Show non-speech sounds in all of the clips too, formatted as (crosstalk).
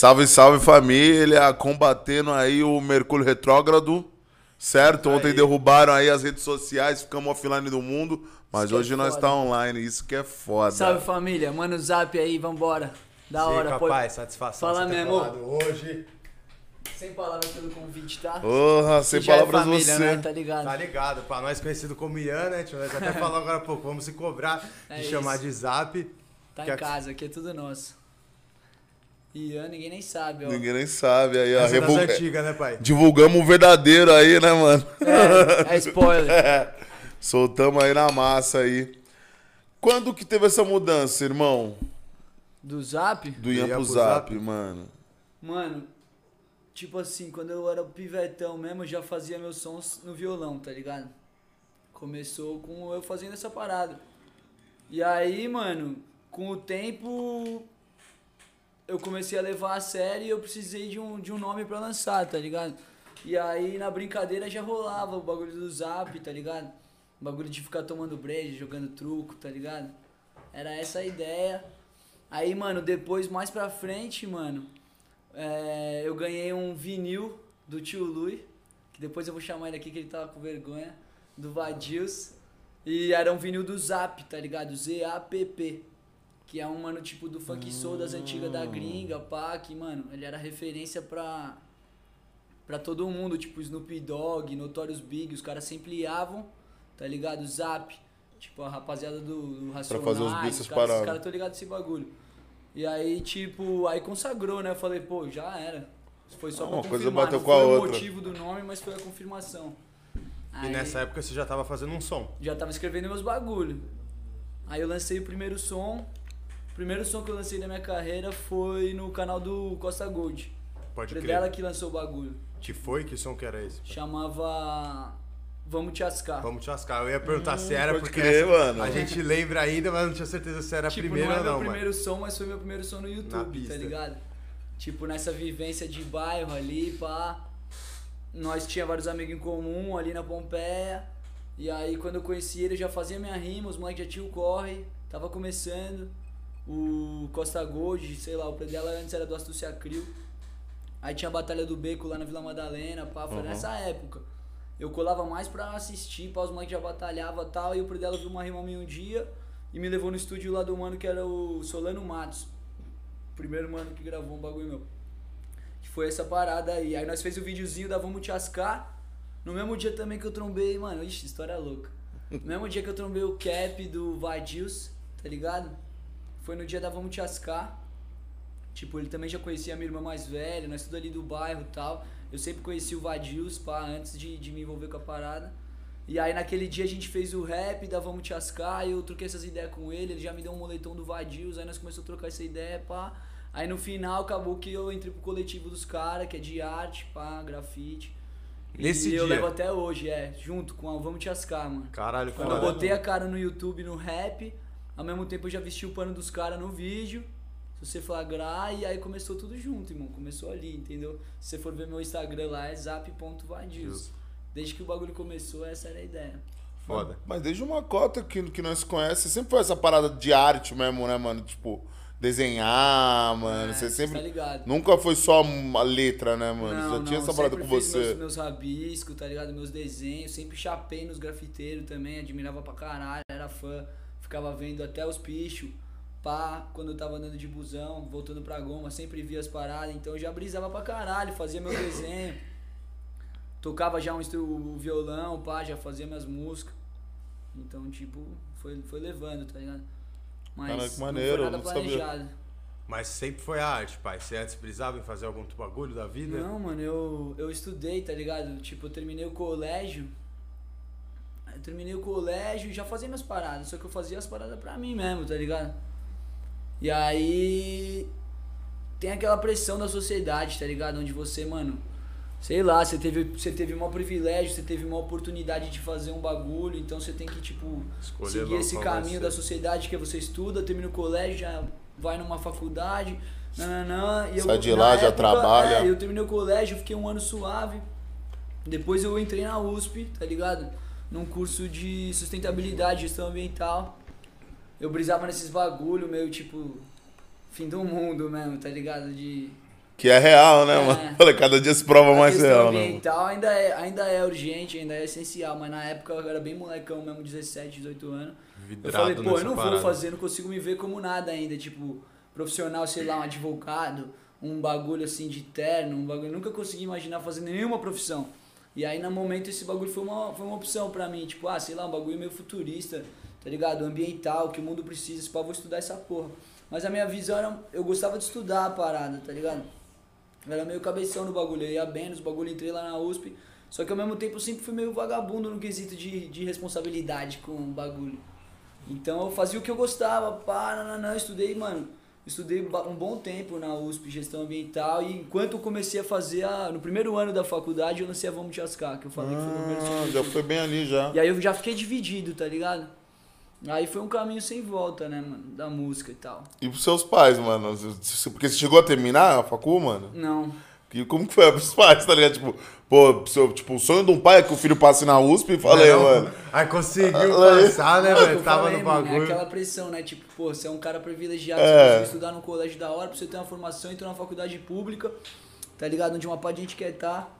Salve, salve família, combatendo aí o Mercúrio Retrógrado, certo? Ontem derrubaram aí as redes sociais, ficamos offline do mundo, mas Isso que hoje é nós foda. tá online, isso que é foda. Salve família, manda o zap aí, vambora. Da Sim, hora, pô. capaz, satisfação. Fala mesmo. Hoje, Sem palavras pelo convite, tá? Porra, sem é palavras família, você. Né? Tá ligado? tá ligado? Pra nós conhecido como Ian, né? tio? Nós até (laughs) falou agora há pouco, vamos se cobrar É de chamar isso. de zap. Tá que em a- casa, aqui é tudo nosso. Ian, ninguém nem sabe, ó. Ninguém nem sabe aí, a Essa é das revu- antigas, né, pai? Divulgamos o verdadeiro aí, né, mano? É, é spoiler. (laughs) Soltamos aí na massa aí. Quando que teve essa mudança, irmão? Do zap? Do Ian pro Zap, Zap? mano. Mano, tipo assim, quando eu era pivetão mesmo, eu já fazia meus sons no violão, tá ligado? Começou com eu fazendo essa parada. E aí, mano, com o tempo eu comecei a levar a sério e eu precisei de um, de um nome pra lançar, tá ligado? E aí na brincadeira já rolava o bagulho do zap, tá ligado? O bagulho de ficar tomando breja, jogando truco, tá ligado? Era essa a ideia. Aí, mano, depois, mais pra frente, mano, é, eu ganhei um vinil do tio Lui, que depois eu vou chamar ele aqui que ele tava com vergonha, do Vadios. E era um vinil do Zap, tá ligado? Z-A-P-P. Que é um mano tipo do funk soul das antigas da gringa, pá, que, mano, ele era referência pra, pra todo mundo, tipo Snoop Dogg, Notorious Big, os caras sempre liavam, tá ligado? Zap, tipo a rapaziada do, do Racionais, fazer os beats, os essas caras, os caras tão ligados nesse bagulho. E aí, tipo, aí consagrou, né? Eu falei, pô, já era. Foi só pra uma coisa confirmar, bateu não com a foi outra. o motivo do nome, mas foi a confirmação. E Aí- nessa época você já tava fazendo um som. já tava escrevendo meus bagulho. Aí eu lancei o primeiro som. O primeiro som que eu lancei na minha carreira foi no canal do Costa Gold. Pode Foi crer. dela que lançou o bagulho. Que foi? Que som que era esse? Chamava Vamos Te Ascar. Vamos te lascar. Eu ia perguntar se era, pode porque crer, essa- mano. a gente lembra ainda, mas não tinha certeza se era a tipo, primeira não é ou meu não, mano. primeiro som, mas foi meu primeiro som no YouTube, tá ligado? Tipo, nessa vivência de bairro ali, pá. Nós tinha vários amigos em comum ali na Pompeia. E aí quando eu conheci ele, eu já fazia minha rima, os moleques já tinham o corre, tava começando. O Costa Gold, sei lá, o prédio dela antes era do Astúcia Crio. Aí tinha a Batalha do Beco lá na Vila Madalena, pá, foi Uhum. nessa época. Eu colava mais pra assistir, pá, os moleques já batalhavam e tal, e o prédio dela viu uma rima minha um dia e me levou no estúdio lá do mano que era o Solano Matos. Primeiro mano que gravou um bagulho meu. Que foi essa parada aí. Aí nós fez o videozinho da Vamos Te Ascar. No mesmo dia também que eu trombei, mano, ixi, história louca. No mesmo dia que eu trombei o cap do Vadios, tá ligado? Foi no dia da Vamos Te Ascar. Tipo, ele também já conhecia a minha irmã mais velha, nós tudo ali do bairro e tal. Eu sempre conheci o Vadios, pá, antes de, de me envolver com a parada. E aí naquele dia a gente fez o rap da Vamos Te Ascar, e eu troquei essas ideias com ele, ele já me deu um moletom do Vadios, aí nós começamos a trocar essa ideia, pá. Aí no final acabou que eu entrei pro coletivo dos caras, que é de arte, pá, grafite. Nesse e eu dia? levo até hoje, é, junto com a Vamos Te Ascar, mano. Caralho, Quando eu foda. botei a cara no YouTube, no rap, ao mesmo tempo eu já vesti o pano dos caras no vídeo. Se você flagrar, e aí começou tudo junto, irmão. Começou ali, entendeu? Se você for ver meu Instagram lá, é zap.vadios. Desde que o bagulho começou, essa era a ideia. Foda. Mas desde uma cota que, que nós conhecemos, sempre foi essa parada de arte mesmo, né, mano? Tipo, desenhar, mano. É, você sempre. Tá ligado? Nunca foi só uma letra, né, mano? Já tinha essa parada com você. Meus, meus rabiscos, tá ligado? Meus desenhos. Sempre chapei nos grafiteiros também. Admirava pra caralho, era fã. Ficava vendo até os pichos. Pá, quando eu tava andando de busão, voltando pra goma, sempre via as paradas. Então eu já brisava pra caralho, fazia meu desenho. (coughs) Tocava já um o violão, pá, já fazia minhas músicas. Então, tipo, foi, foi levando, tá ligado? Mas Caralho, que não maneiro, foi nada não sabia. planejado. Mas sempre foi a arte, pai. Você antes brisava em fazer algum bagulho da vida? Não, mano, eu, eu estudei, tá ligado? Tipo, eu terminei o colégio. Eu terminei o colégio e já fazia minhas paradas, só que eu fazia as paradas pra mim mesmo, tá ligado? E aí tem aquela pressão da sociedade, tá ligado? Onde você, mano, sei lá, você teve, você teve um privilégio, você teve uma oportunidade de fazer um bagulho, então você tem que, tipo, Escolher seguir esse caminho da sociedade que você estuda, termina o colégio, já vai numa faculdade, nananã, e eu, Sai de na lá, já trabalha. É, eu terminei o colégio, fiquei um ano suave. Depois eu entrei na USP, tá ligado? Num curso de sustentabilidade, gestão ambiental. Eu brisava nesses bagulho, meio tipo. Fim do mundo mesmo, tá ligado? De Que é real, né, É. mano? Falei, cada dia se prova A mais real, né? ambiental ainda é, ainda é urgente, ainda é essencial, mas na época eu era bem molecão mesmo, 17, 18 anos. eu Vidrado falei, pô, eu não parada. vou fazer, não consigo me ver como nada ainda, tipo, profissional, sei lá, um advogado, um bagulho assim de terno, um bagulho. Nunca consegui imaginar fazendo nenhuma profissão. E aí, no momento, esse bagulho foi uma, foi uma opção pra mim, tipo, ah, sei lá, um bagulho meio futurista, tá ligado? Ambiental, que o mundo precisa, pá, vou estudar essa porra. Mas a minha visão era, eu gostava de estudar a parada, tá ligado? Era meio cabeção no bagulho, eu ia bem nos bagulho, entrei lá na USP. Só que ao mesmo tempo eu sempre fui meio vagabundo no quesito de, de responsabilidade com o bagulho. Então eu fazia o que eu gostava, pá, nananã, estudei, mano. Estudei um bom tempo na USP, gestão ambiental, e enquanto eu comecei a fazer a. No primeiro ano da faculdade, eu lancei a Vamos Jascar, que eu falei que foi o primeiro Ah, já foi bem ali já. E aí eu já fiquei dividido, tá ligado? Aí foi um caminho sem volta, né, mano? Da música e tal. E pros seus pais, mano? Porque você chegou a terminar a facu, mano? Não. E como que foi pros pais, tá ligado? Tipo, pô, seu, tipo, o sonho de um pai é que o filho passe na USP e falei, Não, mano. Aí conseguiu passar, né, que velho? Tava falei, no mano, bagulho. É aquela pressão, né? Tipo, pô, você é um cara privilegiado, É. você conseguiu estudar num colégio da hora, pra você ter uma formação, entrou na faculdade pública, tá ligado? Onde uma parte de gente quer estar.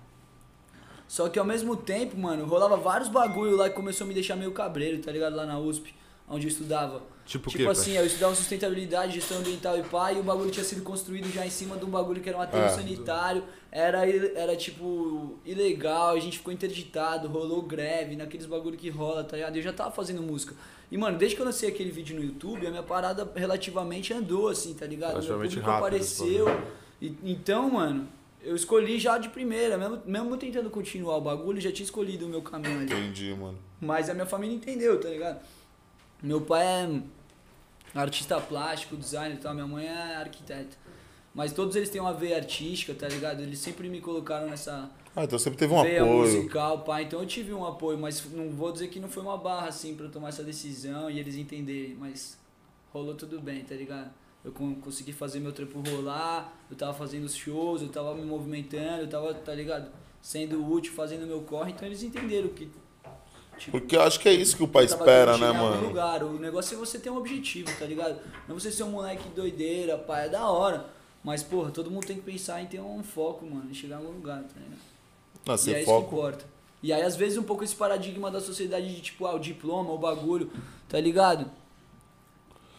Só que ao mesmo tempo, mano, rolava vários bagulho lá que começou a me deixar meio cabreiro, tá ligado? Lá na USP, onde eu estudava. Tipo tipo quê, assim, eu estudava sustentabilidade, gestão ambiental e pá, e o bagulho tinha sido construído já em cima de um bagulho que era um aterro É. sanitário, era, era tipo ilegal, a gente ficou interditado, rolou greve, naqueles bagulho que rola, tá ligado? Eu já tava fazendo música. E, mano, desde que eu lancei aquele vídeo no YouTube, a minha parada relativamente andou, assim, tá ligado? Meu Relativamente público rápido, apareceu. E- então, mano, eu escolhi já de primeira, mesmo, mesmo tentando continuar o bagulho, já tinha escolhido o meu caminho ali. Entendi, mano. Mas a minha família entendeu, tá ligado? Meu pai é artista plástico, designer e tal, minha mãe é arquiteta. Mas todos eles têm uma veia artística, tá ligado? Eles sempre me colocaram nessa Ah, então sempre teve um veia apoio. musical, pá. Então eu tive um apoio, mas não vou dizer que não foi uma barra, assim, pra eu tomar essa decisão e eles entenderem. Mas rolou tudo bem, tá ligado? Eu con- consegui fazer meu trampo rolar, eu tava fazendo os shows, eu tava me movimentando, eu tava, tá ligado? Sendo útil, fazendo meu corre, então eles entenderam que. Tipo, Porque eu acho que é isso que o pai espera, né, chegar em algum mano? lugar. O negócio é você ter um objetivo, tá ligado? Não você ser um moleque doideira, pá, é da hora. Mas, porra, todo mundo tem que pensar em ter um foco, mano, em chegar em algum lugar, tá ligado? Não, e ser é isso que foco. importa. E aí, às vezes, um pouco esse paradigma da sociedade de, tipo, ah, o diploma, o bagulho, tá ligado?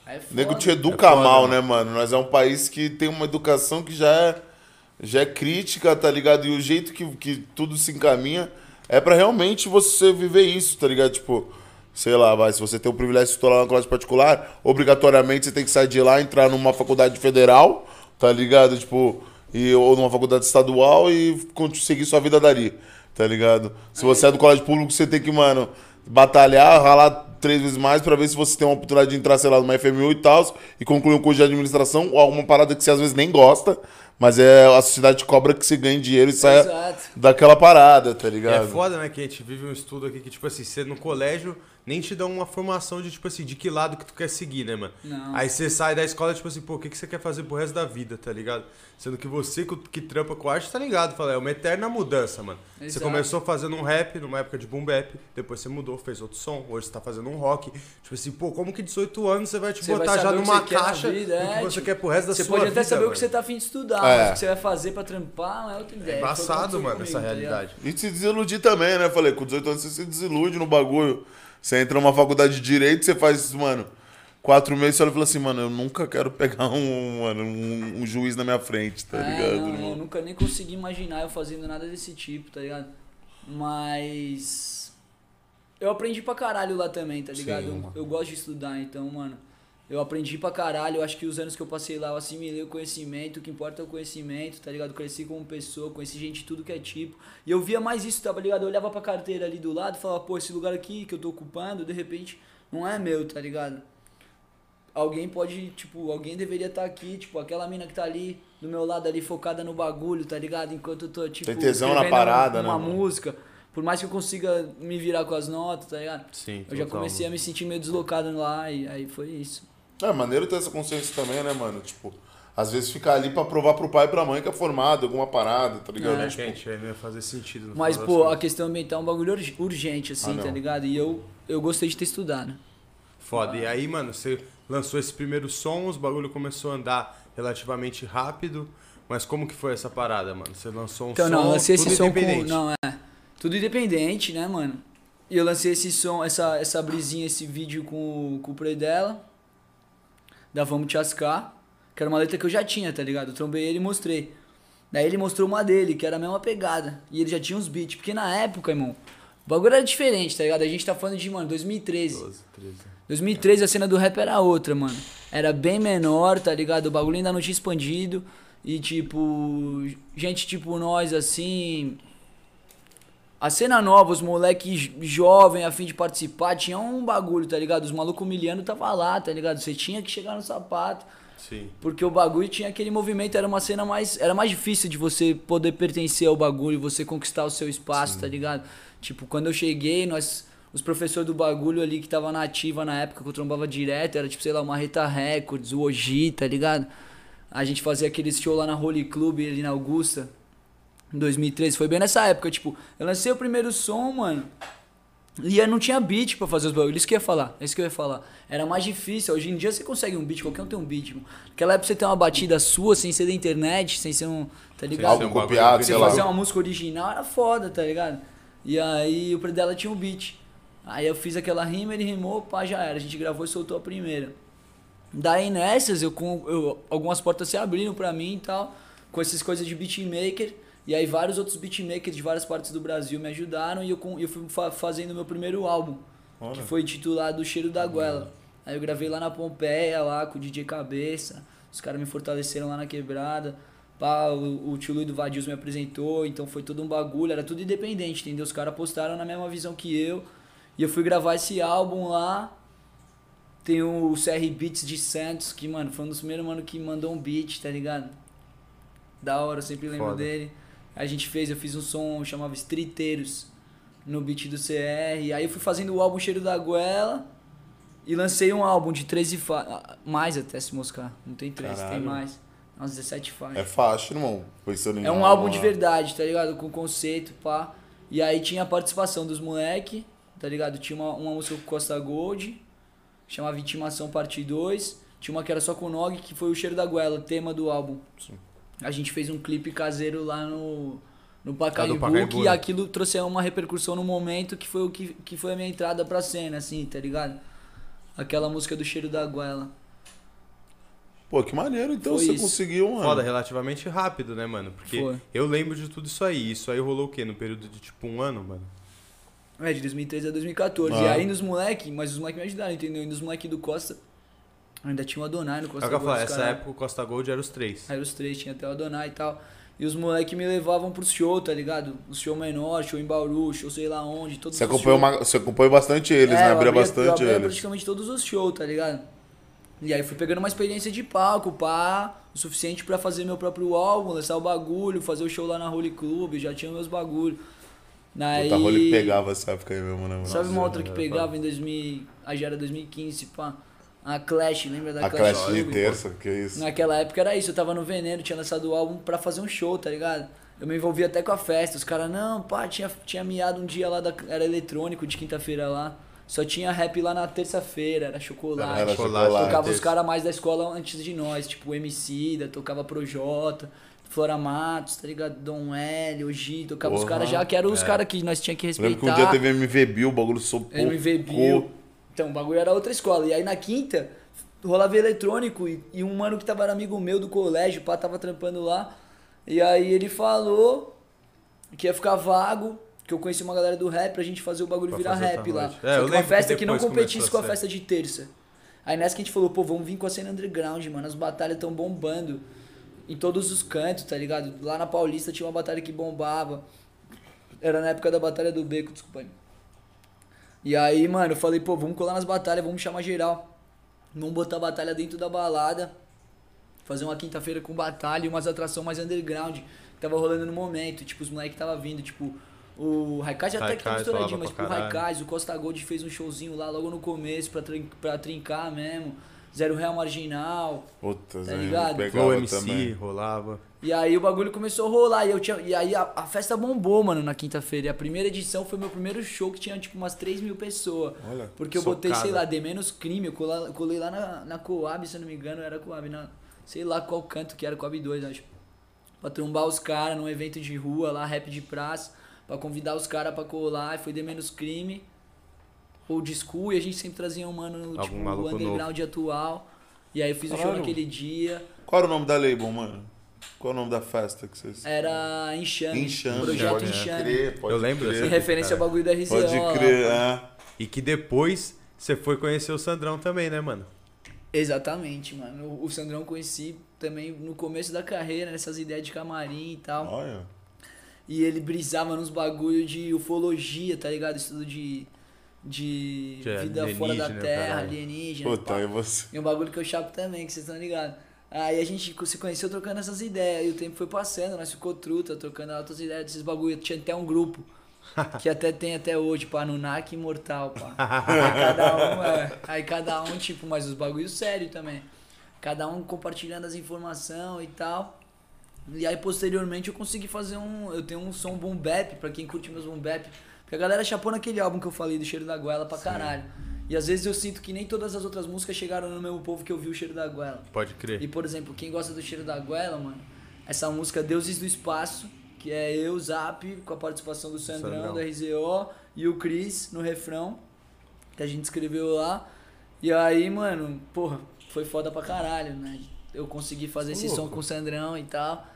É O nego foda. te educa É foda, mal, mano. né, mano? Nós é um país que tem uma educação que já é, já é crítica, tá ligado? E o jeito que, que tudo se encaminha é pra realmente você viver isso, tá ligado? Tipo, sei lá, vai, se você tem o privilégio de estudar numa classe particular, obrigatoriamente você tem que sair de lá, entrar numa faculdade federal, tá ligado? Tipo, e, ou numa faculdade estadual e con- seguir sua vida dali, tá ligado? Se você é do colégio público, você tem que, mano, batalhar, ralar três vezes mais pra ver se você tem uma oportunidade de entrar, sei lá, numa FMU e tal, e concluir um curso de administração ou alguma parada que você às vezes nem gosta, mas é a sociedade cobra que você ganhe dinheiro e saia Exato. daquela parada, tá E ligado? é foda, né, que a gente vive um estudo aqui que, tipo assim, você no colégio nem te dão uma formação de, tipo assim, de que lado que tu quer seguir, né, mano? Não. Aí você sai da escola, tipo assim, pô, o que, que você quer fazer pro resto da vida, tá ligado? Sendo que você que, trampa com arte, tá ligado? Fala, é uma eterna mudança, mano. Você Exato. começou fazendo um rap numa época de boom bap, depois você mudou, fez outro som, hoje você tá fazendo um rock. Tipo assim, pô, como que 18 anos você vai te Você vai botar já o que numa você caixa vida, é, que você tipo, quer pro resto da Você sua pode vida, até saber o mano. que você tá afim de estudar, É. mas o que você vai fazer pra trampar não é outra ideia. É o embaçado, mano, comigo, essa tá realidade. E se desiludir também, né? Falei, com 18 anos você se desilude no bagulho. Você entra numa faculdade de direito, você faz, mano, quatro meses, você olha e fala assim, mano, eu nunca quero pegar um, mano, um, um juiz na minha frente, tá É, ligado? não, eu nunca nem consegui imaginar eu fazendo nada desse tipo, tá ligado? Mas. Eu aprendi pra caralho lá também, tá ligado? Sim, eu, eu gosto de estudar, então, mano. Eu aprendi pra caralho, eu acho que os anos que eu passei lá eu assimilei o conhecimento, o que importa é o conhecimento, tá ligado? Cresci como pessoa, conheci gente de tudo que é tipo. E eu via mais isso, tá ligado? Eu olhava pra carteira ali do lado e falava, pô, esse lugar aqui que eu tô ocupando, de repente, não é meu, tá ligado? alguém pode, tipo, alguém deveria estar aqui, tipo, aquela mina que tá ali do meu lado ali focada no bagulho, tá ligado? Enquanto eu tô, tipo, Tem tesão na parada, uma, né, mano? música. Por mais que eu consiga me virar com as notas, tá ligado? Sim, Eu já comecei a me sentir meio deslocado lá e aí foi isso. É maneiro ter essa consciência também, né, mano? Tipo, às vezes ficar ali pra provar pro pai e pra mãe que é formado, alguma parada, tá ligado? É. É, gente, aí não ia fazer sentido. no Mas, pô, a questão ambiental é um bagulho urg- urgente, assim, Ah, tá ligado? E eu, eu gostei de ter estudado. Foda. E aí, mano, você lançou esse primeiro som, os bagulho começou a andar relativamente rápido, Mas como que foi essa parada, mano? Você lançou um Então, som não, lancei esse tudo som com. independente. Não, é. Tudo independente, né, mano? E eu lancei esse som, essa, essa brisinha, esse vídeo com, com o Predella. Da Vamos Te Ascar. Que era uma letra que eu já tinha, tá ligado? Eu trombei ele e mostrei. Daí ele mostrou uma dele, que era a mesma pegada. E ele já tinha uns beats. Porque na época, irmão, o bagulho era diferente, tá ligado? A gente tá falando de, mano, 2013. 12, 13. 2013 a cena do rap era outra, mano. Era bem menor, tá ligado? O bagulho ainda não tinha expandido. E tipo, gente tipo nós assim. A cena nova, os moleque jovem a fim de participar, tinha um bagulho, tá ligado? Os malucos humilhando tava lá, tá ligado? Você tinha que chegar no sapato. Sim. Porque o bagulho tinha aquele movimento, era uma cena mais. Era mais difícil de você poder pertencer ao bagulho, você conquistar o seu espaço, tá ligado? Tipo, quando eu cheguei, nós. Os professores do bagulho ali que tava na ativa na época que eu trombava direto, era tipo, sei lá, uma Reta Records, o Oji, tá ligado? A gente fazia aqueles show lá na Holy Club ali na Augusta. Em 2013, foi bem nessa época, tipo, eu lancei o primeiro som, mano. E eu não tinha beat pra fazer os bagulhos. Isso que eu ia falar. É isso que eu ia falar. Era mais difícil. Hoje em dia você consegue um beat, qualquer um tem um beat, mano. Naquela época você tem uma batida sua, sem ser da internet, sem ser um. Tá ligado? ser Algo um copiado, Você fazer uma música original era foda, tá ligado? E aí o Predella tinha um beat. Aí eu fiz aquela rima, ele rimou, pá, já era. A gente gravou e soltou a primeira. Daí nessas, eu, eu, algumas portas se abriram pra mim e tal, com essas coisas de beatmaker. E aí vários outros beatmakers de várias partes do Brasil me ajudaram e eu, eu fui fa- fazendo meu primeiro álbum, Olha. que foi intitulado Cheiro da Goela. Aí eu gravei lá na Pompeia, lá com o DJ Cabeça. Os caras me fortaleceram lá na quebrada. Pá, o, o tio Luiz do Vadios me apresentou, então foi todo um bagulho, era tudo independente, entendeu? Os caras postaram na mesma visão que eu. E eu fui gravar esse álbum lá. Tem o CR Beats de Santos, que, mano, foi um dos primeiros mano que mandou um beat, tá ligado? Da hora, eu sempre lembro Foda. dele. A gente fez, eu fiz um som chamava Streeteiros no beat do CR. Aí eu fui fazendo o álbum Cheiro da Goela e lancei um álbum de 13 faixas. Mais até se moscar. Não tem 13, tem Caralho. mais. Umas 17 faixas. É fácil, irmão. Pensando em É um álbum de verdade, tá ligado? Com conceito, pá. E aí tinha a participação dos moleque, tá ligado? Tinha uma, uma música com Costa Gold, chamava Intimação Parte 2. Tinha uma que era só com o Nog, que foi o Cheiro da Goela, tema do álbum. Sim. A gente fez um clipe caseiro lá no, no Pacaembu, Pacaembu, que né? aquilo trouxe uma repercussão no momento que foi o que, que foi a minha entrada pra cena, assim, tá ligado? Aquela música do Cheiro da Goela. Pô, que maneiro. Então Foi você isso. conseguiu, mano. Foda, relativamente rápido, né, mano? Porque Foi. eu lembro de tudo isso aí. Isso aí rolou o quê? No período de tipo um ano, mano? É, de 2013 a 2014. Ah. E aí nos moleque, mas os moleque me ajudaram, entendeu? E nos moleque do Costa, ainda tinha o Adonai no É Costa o que eu ia falar, Gold, os essa época o Costa Gold era os três. Aí os três, tinha até o Adonai e tal. E os moleque me levavam pros show, tá ligado? Os show menor, show em Bauru, show sei lá onde, todos Você os acompanhou, uma- você acompanhou bastante eles, É, né? eu Abria abria- eu bastante abria eles. praticamente todos os shows, tá ligado? E aí fui pegando uma experiência de palco, pá, o suficiente pra fazer meu próprio álbum, lançar o bagulho, fazer o show lá na Holy Club, já tinha meus bagulho. Daí... Puta, Rolly pegava essa época aí mesmo, né, mano? Sabe uma outra que era pegava em 2000, aí já era 2015, pá. A Clash, lembra da A Clash? classe de Club? terça, que é isso. Naquela época era isso, eu tava no Veneno, tinha lançado o álbum pra fazer um show, tá ligado? Eu me envolvi até com a festa, os caras, não, pá, tinha, tinha miado um dia lá, da, era eletrônico de quinta-feira lá. Só tinha rap lá na terça-feira, era chocolate. Era chocolate, chocolate. tocava os caras mais da escola antes de nós, tipo o MC, da, tocava Projota, Flora Matos, tá ligado? Dom L, Ogi, tocava os Porra. caras já, que eram os É. caras que nós tinha que Eu respeitar. lembro que um dia teve MV Bill, o bagulho sopou. MV Bill. Então, o bagulho era outra escola. E aí na quinta, rolava eletrônico e, e um mano que tava era amigo meu do colégio, pá, tava trampando lá. E aí ele falou que ia ficar vago, que eu conheci uma galera do rap pra gente fazer o bagulho Pra virar rap lá. É, Só que uma lembro que festa que, não competisse com a festa de terça. Aí nessa que a gente falou, pô, vamos vir com a cena underground, mano. As batalhas tão bombando em todos os cantos, tá ligado? Lá na Paulista tinha uma batalha que bombava. Era na época da Batalha do Beco, desculpa aí. E aí, mano, eu falei, pô, vamos colar nas batalhas, vamos chamar geral. Vamos botar a batalha dentro da balada. Fazer uma quinta-feira com batalha e umas atrações mais underground que tava rolando no momento. Tipo, os moleques tava vindo, tipo, o Raikais até que tá falava mas tipo, o. Raikais, o Costa Gold fez um showzinho lá logo no começo pra, trin pra trincar mesmo. Zero Real Marginal. Puta, Tá ligado? pegava Flow MC, também. rolava. E aí o bagulho começou a rolar. E, eu tinha, e aí a, a festa bombou, mano, na quinta-feira. E a primeira edição foi meu primeiro show que tinha tipo umas 3 mil pessoas. Olha, Porque eu botei, sei socada. lá, de menos crime. Eu colei, colei lá na, na Coab, se eu não me engano, era Coab, na, sei lá qual canto que era, Coab 2, acho. pra trombar os caras num evento de rua lá, rap de praça, pra convidar os caras pra colar, e foi de menos crime. Old school, e a gente sempre trazia um mano, Algum tipo, underground atual. E aí eu fiz o show Caralho. naquele dia. Qual era o nome da label, mano? Qual é o nome da festa que vocês... Era Enxame. Enxame. Projeto pode Enxame. crer, pode Eu lembro crer. Em referência ao bagulho da RZO. Pode lá, crer, pá. é. E que depois você foi conhecer o Sandrão também, né, mano? Exatamente, mano. O- Sandrão conheci também no começo da carreira, nessas ideias de camarim e tal. Olha. E ele brisava nos bagulho de ufologia, tá ligado? Estudo de, de De vida fora da Terra, caralho. alienígena. Puta, aí você... E um bagulho que eu chapo também, que vocês estão ligados. Aí a gente se conheceu trocando essas ideias. E o tempo foi passando, nós ficou truta, trocando outras ideias desses bagulho. Tinha até um grupo. (laughs) Que até tem até hoje, pá, Anunnaki Imortal, pá. (laughs) Aí cada um, é, aí cada um, tipo, mas os bagulhos sérios também. Cada um compartilhando as informações e tal. E aí, posteriormente, eu consegui fazer um. Eu tenho um som boom bap, pra quem curte meus boom bap. Porque a galera chapou naquele álbum que eu falei do Cheiro da Goela pra caralho. E às vezes eu sinto que nem todas as outras músicas chegaram no mesmo povo que ouviu o Cheiro da Goela. Pode crer. E, por exemplo, quem gosta do Cheiro da Goela, mano, essa música Deuses do Espaço, que é eu, Zap, com a participação do Sandrão, Sandrão. do RZO e o Cris no refrão, que a gente escreveu lá. E aí, mano, porra, foi foda pra caralho, né? Eu consegui fazer esse som louco. com o Sandrão e tal.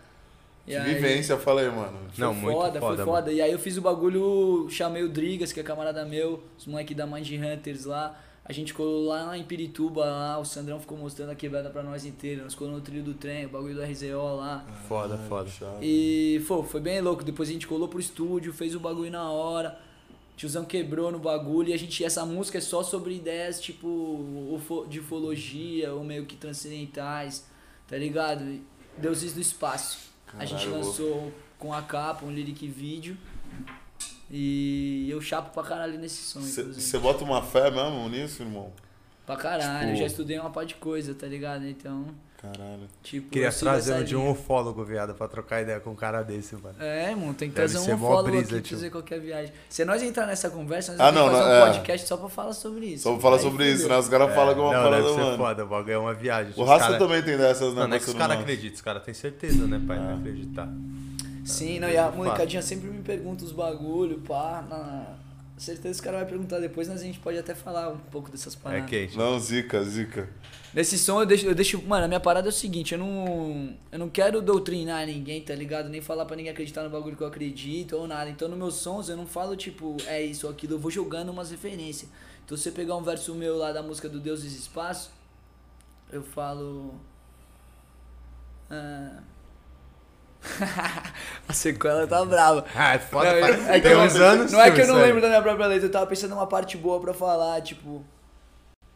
E Que aí- vivência, fala aí, mano. foi Não, muito foda, foda, foi foda. E aí eu fiz o bagulho, chamei o Drigas, que é camarada meu, os moleque da Mind Hunters lá. A gente colou lá em Pirituba, lá, o Sandrão ficou mostrando a quebrada pra nós inteira. Nós colou no trilho do trem, o bagulho do RZO lá. Foda, foda. E, pô, foi bem louco. Depois a gente colou pro estúdio, fez o bagulho na hora. Tiozão quebrou no bagulho e a gente. Essa música é só sobre ideias tipo ufo- de ufologia ou meio que transcendentais, tá ligado? Deuses do espaço. A gente lançou com a capa, um lyric vídeo. E eu chapo pra caralho nesse som, inclusive. Você bota uma fé mesmo nisso, irmão? Pra caralho, eu tipo- já estudei uma parte de coisa, tá ligado? Então, Caralho. tipo. Queria trazer um de um ufólogo, viado, pra trocar ideia com um cara desse, mano. É, mano, tem que Deve trazer um follow brisa, aqui pra tio. fazer qualquer viagem. Se nós entrar nessa conversa, nós Ah, vamos não, fazer não, um é. podcast só pra falar sobre isso. Só vou falar Aí sobre isso, né? Os caras falam que é uma não, parada, deve ser mano. foda, o bagulho é uma viagem. O Rasta cara- também tem dessas, né? Não, não é que os caras acreditam, os caras têm certeza, né, pai? Ah. Não acreditar. Sim, não, e a molecadinha sempre me pergunta os bagulho, pá. Na... Certeza que os caras vão perguntar depois, mas a gente pode até falar um pouco dessas É paradas. quente. Não, zica, zica. Nesse som eu deixo, eu deixo. Mano, a minha parada é o seguinte, eu não. Eu não quero doutrinar ninguém, tá ligado? Nem falar pra ninguém acreditar no bagulho que eu acredito ou nada. Então nos meus sons eu não falo, tipo, é isso ou aquilo, eu vou jogando umas referências. Então se você pegar um verso meu lá da música do Deus e Espaço, eu falo. Ah... (laughs) a sequela tá brava. Ah, é foda. Não, pra- é que Tem eu- uns anos. Não é que eu não lembro da minha própria letra, eu tava pensando numa parte boa pra falar, tipo.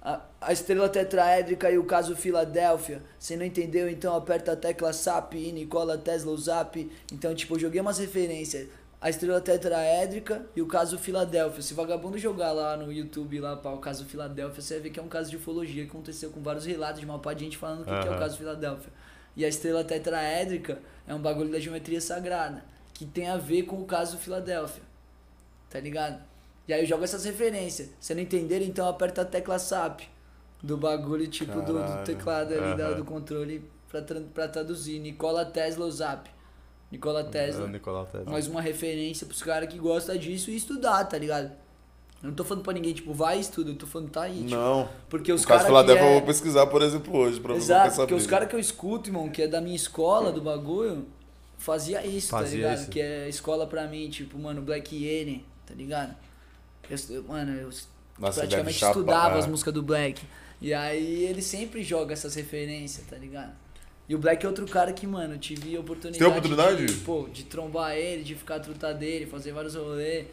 A, a estrela tetraédrica e o caso Filadélfia. Você não entendeu? Então aperta a tecla SAP e Nicola Tesla o Zap. Então, tipo, eu joguei umas referências. A estrela tetraédrica e o caso Filadélfia. Se vagabundo jogar lá no YouTube, lá para o caso Filadélfia, você vai ver que é um caso de ufologia que aconteceu com vários relatos de uma pá de gente falando o que, que é o caso Filadélfia. E a estrela tetraédrica é um bagulho da geometria sagrada, que tem a ver com o caso Filadélfia. Tá ligado? E aí eu jogo essas referências. Se não entender, então aperta a tecla SAP do bagulho, tipo, do, do teclado ali, da- Aham. do controle, pra, pra traduzir. Nicola Tesla o Zap. Nicola Tesla. Tesla. Mais uma referência pros caras que gostam disso e estudar, tá ligado? Eu não tô falando pra ninguém, tipo, vai e estuda. Eu tô falando, tá aí, tipo. Não. Porque os caso caras que Filadélfia eu é... vou pesquisar, por exemplo, hoje, pra é Exato, porque os caras que eu escuto, irmão, que é da minha escola, do bagulho, fazia isso, tá Fazia ligado? isso. Que é escola pra mim, tipo, mano, Black Yene, tá ligado? Eu, eu- mano, eu Nossa, praticamente estudava é. as músicas do Black. E aí ele sempre joga essas referências, tá ligado? E o Black é outro cara que, mano, eu tive a oportunidade, Tem oportunidade? De, pô, de trombar ele, de ficar truta dele, fazer vários rolês.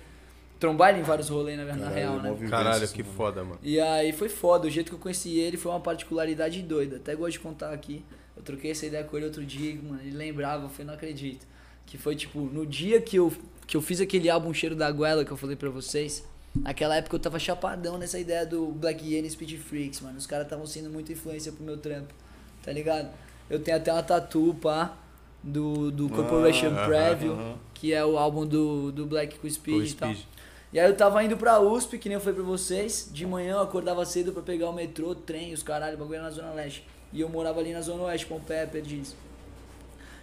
Trombar ele em vários rolês, na, na Caralho, real, mó né? Caralho, que foda, mano. E aí foi foda, o jeito que eu conheci ele foi uma particularidade doida. Até gosto de contar aqui. Eu troquei essa ideia com ele outro dia, mano. Ele lembrava, eu falei, não acredito. Que foi tipo, no dia que eu, que eu fiz aquele álbum Cheiro da Goela que eu falei pra vocês, naquela época eu tava chapadão nessa ideia do Black Yane Speed Freaks, mano. Os caras estavam sendo muita influência pro meu trampo, tá ligado? Eu tenho até uma tatu, pá, do, do Corporation aham, Preview, que é o álbum do, do Black com Speed Com e tal. E aí eu tava indo pra USP, que nem eu falei pra vocês. De manhã eu acordava cedo pra pegar o metrô, trem, os caralho, o bagulho na Zona Leste. E eu morava ali na Zona Oeste, Pompeia, Perdizes.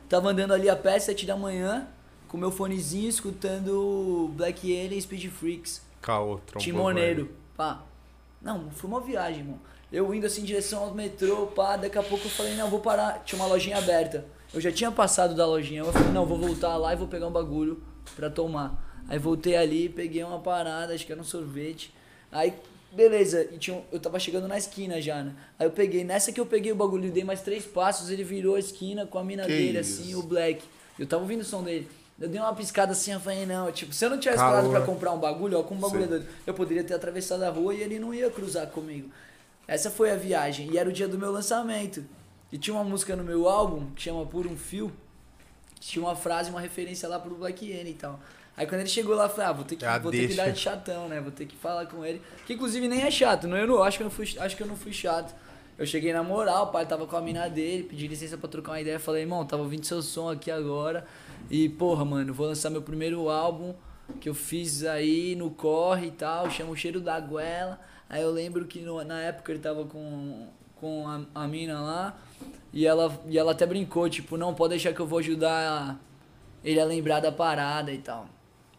tava andando ali a pé, 7 da manhã, com meu fonezinho, escutando Black Alien e Speed Freaks. Caô, trombou Timoneiro, pá. Não, foi uma viagem, mano. Eu indo assim em direção ao metrô, pá, daqui a pouco eu falei, não, vou parar. Tinha uma lojinha aberta. Eu já tinha passado da lojinha. Eu falei, não, vou voltar lá e vou pegar um bagulho pra tomar. Aí voltei ali, peguei uma parada, acho que era um sorvete. Aí, beleza, e tinha eu tava chegando na esquina já, né? Aí eu peguei, nessa que eu peguei o bagulho, dei mais três passos, ele virou a esquina com a mina Que dele, isso? assim, o Black. Eu tava ouvindo o som dele. Eu dei uma piscada assim, eu falei, não, tipo, se eu não tivesse Calor. parado pra comprar um bagulho, ó, com um bagulho Sim. doido, eu poderia ter atravessado a rua e ele não ia cruzar comigo. Essa foi a viagem, e era o dia do meu lançamento. E tinha uma música no meu álbum, que chama Por Um Fio, que tinha uma frase, uma referência lá pro Black N e tal. Aí quando ele chegou lá, eu falei, ah, vou ter que, É a vou ter que dar de chatão, né? Vou ter que falar com ele. Que inclusive nem é chato, não, eu não, acho que eu não fui, acho que eu não fui chato. Eu cheguei na moral, o pai tava com a mina dele, pedi licença pra trocar uma ideia, falei, irmão, tava ouvindo seu som aqui agora. E, porra, mano, vou lançar meu primeiro álbum que eu fiz aí no corre e tal, chama o cheiro da goela. Aí eu lembro que no- na época ele tava com, com a, a mina lá e ela, e ela até brincou, tipo, não, pode deixar que eu vou ajudar ele a lembrar da parada e tal.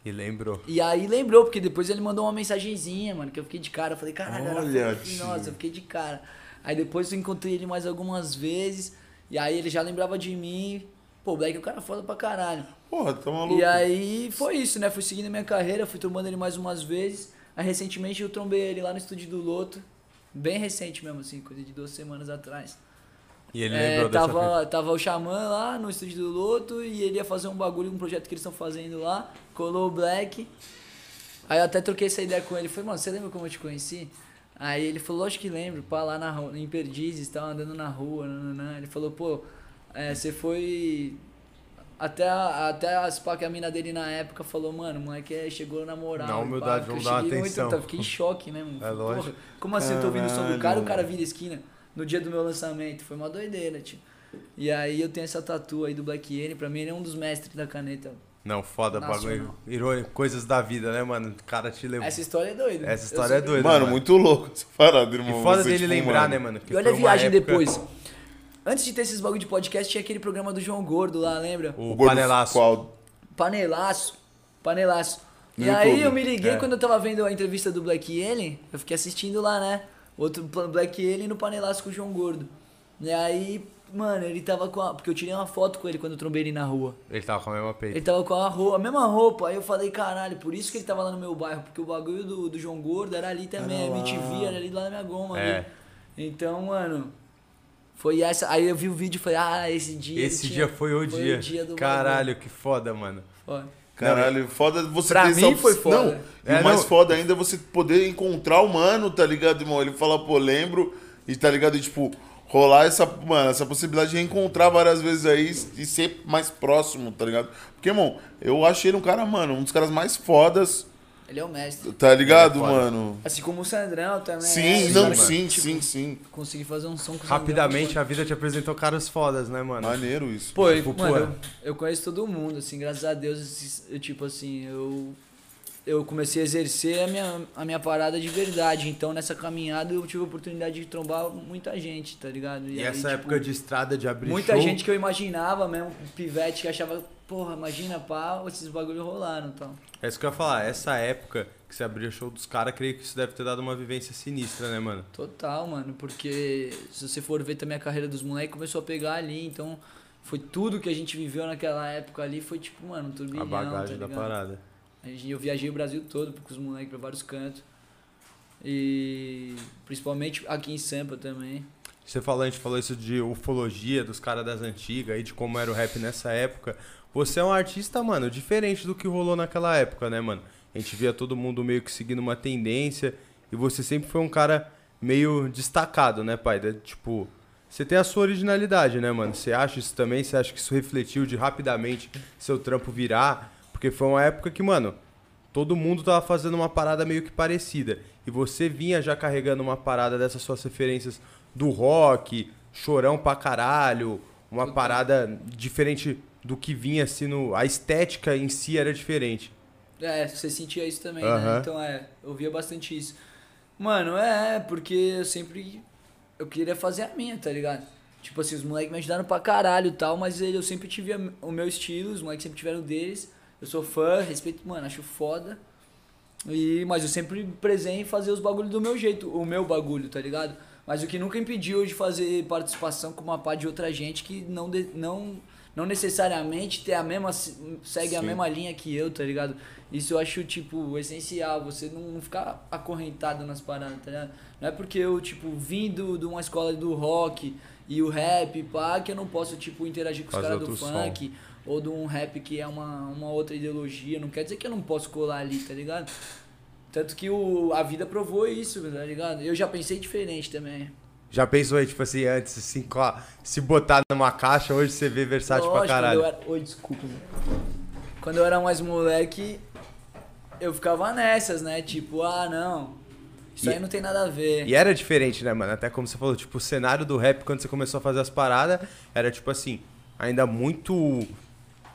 E lembrou. E aí lembrou, porque depois ele mandou uma mensagenzinha, mano, que eu fiquei de cara. Eu falei, caralho, Olha. Nossa, eu fiquei de cara. Aí depois eu encontrei ele mais algumas vezes. E aí ele já lembrava de mim. Pô, o Black é um cara foda pra caralho. Porra, tá maluco. E aí foi isso, né? Fui seguindo a minha carreira, fui trombando ele mais umas vezes. Aí recentemente eu trombei ele lá no estúdio do Loto. Bem recente mesmo, assim, coisa de duas semanas atrás. E ele É, lembrou dessa fita. tava, tava o Xamã lá no estúdio do Loto e ele ia fazer um bagulho, um projeto que eles estão fazendo lá. Colou o Black. Aí eu até troquei essa ideia com ele. Falei, mano, você lembra como eu te conheci? Aí ele falou, lógico que lembro, pá, lá na rua, em Perdizes, tava andando na rua, nananã. Ele falou, pô, é, você foi. Até, a- até as pá que a mina dele na época falou, mano, o moleque é, chegou na moral. Na pá, humildade, eu vamos dar atenção. Muito, eu fiquei em choque, né, mano? (laughs) É lógico. Porra, como assim eu tô ouvindo o som do cara e o cara vira esquina no dia do meu lançamento? Foi uma doideira, tio. E aí eu tenho essa tatu aí do Black N, pra mim ele é um dos mestres da caneta. Não, foda, bagulho. Irônico, coisas da vida, né, mano? O cara te levou. Essa história é doida. Essa história sou- é doida. Mano, mano. muito louco essa parada, E irmão. foda Você, dele tipo, lembrar, mano, né, mano? que E olha a viagem época- depois. Antes de ter esses bagulho de podcast, tinha aquele programa do João Gordo lá, lembra? O, O gordo panelaço. Qual? Panelaço. Panelaço. No e aí YouTube. eu me liguei É. quando eu tava vendo a entrevista do Black Alien, eu fiquei assistindo lá, né? Outro pla- Black Alien no Panelaço com o João Gordo. E aí, mano, ele tava com a. Porque eu tirei uma foto com ele quando eu trombei ele na rua. Ele tava com a mesma Ele peita. tava com a, roupa, a mesma roupa. Aí eu falei, caralho, por isso que ele tava lá no meu bairro. Porque o bagulho do, do João Gordo era ali também. Era a. MTV era ali lá na minha goma. É. ali. Então, mano. Foi essa. Aí eu vi o vídeo e falei, ah, esse dia. ele Esse tinha- dia foi o dia. do Caralho, que foda, mano. bagulho. Caralho, foda você Pra ter mim essa- foi foda. Não, e É, o mais não. foda ainda é você poder encontrar o mano, tá ligado, irmão? Ele fala, pô, lembro, e tá ligado? E, tipo, rolar essa, mano, essa possibilidade de reencontrar várias vezes aí e ser mais próximo, tá ligado? Porque, irmão, eu achei ele um cara, mano, um dos caras mais fodas, Ele é o mestre. tá ligado, é foda. mano? Assim como o Sandrão também. Sim, é, não, cara, sim, tipo, sim, sim. Consegui fazer um som com Rapidamente Sandrão, a vida te apresentou caras fodas, né, mano? Maneiro isso. Pô, eu, Tipo, mano, eu, eu conheço todo mundo, assim, graças a Deus, eu, tipo assim, eu, eu comecei a exercer a minha, a minha parada de verdade. Então, nessa caminhada, eu tive a oportunidade de trombar muita gente, tá ligado? E aí, essa tipo, época de estrada de abrir Muita show, gente que eu imaginava mesmo, pivete, que achava, porra, imagina, pá, esses bagulho rolaram e tal. É isso que eu ia falar. Essa época que você abria show dos caras, creio que isso deve ter dado uma vivência sinistra, né, mano? Total, mano, porque se você for ver também a carreira dos moleques, começou a pegar ali, então foi tudo que a gente viveu naquela época ali, foi tipo, mano, um turbilhão, a bagagem tá da parada. Eu viajei o Brasil todo com os moleques pra vários cantos. E principalmente aqui em Sampa também. Você falou, a gente falou isso de ufologia dos caras das antigas aí, de como era o rap nessa época. Você é um artista, mano, diferente do que rolou naquela época, né, mano? A gente via todo mundo meio que seguindo uma tendência e você sempre foi um cara meio destacado, né, pai? Tipo, você tem a sua originalidade, né, mano? Você acha isso também? Você acha que isso refletiu de rapidamente seu trampo virar? Porque foi uma época que, mano, todo mundo tava fazendo uma parada meio que parecida. E você vinha já carregando uma parada dessas suas referências do rock, chorão pra caralho, uma parada diferente do que vinha assim no. A estética em si era diferente. É, você sentia isso também, Aham. né? Então é, eu via bastante isso. Mano, é, porque eu sempre. Eu queria fazer a minha, tá ligado? Tipo assim, os moleques me ajudaram pra caralho e tal, mas eu sempre tive o meu estilo, os moleques sempre tiveram deles. Eu sou fã, respeito, mano, acho foda. E, mas eu sempre prezei em fazer os bagulhos do meu jeito, o meu bagulho, tá ligado? Mas o que nunca impediu de fazer participação com uma pá de outra gente que não, de- não, não necessariamente tem a mesma, segue a Sim. mesma linha que eu, tá ligado? Isso eu acho, tipo, essencial, você não, ficar acorrentado nas paradas, tá ligado? Não é porque eu, tipo, vim do, de uma escola do rock e o rap, pá, que eu não posso, tipo, interagir com os Fazer caras do outro som. funk ou de um rap que é uma, uma outra ideologia. Não quer dizer que eu não posso colar ali, tá ligado? Tanto que o, a vida provou isso, tá ligado? Eu já pensei diferente também. Já pensou aí, tipo assim, antes, assim, com a- se botar numa caixa, hoje você vê versátil pra Lógico, caralho. Quando eu era... Oi, desculpa. Zé. Quando eu era mais moleque, eu ficava nessas, né? Tipo, ah, não. Isso E- aí não tem nada a ver. E era diferente, né, mano? Até como você falou, tipo, o cenário do rap, quando você começou a fazer as paradas, era tipo assim, ainda muito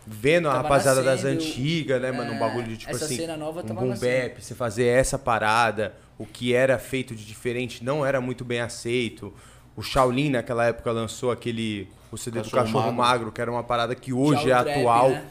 vendo a rapaziada das nascendo, antigas, né, mano? Um é, bagulho de tipo essa assim, cena nova um tava boom nascendo. bap, você fazer essa parada, o que era feito de diferente não era muito bem aceito. O Shaolin naquela época lançou aquele o CD do Cachorro Cachorro Magro. Magro. que era uma parada que Já hoje o é trap, atual. né?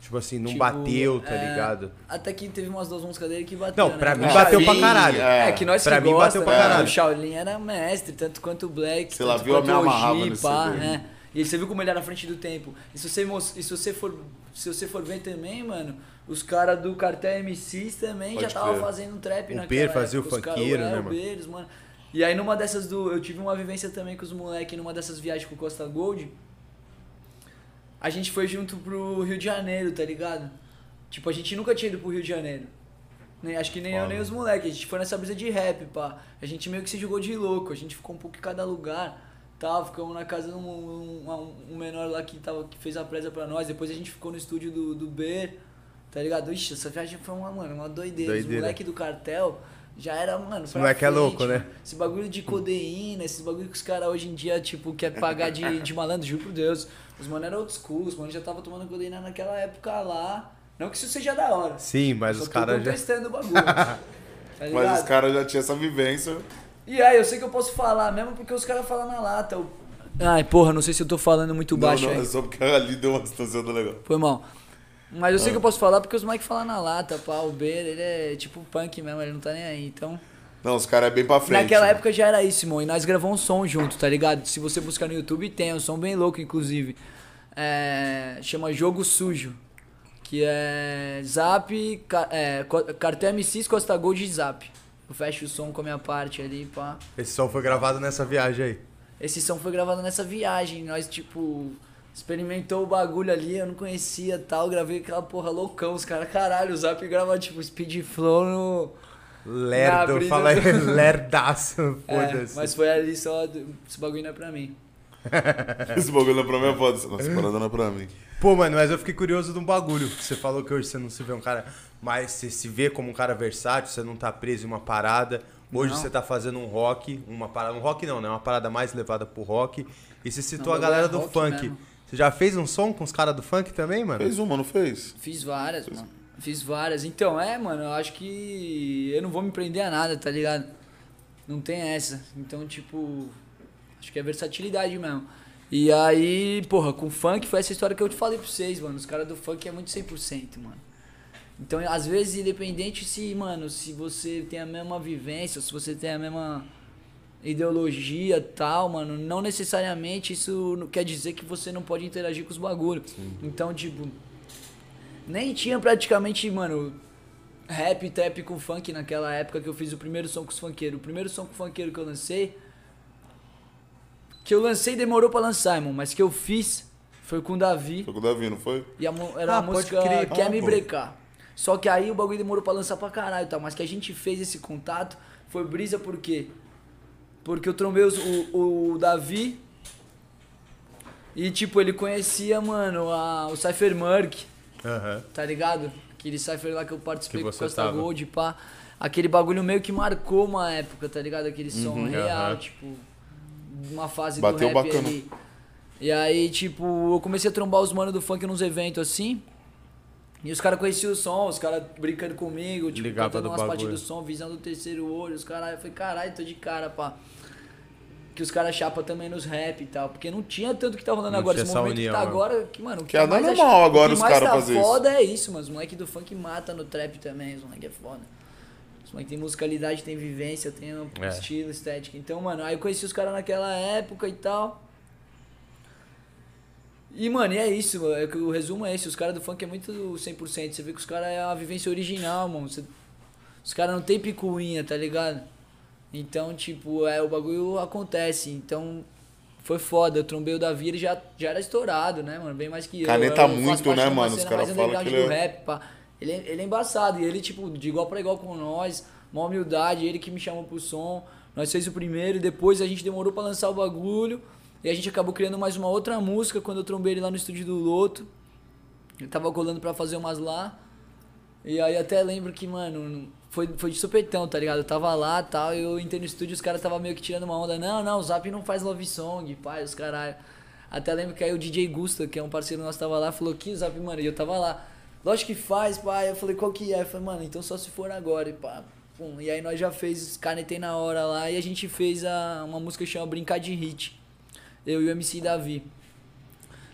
Tipo assim, não Tipo, bateu, tá é, ligado? Até que teve umas duas músicas dele que bateram. Não, pra né? mim O bateu pra caralho. É, que nós Pra que mim gosta, bateu pra né? caralho. O Shaolin era mestre, tanto quanto o Black, Sei lá, tanto viu, eu quanto o Oji, pá, né? E você viu como ele era na frente do tempo. E se você, e se você for se você for ver também, mano, os caras do Cartel MCs também Pode já estavam fazendo trap O naquela Beer fazia o funkeiro, né, o mano? Beers, mano. E aí numa dessas do... Eu tive uma vivência também com os moleques numa dessas viagens com o Costa Gold. A gente foi junto pro Rio de Janeiro, tá ligado? Tipo, a gente nunca tinha ido pro Rio de Janeiro. Nem, acho que nem eu, Foda. nem os moleques. A gente foi nessa brisa de rap, pá. A gente meio que se jogou de louco. A gente ficou um pouco em cada lugar. Tal, ficamos na casa de um, um, um menor lá que, tava, que fez a presa pra nós. Depois a gente ficou no estúdio do, do B, tá ligado? Ixi, essa viagem foi uma, mano, uma doideira. Os Doideira. moleques do cartel já era, mano. Esse moleque é louco, né? Esse bagulho de codeína, esses bagulho que os caras hoje em dia, tipo, quer pagar de, de malandro, juro por Deus. Os mano eram old school, os mano já tava tomando codeína naquela época lá. Não que isso seja da hora. Sim, mas Só os caras já. contestando o bagulho. (laughs) tá Mas os caras já tinham essa vivência. E aí, eu sei que eu posso falar, mesmo porque os caras falam na lata. o- Ai, porra, não sei se eu tô falando muito baixo não, não, aí. é só porque ali deu uma distância do legal. Foi mal. Mas eu sei Ah. que eu posso falar porque os moleques falam na lata, pá. O Beira, ele é tipo punk mesmo, ele não tá nem aí. Então. Não, os caras é bem pra frente. Naquela né? época já era isso, irmão. E nós gravamos um som junto, tá ligado? Se você buscar no YouTube, tem um som bem louco, inclusive. É, chama Jogo Sujo. Que é Zap, ca- é, Co- Cartel MCs, Costa Gold e Zap. Eu fecho o som com a minha parte ali, pá. Esse som foi gravado nessa viagem aí. Esse som foi gravado nessa viagem. Nós, tipo, experimentou o bagulho ali, eu não conhecia tal. Gravei aquela porra loucão. Os caras, caralho, o Zap grava, tipo, speed flow no. Lerdo, fala aí, do- (laughs) lerdaço. (laughs) É, Foda-se. mas foi ali só. Esse bagulho não é pra mim. (laughs) Esse bagulho não é pra mim, é foda. Nossa, parada não é pra mim. Pô, mano, mas eu fiquei curioso de um bagulho. Você falou que hoje você não se vê um cara. Mas você se vê como um cara versátil, você não tá preso em uma parada. Hoje Não. você tá fazendo um rock, uma parada. Um rock não, né? Uma parada mais levada pro rock. E você citou Não, a galera do é rock funk. mesmo. Você já fez um som com os caras do funk também, mano? Fez uma, não fez? Fiz várias, mano. Fiz várias. Então, é, mano, eu acho que eu não vou me prender a nada, tá ligado? Não tem essa. Então, tipo, acho que é versatilidade mesmo. E aí, porra, com funk foi essa história que eu te falei pra vocês, mano. Os caras do funk é muito 100%, mano. Então, às vezes, independente se, mano, se você tem a mesma vivência, se você tem a mesma ideologia tal, mano, não necessariamente isso não quer dizer que você não pode interagir com os bagulhos. Então, tipo, nem tinha praticamente, mano, rap, trap com funk naquela época que eu fiz o primeiro som com os funkeiros. O primeiro som com funkeiro que eu lancei, que eu lancei demorou pra lançar, irmão, mas que eu fiz foi com o Davi. Foi com o Davi, não foi? E a era Ah, uma pode música crer. Quer Ah, Me pô. Brecar. Só que aí o bagulho demorou pra lançar pra caralho e tal. Mas que a gente fez esse contato foi brisa por quê? Porque eu trombei os- o, o Davi e, tipo, ele conhecia, mano, a, o Cypher Murk, Aham. tá ligado? Aquele Cypher lá que eu participei Que com Costa tava. Gold, pá. Aquele bagulho meio que marcou uma época, tá ligado? Aquele som Uhum. real, Aham. tipo, uma fase Bateu do rap bacana. ali. E aí, tipo, eu comecei a trombar os manos do funk nos eventos assim. E os caras conheciam o som, os caras brincando comigo, tipo, Ligava cantando do umas partes do som, visando o terceiro olho, os caras. Eu falei, caralho, tô de cara, pá. Que os caras chapam também nos rap e tal. Porque não tinha tanto que tá rolando Não agora. Esse essa momento que união, tá né? agora, que, mano, o Que é mais normal acha- agora o que os mais caras tá fazer isso. foda é isso, mas os moleque do funk mata no trap também. Os moleque é foda. Os moleque tem musicalidade, tem vivência, tem um É. estilo, estética. Então, mano, aí eu conheci os caras naquela época e tal. E, mano, e é isso, é que o resumo é esse, os caras do funk é muito 100%, você vê que os caras é a vivência original, mano, Você- os caras não tem picuinha, tá ligado? Então, tipo, é, o bagulho acontece, então foi foda, eu trombei o Davi, ele já, já era estourado, né, mano, bem mais que. Caneta eu faço muito, né, mano? Os caras falam que ele do é- rap, pá. Ele, é- ele é embaçado, e ele, tipo, de igual pra igual com nós, uma humildade, ele que me chamou pro som, nós fez o primeiro, e depois a gente demorou pra lançar o bagulho, e a gente acabou criando mais uma outra música quando eu trombei ele lá no estúdio do Loto. Ele tava colando pra fazer umas lá. E aí até lembro que, mano, foi, foi de supetão, tá ligado? Eu tava lá e tal, e eu entrei no estúdio os caras tava meio que tirando uma onda. Não, não, o Zap não faz love song, pai, os caralho. Até lembro que aí o DJ Gusta, que é um parceiro nosso, tava lá, falou que o Zap, mano, e eu tava lá. Lógico que faz, pai. Eu falei, qual que é? Eu falei, mano, então só se for agora, e pá. Pum. E aí nós já fez, canetei na hora lá, e a gente fez a, uma música que chama Brincar de Hit. Eu e o MC Davi.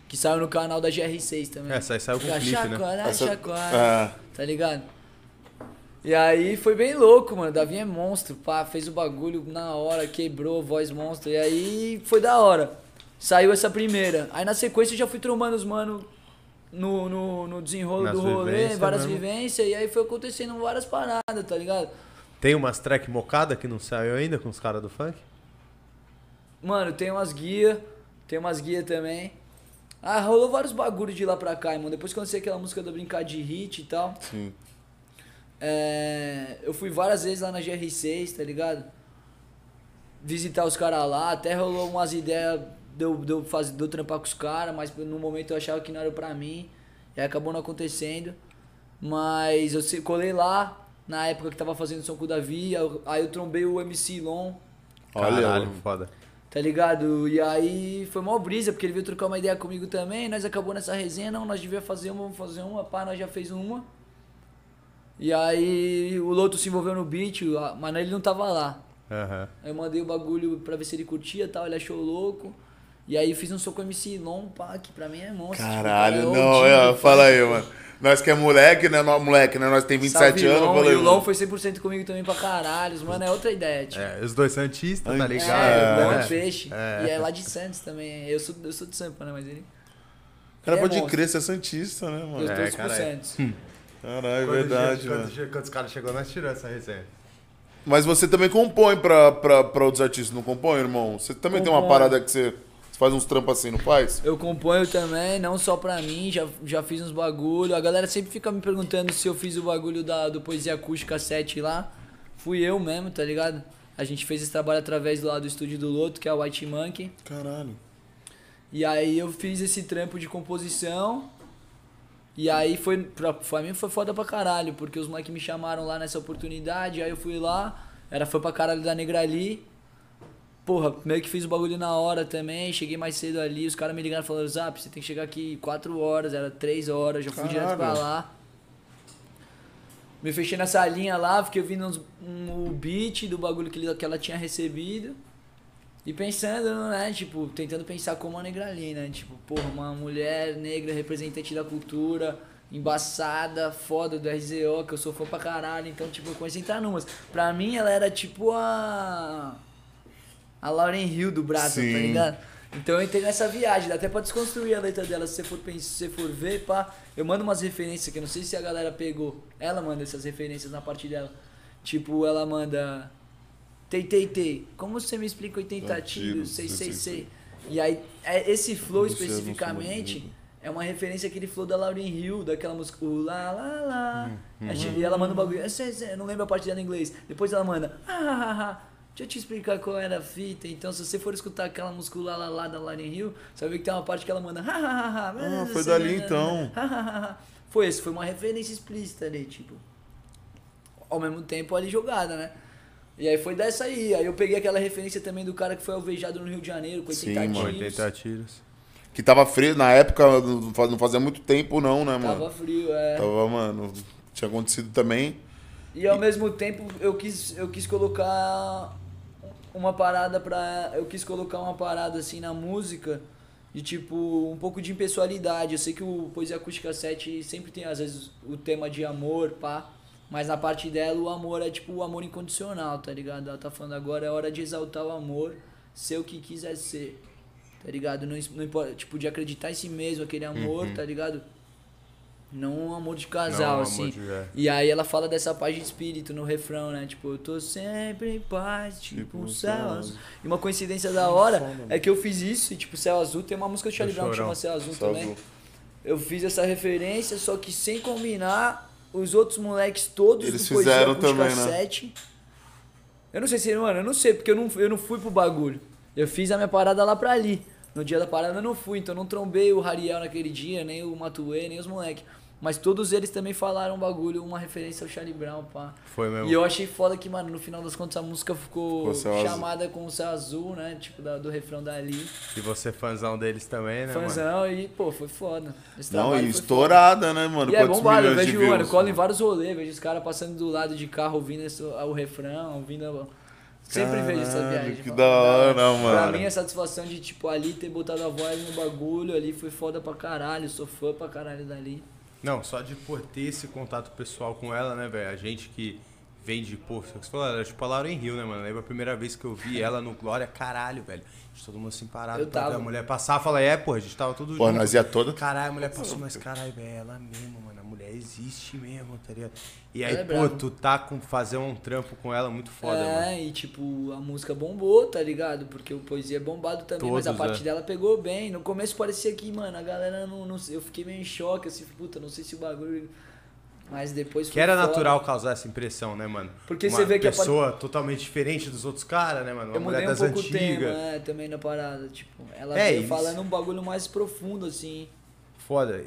Que saiu no canal da GR6 também. Essa aí saiu com Já clipe, né? chacoalha, Essa- chacoalha. Ah, Tá ligado? E aí foi bem louco, mano. Davi é monstro, pá, fez o bagulho na hora, quebrou, voz monstro. E aí foi da hora. Saiu essa primeira. Aí na sequência eu já fui trombando os mano no, no, no desenrolo Nas do rolê, várias mesmo. vivências. E aí foi acontecendo várias paradas, tá ligado? Tem umas track mocada que não saiu ainda com os caras do funk? Mano, tem umas guias, tem umas guias também. Ah, rolou vários bagulhos de lá pra cá, mano. Depois que eu lancei aquela música do Brincar de Hit e tal. sim. É, eu fui várias vezes lá na GR6, tá ligado? Visitar os caras lá, até rolou umas ideias de eu, de eu, fazer, de eu trampar com os caras, mas no momento eu achava que não era pra mim. E aí acabou não acontecendo. Mas eu se- colei lá, na época que tava fazendo som com o Davi, aí eu, aí eu trombei o MC Lon, Olha, Caralho, foda. tá ligado? E aí foi mó brisa, porque ele veio trocar uma ideia comigo também, nós acabou nessa resenha, não, nós devia fazer uma, vamos fazer uma, pá, nós já fez uma. E aí o Loto se envolveu no beat, mas ele não tava lá. Aham. Aí eu mandei o bagulho pra ver se ele curtia e tal, ele achou louco. E aí fiz um som com o MC Lon, pá, que pra mim é monstro. tipo, Caralho, cara, é não, é, pô. fala aí, mano. Nós que é moleque, né? Nós, moleque, né? Nós tem 27 Salve, anos, Lon, fala aí, E o Lon mano. foi 100% comigo também pra caralho, mano, é outra ideia, tipo. É, os dois santistas, tá É, ligado? É, o Lon É. é peixe. É. E é lá de Santos também. Eu sou, eu sou de Sampa, né, mas ele... Cara, ele é pode monstro. crer, você é santista, né, Eu mano? É, torço pro. Santos. Caralho, é verdade, chega- mano. quando, chega- quando os caras chegou, nós tiramos essa resenha. Mas você também compõe pra, pra, pra outros artistas, não compõe, irmão? Você também tem uma parada que você, você faz uns trampos assim, não faz? Eu componho também, não só pra mim, já, já fiz uns bagulho. A galera sempre fica me perguntando se eu fiz o bagulho da, do Poesia Acústica 7 lá. Fui eu mesmo, tá ligado? A gente fez esse trabalho através do lado do estúdio do Loto, que é o White Monkey. Caralho. E aí eu fiz esse trampo de composição. E aí foi, pra, pra mim foi foda pra caralho, porque os moleques me chamaram lá nessa oportunidade, aí eu fui lá, era fã pra caralho da Negra ali. Porra, meio que fiz o bagulho na hora também, cheguei mais cedo ali, os caras me ligaram e falaram, Zap, você tem que chegar aqui 4 horas, era 3 horas, já fui direto pra Caralho. lá. Me fechei na salinha lá, fiquei ouvindo uns, um, o beat do bagulho que, que ela tinha recebido. E pensando, né, tipo, tentando pensar como a Negra ali, né? Tipo, porra, uma mulher negra representante da cultura, embaçada, foda do RZO, que eu sou fã pra caralho, então, tipo, eu comecei a entrar numas. Pra mim, ela era tipo a. A Lauren Hill do braço, tá ligado? Então eu entrei nessa viagem, dá até pra desconstruir a letra dela, se você for, pens- se você for ver, pá. Eu mando umas referências que eu não sei se a galera pegou. Ela manda essas referências na parte dela. Tipo, ela manda. Tei. Como você me explica 80 Tiros, tiros? Sei, sei, sei, sei. E aí, é- esse flow especificamente sou é uma referência àquele flow da Lauryn Hill, daquela música. O lá, lá, lá. Hum, gente- E ela manda um bagulho. Eu, sei, eu não lembro a parte dela em inglês. Depois ela manda. Ah, ah, ah. Deixa eu te explicar qual era a fita. Então, se você for escutar aquela música lá, lá, lá da Lauryn Hill, você vai ver que tem uma parte que ela manda. Ah, ah, ah, ah, Ah, foi dali, então. ah, ah, ah, ah. Foi esse, foi uma referência explícita ali, tipo. Ao mesmo tempo ali jogada, né? E aí foi dessa aí. Aí eu peguei aquela referência também do cara que foi alvejado no Rio de Janeiro com 80 Sim, tiros. 80 tiros. Que tava frio, na época, não faz- não fazia muito tempo não, né, mano? Tava frio, é. Tava, mano, tinha acontecido também. E ao mesmo tempo eu quis, eu quis colocar uma parada pra. Eu quis colocar uma parada assim na música de tipo um pouco de impessoalidade. Eu sei que o Poesia Acústica 7 sempre tem às vezes o tema de amor, pá. Mas na parte dela o amor é tipo o amor incondicional, tá ligado? Ela tá falando agora é hora de exaltar o amor, ser o que quiser ser. Tá ligado? Não, não importa, tipo, de acreditar em si mesmo, aquele amor, tá ligado? Não um amor de casal, Não amor assim. de- é. E aí ela fala dessa paz de espírito no refrão, né? Tipo, eu tô sempre em paz, tipo, Tipo, um céu céu azul. E uma coincidência da hora é que eu fiz isso e, tipo, Céu Azul tem uma música do Charlie Do Brown que chama Céu Azul Céu também. Azul. Eu fiz essa referência, só que sem combinar, os outros moleques todos Eles do fizeram também, né? 7. Eu não sei se, mano, eu não sei, porque eu não, eu não fui pro bagulho. Eu fiz a minha parada lá pra ali. No dia da parada eu não fui, então eu não trombei o Rariel naquele dia, nem o Matuê, nem os moleques. Mas todos eles também falaram um bagulho, uma referência ao Charlie Brown, pá. Foi mesmo. E eu achei foda que, mano, no final das contas a música ficou Ficou Céu Azul. chamada com o céu azul, né? Tipo, da- do refrão dali. E você fãzão deles também, né, mano? Fãzão e, pô, foi foda. Esse Não, e estourada, né, mano? e é Quantos bombado, eu vejo, mano, views? cola em vários rolês, vejo os caras passando do lado de carro ouvindo esse- o refrão, ouvindo. Sempre vejo essa Caralho, viagem. que da hora, Pra mano. mim, a satisfação de, tipo, ali ter botado a voz no bagulho ali foi foda pra caralho. Sou fã pra caralho dali. Não, só de pô, ter esse contato pessoal com ela, né, velho? A gente que vem de, pô, você falou, ela é tipo a Lauren Hill, né, mano? Lembra a primeira vez que eu vi ela no Glória, caralho, velho. A gente todo mundo assim parado Eu pra ver tava. a mulher passar, fala, é, pô, a gente tava tudo Pô, junto. nós ia toda. Caralho, a mulher passou, mas caralho, velho, é ela mesmo, mano. A mulher existe mesmo, tá ligado? E aí, é pô, brava. tu tá com fazer um trampo com ela muito foda, é, mano. e tipo, a música bombou, tá ligado? Porque o Poesia é bombado também, mas a Todos, parte é. dela pegou bem. No começo parecia que, mano, a galera não, não. Eu fiquei meio em choque, assim, puta, não sei se o bagulho. Mas depois Que era foda. natural causar essa impressão, né, mano? Porque Uma você vê que a par- pessoa totalmente diferente dos outros caras, né, mano? Uma Eu mulher mudei um das pouco antigas. tema, é, também na parada. Tipo, ela É, veio falando um bagulho mais profundo, assim. Foda.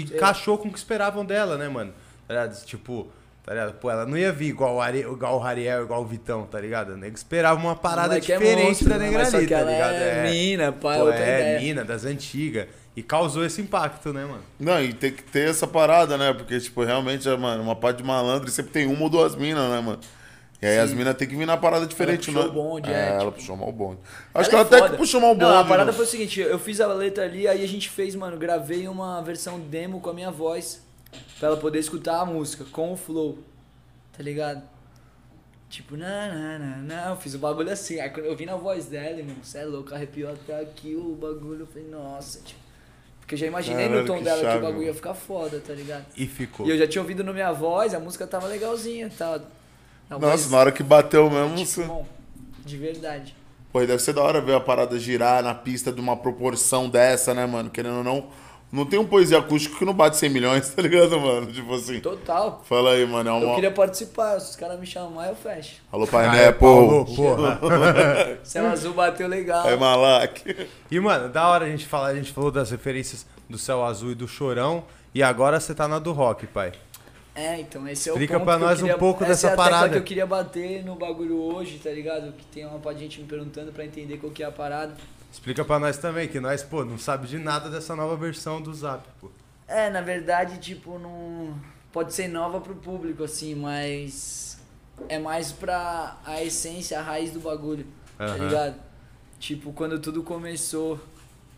E, encaixou com o que esperavam dela, né, mano? Tá ligado? Tipo, tá ligado? Pô, ela não ia vir igual o, Ari, igual o Ariel, igual o Vitão, tá ligado? O nego esperava uma parada é diferente monstro, da né? negra ali, tá ligado? é mina, pai, Pô, outra é, ideia. mina, das antigas. E causou esse impacto, né, mano? Não, e tem que ter essa parada, né? Porque, tipo, realmente, é, mano, uma parte de malandro e sempre tem uma ou duas minas, né, mano? E aí as minas tem que vir na parada diferente, puxou né? o bonde, é, é, ela tipo- puxou mal o bonde. Acho Ela que é ela até foda. que puxou mal o bonde. Não, a parada né? foi o seguinte, eu fiz a letra ali, aí a gente fez, mano, gravei uma versão demo com a minha voz pra ela poder escutar a música, com o flow, tá ligado? Tipo, na, na, na, na, eu fiz o bagulho assim, aí quando eu vi na voz dela, irmão, cê é louco, arrepiou até aqui o bagulho, eu falei, nossa, tipo... Porque eu já imaginei Caralho, no tom que dela que chave, o bagulho ia mano. ficar foda, tá ligado? E ficou. E eu já tinha ouvido na minha voz, a música tava legalzinha, tá? Na Nossa, na hora que bateu mesmo, tipo, você... bom, de verdade. Pô, e deve ser da hora ver a parada girar na pista de uma proporção dessa, né, mano? Querendo ou não. Não tem um poesia acústico que não bate 100 milhões, (laughs) tá ligado, mano? Tipo assim. Total. Fala aí, mano. É Eu uma... queria participar, se os caras me chamar, eu fecho. Alô, Pai Ah, Né, é, Paulo, pô. porra. (laughs) Céu Azul bateu legal. É malac. E, mano, da hora a gente falar, a gente falou das referências do Céu Azul e do Chorão. E agora você tá na do rock, pai. É, então esse é Explica o ponto pra que eu nós um queria- pouco essa dessa é a parada. que eu queria bater no bagulho hoje, tá ligado? Que tem uma parte de gente me perguntando pra entender qual que é a parada. Explica pra nós também, que nós, pô, não sabe de nada dessa nova versão do Zap, pô. É, na verdade, tipo, não. Pode ser nova pro público, assim, mas. É mais pra a essência, a raiz do bagulho, tá Aham. ligado? Tipo, quando tudo começou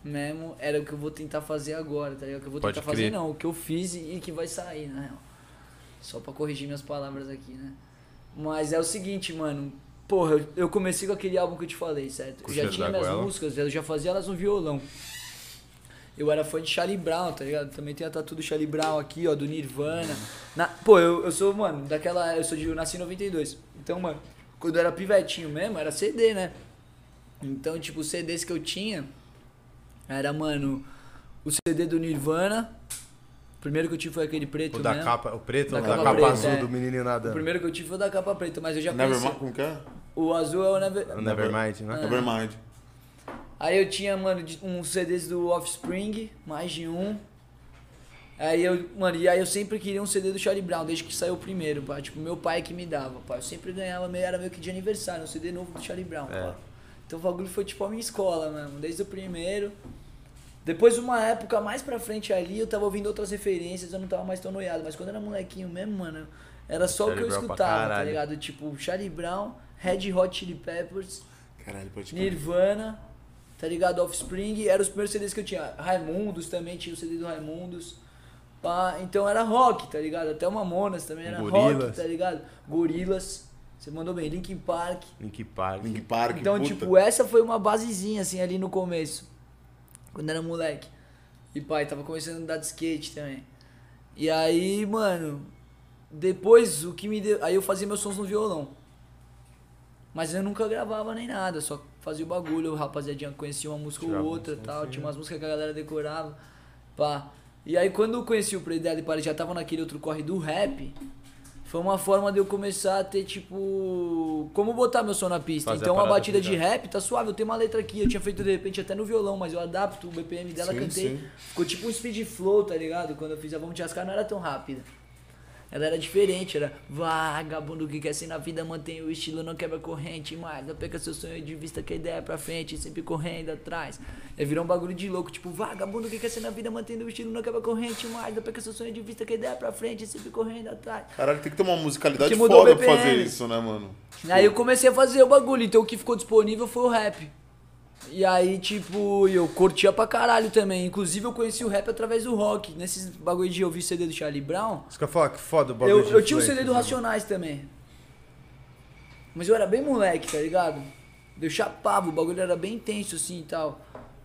mesmo, era o que eu vou tentar fazer agora, tá ligado? O que eu vou Pode tentar crer. fazer não, o que eu fiz e e que vai sair, na real. Só pra corrigir minhas palavras aqui, né? Mas é o seguinte, mano. Porra, eu- eu comecei com aquele álbum que eu te falei, certo? Eu já tinha minhas Goela. músicas, eu já fazia elas no violão. Eu era fã de Charlie Brown, tá ligado? Também tem a tatu do Charlie Brown aqui, ó, do Nirvana. Na- pô, eu, eu sou, mano, daquela. Eu sou de. Eu nasci em 92. Então, mano, quando eu era pivetinho mesmo, era CD, né? Então, tipo, os CDs que eu tinha era, mano, o CD do Nirvana. O primeiro que eu tive foi aquele preto, O da né? capa, o preto, Da o da capa capa, preta, azul é. do menininho O nadando. primeiro que eu tive foi o da capa preta, mas eu já Nevermind, conheci. como que é? O azul é o Never... O Nevermind, né? Ah. Nevermind. Aí eu tinha, mano, uns CDs do Offspring, mais de um. Aí eu, mano, e aí eu sempre queria um CD do Charlie Brown, desde que saiu o primeiro, pá. Tipo, meu pai que me dava, pá. Eu sempre ganhava, meio, era meio que de aniversário, um CD novo do Charlie Brown, É. pá. Então o bagulho foi tipo a minha escola mesmo, desde o primeiro. Depois, uma época mais pra frente ali, eu tava ouvindo outras referências, eu não tava mais tão noiado. Mas quando eu era molequinho mesmo, mano, era só o que Charlie eu Brown escutava, tá ligado? Tipo, Charlie Brown, Red Hot Chili Peppers. Caralho. Nirvana, tá ligado? Offspring, eram os primeiros CDs que eu tinha. Raimundos também, tinha o CD do Raimundos. Pá, então era rock, tá ligado? Até o Mamonas também era rock, Gorillaz. tá ligado? Gorilas, você mandou bem, Linkin Park. Link Park. Link Park, Então, puta. tipo, essa foi uma basezinha, assim, ali no começo. Quando era moleque. E pai, tava começando a andar de skate também. E aí, mano, depois o que me deu. Aí eu fazia meus sons no violão. Mas eu nunca gravava nem nada, só fazia o bagulho, o rapaziadinha conhecia uma música Tirava ou outra tal. sonzinho. Tinha umas músicas que a galera decorava. Pá. E aí quando eu conheci o Predela e Party, já tava naquele outro corre do rap. Foi uma forma de eu começar a ter, tipo. Como botar meu som na pista. Fazer a então, uma batida de rap tá suave. Eu tenho uma letra aqui, eu tinha feito de repente até no violão, mas eu adapto o BPM dela, Sim, cantei. sim. Ficou tipo um speed flow, tá ligado? Quando eu fiz a Vamos Te Ascar, não era tão rápida. Ela era diferente, era vagabundo que quer ser na vida, mantém o estilo, não quebra corrente mais. Não perca seu sonho de vista que a ideia é pra frente, sempre correndo atrás. Aí virou um bagulho de louco, tipo, vagabundo que quer ser na vida, mantendo o estilo, não quebra corrente mais. Não perca seu sonho de vista que a ideia é pra frente, sempre correndo atrás. Caralho, tem que ter uma musicalidade foda pra fazer isso, né, mano? Tipo, Aí eu comecei a fazer o bagulho, então o que ficou disponível foi o rap. E aí, tipo, eu curtia pra caralho também. Inclusive, eu conheci o rap através do rock. Nesses bagulho de ouvir CD do Charlie Brown. Isso que eu ia falar, que foda o bagulho Eu, eu tinha o influência, CD do né? Racionais também. Mas eu era bem moleque, tá ligado? Eu chapava, o bagulho era bem intenso assim e tal.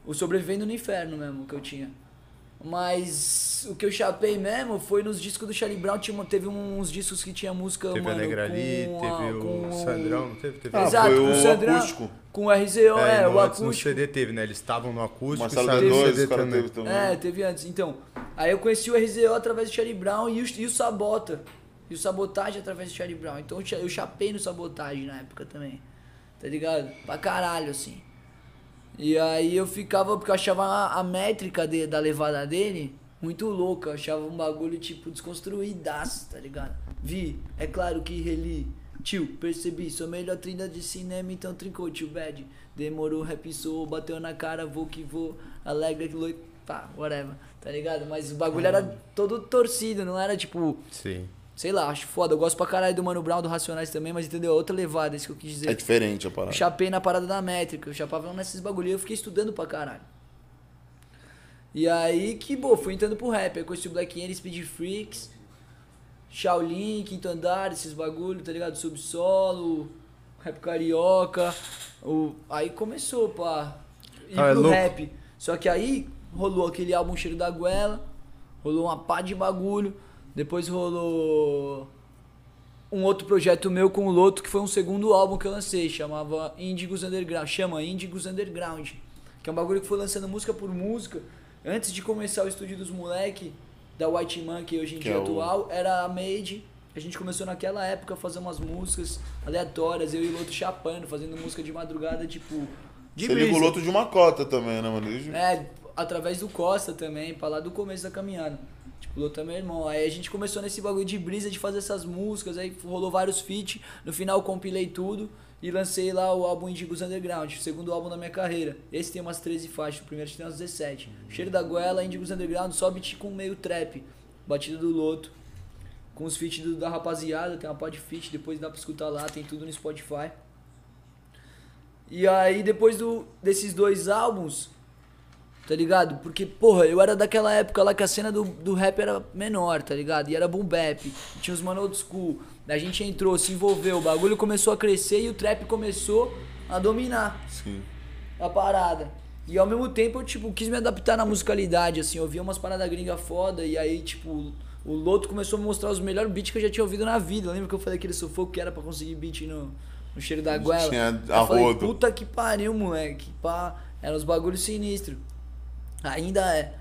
O Sobrevivendo no Inferno mesmo que eu tinha. Mas o que eu chapei mesmo foi nos discos do Charlie Brown. Tinha, teve uns discos que tinha música, Teve mano, a Negra ali, com teve a- o com Sandrão, não teve? teve Ah, Exato, foi com o Sandrão, acústico. com o RZO, é, não, o antes no acústico. CD teve, né? Eles estavam no acústico Marcelo e no D2, CD também. teve também. É, teve antes. Então, aí eu conheci o RZO através do Charlie Brown e o, e o Sabota. E o Sabotagem através do Charlie Brown. Então eu chapei no Sabotagem na época também. Tá ligado? Pra caralho, assim. E aí eu ficava, porque eu achava a, a métrica de- da levada dele muito louca. Eu achava um bagulho, tipo, desconstruídaço, tá ligado? Vi, é claro que reli. Tio, percebi, sou melhor trinda de cinema, então trincou, tio bad. Demorou, rap sou, bateu na cara, vou que vou, alegre que loito, pá, whatever, tá ligado? Mas o bagulho era todo torcido, não era tipo, Sim. Sei lá, acho foda. Eu gosto pra caralho do Mano Brown, do Racionais também, mas entendeu? É Outra levada, isso que eu quis dizer. É diferente a Eu parada. chapei na parada da métrica, eu chapava nesses bagulho e eu fiquei estudando pra caralho. E aí que, bom, fui entrando pro rap. Aí conheci o Black End, Speed Freaks, Shaolin, Quinto Andar, esses bagulho, tá ligado? Subsolo, Rap Carioca. O... Aí começou, pá, ir Ah, é pro louco. rap. Só que aí rolou aquele álbum Cheiro da Goela, rolou uma pá de bagulho. Depois rolou um outro projeto meu com o Loto, que foi um segundo álbum que eu lancei, chamava Índigos Underground, chama Índigos Underground, que é um bagulho que foi lançando música por música. Antes de começar o estúdio dos moleque, da White Man, que hoje em Que dia é é o- atual, era a Made. A gente começou naquela época a fazer umas músicas aleatórias, eu e o Loto chapando, fazendo música de madrugada, tipo. De Você liga o brisa. loto de uma cota também, né, mano? É, através do Costa também, pra lá do começo da caminhada. Tipo, o Lota é meu irmão. Aí a gente começou nesse bagulho de brisa de fazer essas músicas, aí rolou vários feats. No final compilei tudo e lancei lá o álbum Indigos Underground, o segundo álbum da minha carreira. Esse tem umas 13 faixas, o primeiro tem umas 17. Cheiro da Goela, Indigos Underground, só beat com meio trap. Batida do Loto. Com os feats do- da rapaziada, tem uma pá de feat, depois dá pra escutar lá, tem tudo no Spotify. E aí, depois do, desses dois álbuns, tá ligado? Porque, porra, eu era daquela época lá que a cena do, do rap era menor, tá ligado? E era boom bap, tinha os mano old school. A gente entrou, se envolveu, o bagulho começou a crescer e o trap começou a dominar Sim. a parada. E ao mesmo tempo eu, tipo, quis me adaptar na musicalidade, assim, eu via umas paradas gringa foda, e aí, tipo, o Loto começou a me mostrar os melhores beats que eu já tinha ouvido na vida. Lembra que eu falei aquele sufoco que era pra conseguir beat no, no cheiro da goela? Tinha eu falei, arrodo. puta que pariu, moleque. Pá, eram os bagulhos sinistros. Ainda é.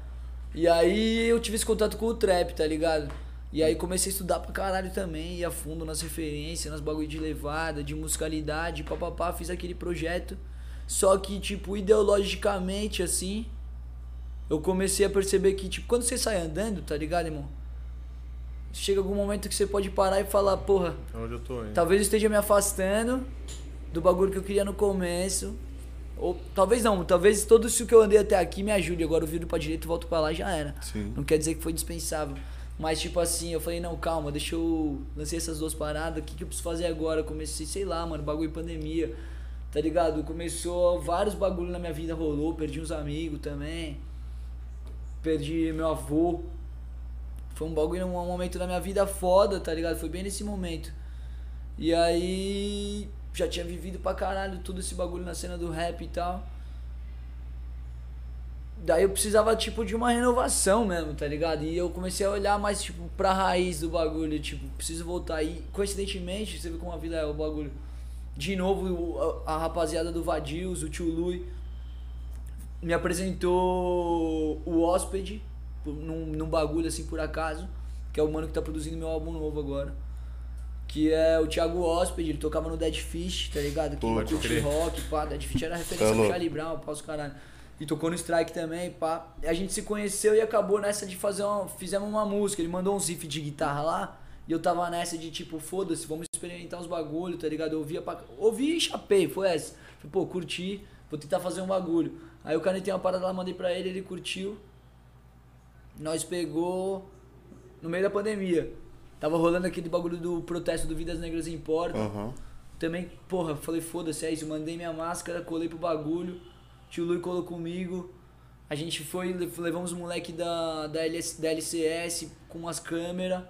E aí eu tive esse contato com o trap, tá ligado? E aí comecei a estudar pra caralho também, ia fundo nas referências, nas bagulho de levada, de musicalidade, papapá, fiz aquele projeto. Só que, tipo, ideologicamente, assim, eu comecei a perceber que, tipo, quando você sai andando, tá ligado, irmão? Chega algum momento que você pode parar e falar, porra, Onde eu tô indo? Talvez eu esteja me afastando do bagulho que eu queria no começo. Ou talvez não, talvez todo isso que eu andei até aqui me ajude. Agora eu viro pra direita e volto pra lá e já era. Sim. Não quer dizer que foi dispensável. Mas tipo assim, eu falei, não, calma, deixa eu. Lancei essas duas paradas, o que, que eu preciso fazer agora? Comecei, sei lá, mano, bagulho pandemia. tá ligado? Começou, vários bagulho na minha vida rolou, perdi uns amigos também. Perdi meu avô. Foi um bagulho, um momento da minha vida foda, tá ligado? Foi bem nesse momento. E aí, já tinha vivido pra caralho todo esse bagulho na cena do rap e tal. Daí eu precisava, tipo, de uma renovação mesmo, tá ligado? E eu comecei a olhar mais, tipo, pra raiz do bagulho, tipo, preciso voltar. E, coincidentemente, você viu como a vida é o bagulho. De novo, a, rapaziada do Vadios, o Tio Lui, me apresentou o Hóspede, num, num bagulho assim, por acaso, que é o mano que tá produzindo meu álbum novo agora. Que é o Thiago Hóspede, ele tocava no Dead Fish, tá ligado? Que curte rock, pá, Dead Fish era (laughs) referência Tá do. Charlie Brown, pá, os caralho. E tocou no Strike também, pá. E a gente se conheceu e acabou nessa de fazer uma. Fizemos uma música. Ele mandou uns riff de guitarra lá. E eu tava nessa de tipo, foda-se, vamos experimentar uns bagulho, tá ligado? Eu ouvia pra. Ouvi e chapei, foi essa. Falei, pô, curti, vou tentar fazer um bagulho. Aí eu canetei uma parada lá, mandei pra ele, ele curtiu. Nós pegou no meio da pandemia. Tava rolando aquele bagulho do protesto do Vidas Negras Importam. Aham. Também, porra, falei, foda-se, é isso. Mandei minha máscara, colei pro bagulho. Tio Lui colou comigo. A gente foi, levamos o moleque da, da, LS, da LCS com umas câmeras.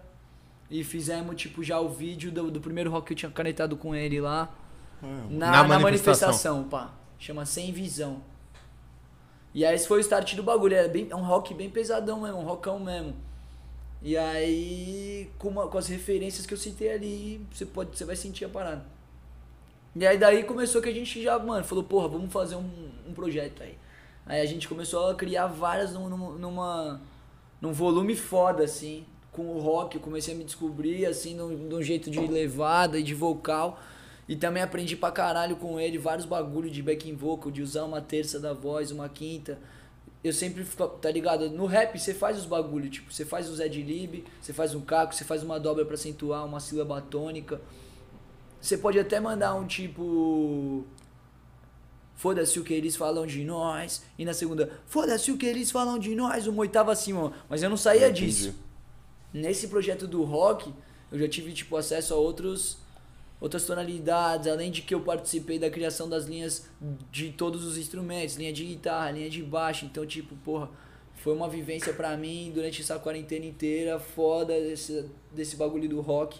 E fizemos, tipo, já o vídeo do, do primeiro rock que eu tinha canetado com ele lá. Na, Na na manifestação. manifestação, pá. Chama Sem Visão. E aí esse foi o start do bagulho. É, bem, é um rock bem pesadão mesmo, um rockão mesmo. E aí, com, uma- com as referências que eu citei ali, você, pode, você vai sentir a parada. E aí daí começou que a gente já, mano, falou, porra, vamos fazer um, um projeto aí. Aí a gente começou a criar várias num- num- numa, num volume foda, assim. Com o rock, eu comecei a me descobrir, assim, num, num jeito de levada e de vocal. E também aprendi pra caralho com ele vários bagulho de backing vocal, de usar uma terça da voz, uma quinta. Eu sempre fico, tá ligado? No rap você faz os bagulho, tipo, você faz o Zé de Lib, você faz um caco, você faz uma dobra pra acentuar, uma sílaba tônica. Você pode até mandar um tipo. Foda-se o que eles falam de nós. E na segunda, foda-se o que eles falam de nós. Uma oitava acima. Mas eu não saía Entendi. disso. Nesse projeto do rock, eu já tive tipo acesso a outros outras tonalidades, além de que eu participei da criação das linhas de todos os instrumentos, linha de guitarra, linha de baixo, então tipo, porra, foi uma vivência pra mim durante essa quarentena inteira, foda desse, desse bagulho do rock.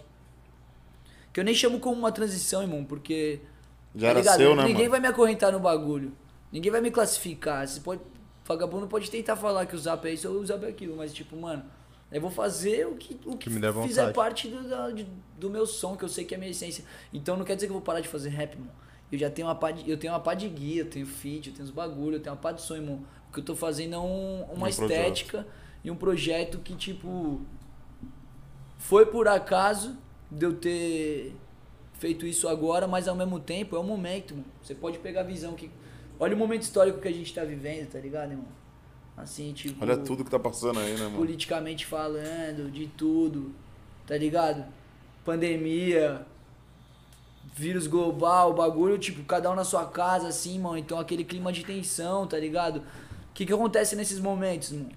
Que eu nem chamo como uma transição, irmão, porque Já tá era ligado? seu, né, Ninguém mano? vai me acorrentar no bagulho. Ninguém vai me classificar. Você pode. Vagabundo pode tentar falar que o zap é isso ou o zap é aquilo, mas tipo, mano, eu vou fazer o que, o que, Que fizer parte do, de- do meu som, que eu sei que é a minha essência. Então não quer dizer que eu vou parar de fazer rap, mano. Eu já tenho uma pá de, eu tenho uma pá de guia, eu tenho feat, eu tenho os bagulho, eu tenho uma pá de som, irmão. O que eu tô fazendo é um- uma Um estética e um projeto que, tipo, foi por acaso de eu ter feito isso agora, mas ao mesmo tempo é o momento, mano. Você pode pegar a visão que. Olha o momento histórico que a gente tá vivendo, tá ligado, irmão? Assim, tipo. Olha tudo que tá passando aí, né, mano? Politicamente falando, de tudo, tá ligado? Pandemia, vírus global, bagulho, tipo, cada um na sua casa, assim, mano. Então aquele clima de tensão, tá ligado? O que que acontece nesses momentos, mano?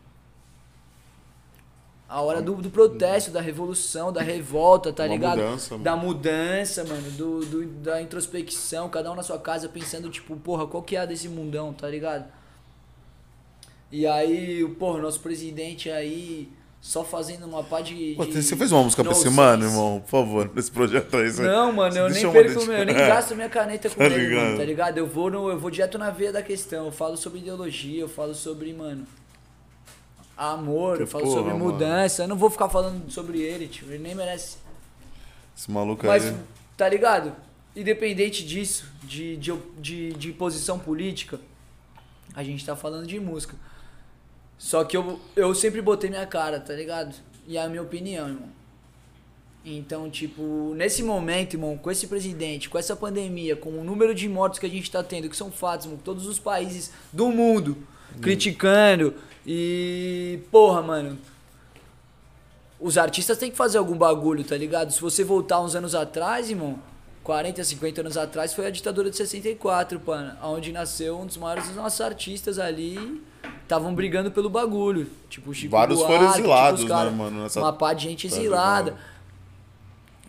A hora do, do protesto, da revolução, da revolta, tá Uma ligado? mudança, mano. da mudança, mano, do, do- da introspecção, cada um na sua casa pensando, tipo, porra, qual que é a desse mundão, tá ligado? E aí, porra, nosso presidente aí só fazendo uma pá de. Pô, de você fez uma música pra esse mano, irmão? Por favor, nesse projeto aí. você- Não, mano, eu nem perco, meu, eu nem gasto minha caneta (laughs) com Tá ele, mano, ligado? tá ligado? Eu vou, no, eu vou direto na veia da questão, eu falo sobre ideologia, eu falo sobre, mano, amor, Que eu falo porra, sobre mano. mudança, eu não vou ficar falando sobre ele, tipo, ele nem merece. Esse maluco Mas, aí. tá ligado? Independente disso, de, de, de, de posição política, a gente tá falando de música. Só que eu, eu sempre botei minha cara, tá ligado? E é a minha opinião, irmão. Então, tipo, nesse momento, irmão, com esse presidente, com essa pandemia, com o número de mortos que a gente tá tendo, que são fatos, irmão, todos os países do mundo criticando e. Porra, mano. Os artistas têm que fazer algum bagulho, tá ligado? Se você voltar uns anos atrás, irmão, 40, 50 anos atrás, foi a ditadura de 64, mano. Onde nasceu um dos maiores dos nossos artistas ali. Estavam brigando pelo bagulho. Tipo, o Chico Vários Buarque, foram exilados, tipo, cara- né, mano, nessa- Uma pá de gente exilada.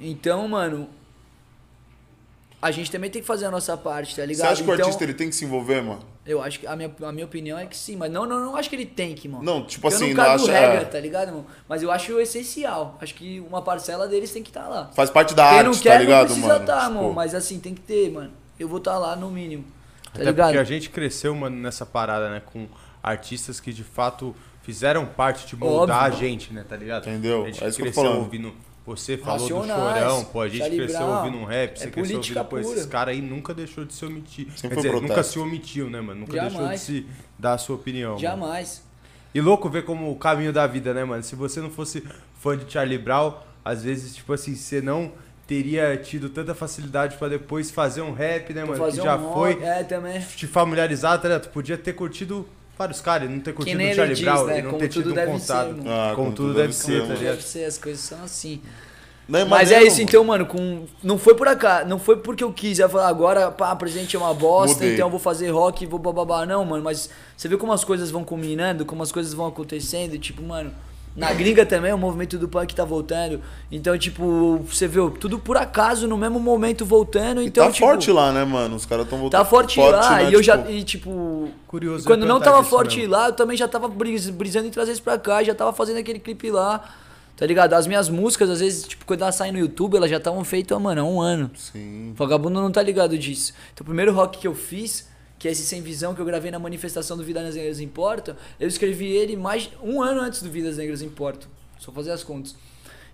Então, mano, a gente também tem que fazer a nossa parte, tá Você ligado? acha que o Então, artista ele tem que se envolver, mano? Eu acho que a minha, a minha opinião é que sim, mas não, não, não acho que ele tem que, mano. Não, tipo eu assim, não não cago acha- regra, é. tá ligado, mano? Mas eu acho essencial. Acho que uma parcela deles tem que estar lá. Faz parte da Quem arte, não tá quer ligado, não precisa mano? tá, Tipo, mano. Mas assim, tem que ter, mano. Eu vou estar lá no mínimo. Tá Até ligado? porque a gente cresceu, mano, nessa parada, né? Com artistas que de fato fizeram parte de moldar Óbvio. a gente, né? Tá ligado? Entendeu? A gente É isso que eu tô cresceu falando. ouvindo. Você falou do Racionais, chorão, pô, a gente Charlie cresceu Brown. ouvindo um rap, É você cresceu ouvindo, pô, esses caras aí nunca deixou de se omitir. Sempre Quer dizer, nunca se omitiu, né, mano? Nunca deixou de Jamais. se dar a sua opinião. mano. Jamais. E louco ver como o caminho da vida, né, mano? Se você não fosse fã de Charlie Brown, às vezes, tipo assim, você não teria tido tanta facilidade pra depois fazer um rap, né, mano? Que fazer já um foi É, também. te familiarizar, tá ligado? Tu podia ter curtido vários caras, e não ter curtido o Charlie diz, Brown né? e não Como ter tido tudo um deve contato. ser, mano. Ah, como, tudo deve ser, tá Como ligado? deve ser, as coisas são assim. Não é Mas é maneiro, isso, então, mano, com... não foi por acaso, não foi porque eu quis, ia falar agora, pá, presente é uma bosta, Mudei. então eu vou fazer rock e vou bababá. Não, mano, mas você vê como as coisas vão combinando, como as coisas vão acontecendo, e, tipo, mano, na gringa também o movimento do punk tá voltando. Então, tipo, você vê tudo por acaso, no mesmo momento voltando, E então, tá tipo, forte lá, né, mano? Os caras tão voltando. Tá forte, lá, né, e eu tipo, já, e tipo, Curioso. quando eu não tava forte mesmo. lá, eu também já tava bris- brisando em trazer isso pra cá, já tava fazendo aquele clipe lá. Tá ligado? As minhas músicas, às vezes, tipo, quando elas saem no YouTube, elas já estavam feitas, mano, há um ano. Sim. O vagabundo não tá ligado disso. Então, o primeiro rock que eu fiz, que é esse Sem Visão, que eu gravei na manifestação do Vidas Negras Importam, eu escrevi ele mais um ano antes do Vidas Negras Importam. Só fazer as contas.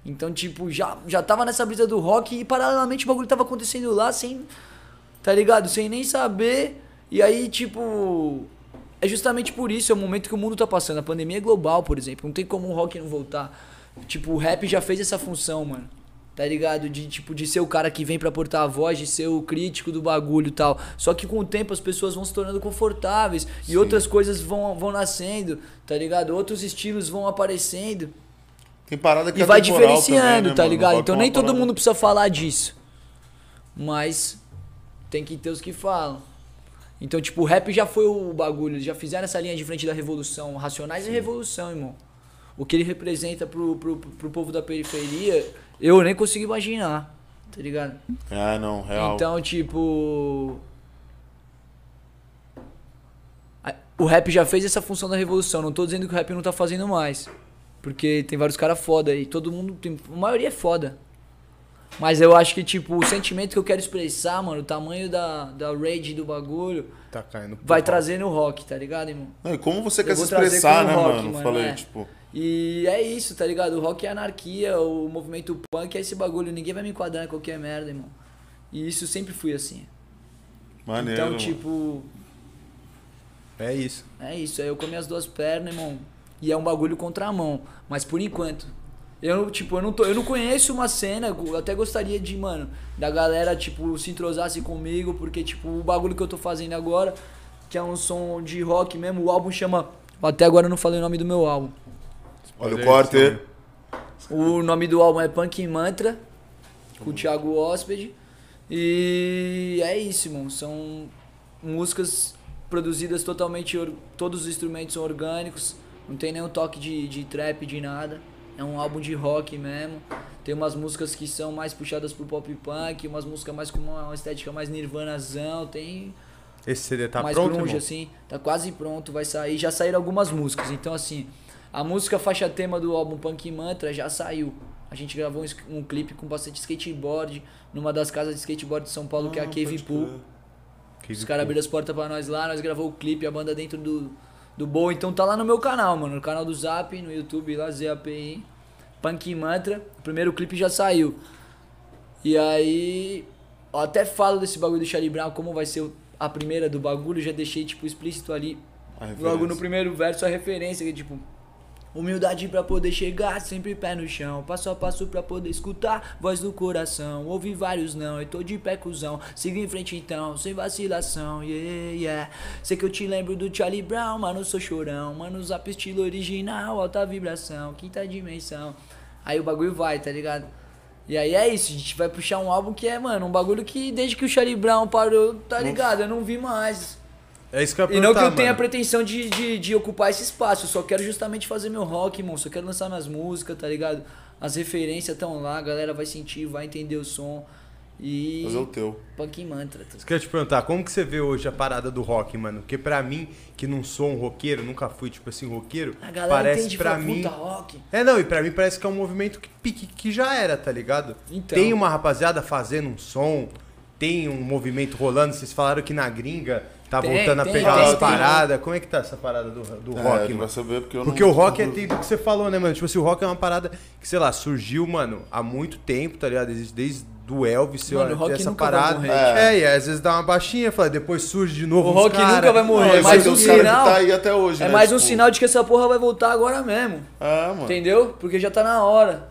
Então, tipo, já, já tava nessa brisa do rock e paralelamente o bagulho tava acontecendo lá sem. Tá ligado? Sem nem saber. E aí, tipo. É justamente por isso, é o momento que o mundo tá passando. A pandemia é global, por exemplo. Não tem como o rock não voltar. Tipo, o rap já fez essa função, mano. Tá ligado? De, tipo, de ser o cara que vem pra portar a voz, de ser o crítico do bagulho e tal. Só que com o tempo as pessoas vão se tornando confortáveis e outras coisas vão, vão nascendo, tá ligado? Outros estilos vão aparecendo. Tem parada que E é vai diferenciando, também, né, tá ligado? Então nem todo parada- mundo precisa falar disso. Mas tem que ter os que falam. Então, tipo, o rap já foi o bagulho, já fizeram essa linha de frente da revolução. Racionais é revolução, irmão. O que ele representa pro, pro, pro povo da periferia, eu nem consigo imaginar, tá ligado? Ah, não, real. Então, tipo. O rap já fez essa função da revolução. Não tô dizendo que o rap não tá fazendo mais. Porque tem vários caras foda aí. Todo mundo. Tem, a maioria é foda. Mas eu acho que, tipo, o sentimento que eu quero expressar, mano, o tamanho da, da rage do bagulho, Tá caindo. vai rock. trazer no rock, tá ligado, irmão? Não, e como você Eu quer se expressar, né, o rock, mano? mano, Falei, é. tipo. E é isso, tá ligado? O rock é anarquia, o movimento punk é esse bagulho. Ninguém vai me enquadrar em qualquer merda, irmão. E isso sempre fui assim. Maneiro. então, tipo, É isso. É isso, aí eu comi as duas pernas, irmão. E é um bagulho contra a mão. Mas por enquanto. Eu, tipo, eu não, tô, eu não conheço uma cena, eu até gostaria de, mano, da galera, tipo, se entrosasse comigo, porque, tipo, o bagulho que eu tô fazendo agora, que é um som de rock mesmo, o álbum chama. Até agora eu não falei o nome do meu álbum. Olha o corte. O nome do álbum é Punk Mantra, com o Thiago Hóspede. E é isso, irmão. São músicas produzidas totalmente. Todos os instrumentos são orgânicos. Não tem nenhum toque de, de trap, de nada. É um álbum de rock mesmo. Tem umas músicas que são mais puxadas pro pop punk, umas músicas mais com uma estética mais nirvanazão. Tem Esse CD tá mais pronto, irmão? assim. Tá quase pronto, vai sair. Já saíram algumas músicas. Então, assim, a música faixa tema do álbum Punk Mantra já saiu. A gente gravou um, um clipe com bastante skateboard numa das casas de skateboard de São Paulo, que é a Ah, Cave Pool. Que Os caras abriram as portas pra nós lá, nós gravou o clipe, a banda dentro do, do Boa. Então tá lá no meu canal, mano. No canal do Zap, no YouTube, lá, ZAPI. Punk Mantra. O primeiro clipe já saiu. E aí. Eu até falo desse bagulho do Charlie Brown, como vai ser a primeira do bagulho. Já deixei, tipo, explícito ali. Logo no primeiro verso a referência, que é tipo. Humildade pra poder chegar, sempre pé no chão. Passo a passo pra poder escutar, voz do coração. Ouvi vários não, eu tô de pé cuzão. Siga em frente então, sem vacilação, yeah, yeah. Sei que eu te lembro do Charlie Brown, mano, sou chorão. Mano, zap estilo original, alta vibração, quinta dimensão. Aí o bagulho vai, tá ligado? E aí é isso, a gente vai puxar um álbum que é, mano, um bagulho que desde que o Charlie Brown parou, tá ligado? Eu não vi mais. É isso que eu ia E não que eu perguntar, tenha a mano. pretensão de, de, de ocupar esse espaço, eu só quero justamente fazer meu rock, irmão. Só quero lançar minhas músicas, tá ligado? As referências estão lá, a galera vai sentir, vai entender o som. E. Fazer o teu. Punk mantra. tá? Isso que eu ia te perguntar, como que você vê hoje a parada do rock, mano? Porque pra mim, que não sou um roqueiro, nunca fui, tipo assim, roqueiro, A galera parece entende pra fala, mim... puta rock. É, não, e pra mim parece que é um movimento que, que, que já era, tá ligado? Então. Tem uma rapaziada fazendo um som, tem um movimento rolando, vocês falaram que na gringa tá Tem, voltando a tem, pegar tem, umas paradas. Como é que tá essa parada do, do É, rock, mano? vai saber porque eu Porque não... o rock é tudo que você falou, né, mano? Tipo assim, o rock é uma parada que, sei lá, surgiu, mano, há muito tempo, tá ligado? Desde, desde do Elvis, sei Mano, lá, o essa parada. morrer. É. e às vezes dá uma baixinha, fala, depois surge de novo O rock cara. nunca vai morrer, Não, é mais é um sinal. tá aí até hoje, É né? mais um Tipo, sinal de que essa porra vai voltar agora mesmo. Ah, mano. Entendeu? Porque já tá na hora.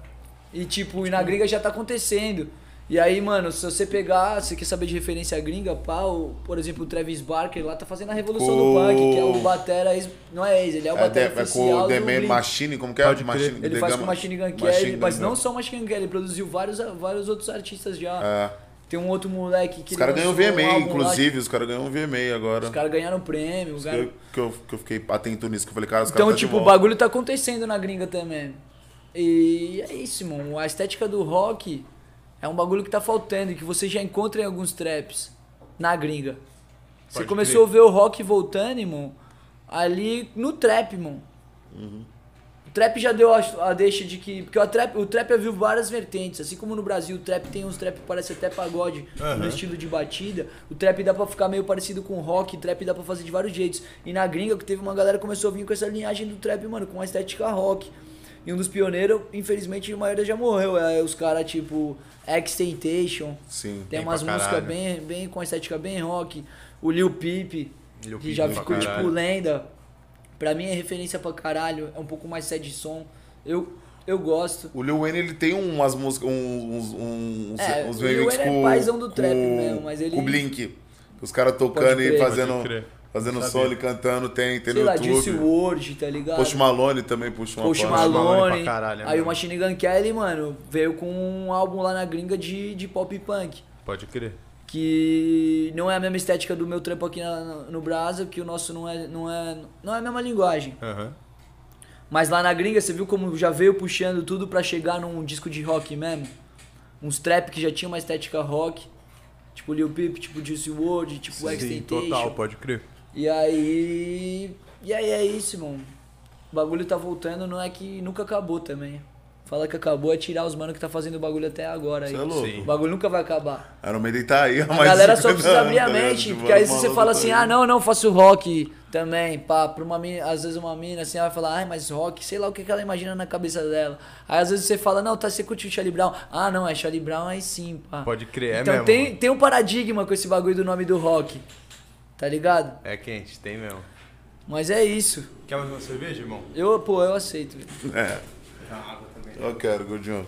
E tipo, e na gringa já tá acontecendo. E aí, mano, se você pegar, você quer saber de referência gringa, pau, por exemplo, o Travis Barker lá tá fazendo a revolução Com- do punk, que é o batera, ex, não é ex, ele é o É, batera de- é com o The Blink. Machine, como que é? Pode Machine. Ele faz Gama- com o Machine Gun Kelly, mas não só o Machine Gun Kelly, ele produziu vários, vários outros artistas já. É. Tem um outro moleque que Os caras ganham um VMA, lá, inclusive. Os caras ganham VMA agora. Os caras ganharam prêmio, os eu, que, eu, que eu fiquei atento nisso, que eu falei, cara, os Então, caras tá de tipo, o bagulho tá acontecendo na gringa também. E é isso, mano. A estética do rock é um bagulho que tá faltando e que você já encontra em alguns traps na gringa. Você Pode começou crer. a ver o rock voltando, irmão, ali no trap, irmão. O trap já deu a, a deixa de que. Porque o trap, o trap viu várias vertentes. Assim como no Brasil o trap tem uns trap que parece até pagode no estilo de batida. O trap dá pra ficar meio parecido com rock. O trap dá pra fazer de vários jeitos. E na gringa que teve uma galera que começou a vir com essa linhagem do trap, mano, com uma estética rock. E um dos pioneiros, infelizmente, a maioria já morreu. É os caras tipo X-Tentation. Sim. Tem umas músicas bem, bem com a estética bem rock. O Lil Peep, Lil que Peep já ficou tipo caralho. lenda. Pra mim é referência pra caralho. É um pouco mais sad som. Eu, eu gosto. O Lil Wayne, ele tem umas músicas, uns, uns, É, uns o Lil remix Wayne é com, paizão do trap mesmo, mas ele- o Blink. Os caras tocando e fazendo, Pode crer. Fazendo Sabia. som e cantando, tem, tem Sei no lá, YouTube. WRLD, tá ligado? Post Malone também puxa uma Post parte. Malone caralho, é aí mesmo. o Machine Gun Kelly, mano, veio com um álbum lá na gringa de, de pop punk. Pode crer. Que não é a mesma estética do meu trampo aqui na- no Brasa, que o nosso não é, não é, não é a mesma linguagem. Aham. Mas lá na gringa, você viu como já veio puxando tudo pra chegar num disco de rock mesmo? Uns trap que já tinha uma estética rock. Tipo Lil Peep, tipo Juice WRLD, tipo Sim, total, pode crer. E aí. E aí é isso, mano. O bagulho tá voltando, não é que nunca acabou também. Fala que acabou é tirar os mano que tá fazendo o bagulho até agora aí. É louco. Sim. O bagulho nunca vai acabar. Iron Maiden tá aí, A mas... galera só (laughs) precisa abrir a tá mente, Tipo, porque aí você fala tá assim, ah não, não, faço rock também, pá, pra uma mina, às vezes uma mina assim, ela vai falar, ai, mas rock, sei lá o que, que ela imagina na cabeça dela. Aí às vezes você fala, não, tá, você curte o Charlie Brown. Ah, não, é Charlie Brown, aí sim, pá. Pode crer, é então mesmo. tem, mano. tem um paradigma com esse bagulho do nome do rock. Tá ligado? É quente, tem mesmo. Mas é isso. Quer mais uma cerveja, irmão? Eu, pô, eu aceito. É, água também. eu quero, Gordinho.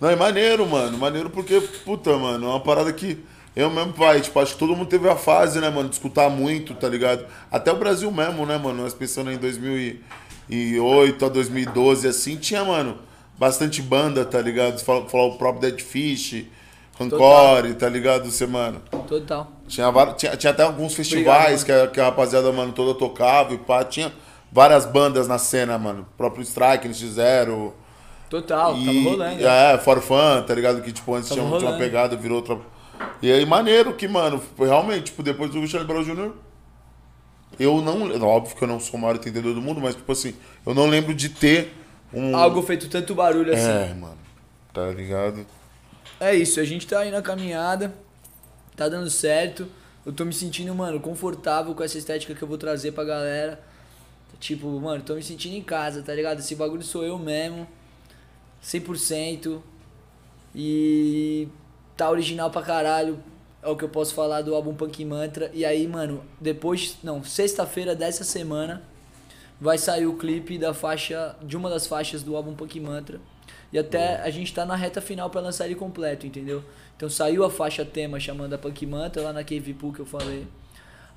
Não, é maneiro, mano. Maneiro porque, puta, mano, é uma parada que eu mesmo, pai, tipo, acho que todo mundo teve a fase, né, mano, de escutar muito, tá ligado? Até o Brasil mesmo, né, mano? Nós pensando em 2008 a 2012, assim, tinha, mano, bastante banda, tá ligado? Falar o próprio Dead Fish, Rancore, tá ligado? Você, mano. Total. Tinha, tinha, tinha até alguns festivais que, a, que a rapaziada, mano, toda tocava e pá. Tinha várias bandas na cena, mano. O próprio Strike eles fizeram. Total, e, tava rolando. É, For Fun, tá ligado? Que, tipo, antes Tava tinha, tinha uma pegada, virou outra... E aí, maneiro que, mano, foi realmente, tipo, depois do Charlie Brown Jr., eu não... Óbvio que eu não sou o maior entendedor do mundo, mas, tipo assim, eu não lembro de ter um... Algo feito tanto barulho assim. É, mano. Tá ligado? É isso, a gente tá aí na caminhada, tá dando certo. Eu tô me sentindo, mano, confortável com essa estética que eu vou trazer pra galera. Tipo, mano, tô me sentindo em casa, tá ligado? Esse bagulho sou eu mesmo, 100%. E tá original pra caralho. É o que eu posso falar do álbum Punk Mantra. E aí, mano, depois, não, sexta-feira dessa semana vai sair o clipe da faixa, de uma das faixas do álbum Punk Mantra. E até a gente tá na reta final pra lançar ele completo, entendeu? Então saiu a faixa tema chamando a Punk Mantra lá na Cave Pool que eu falei.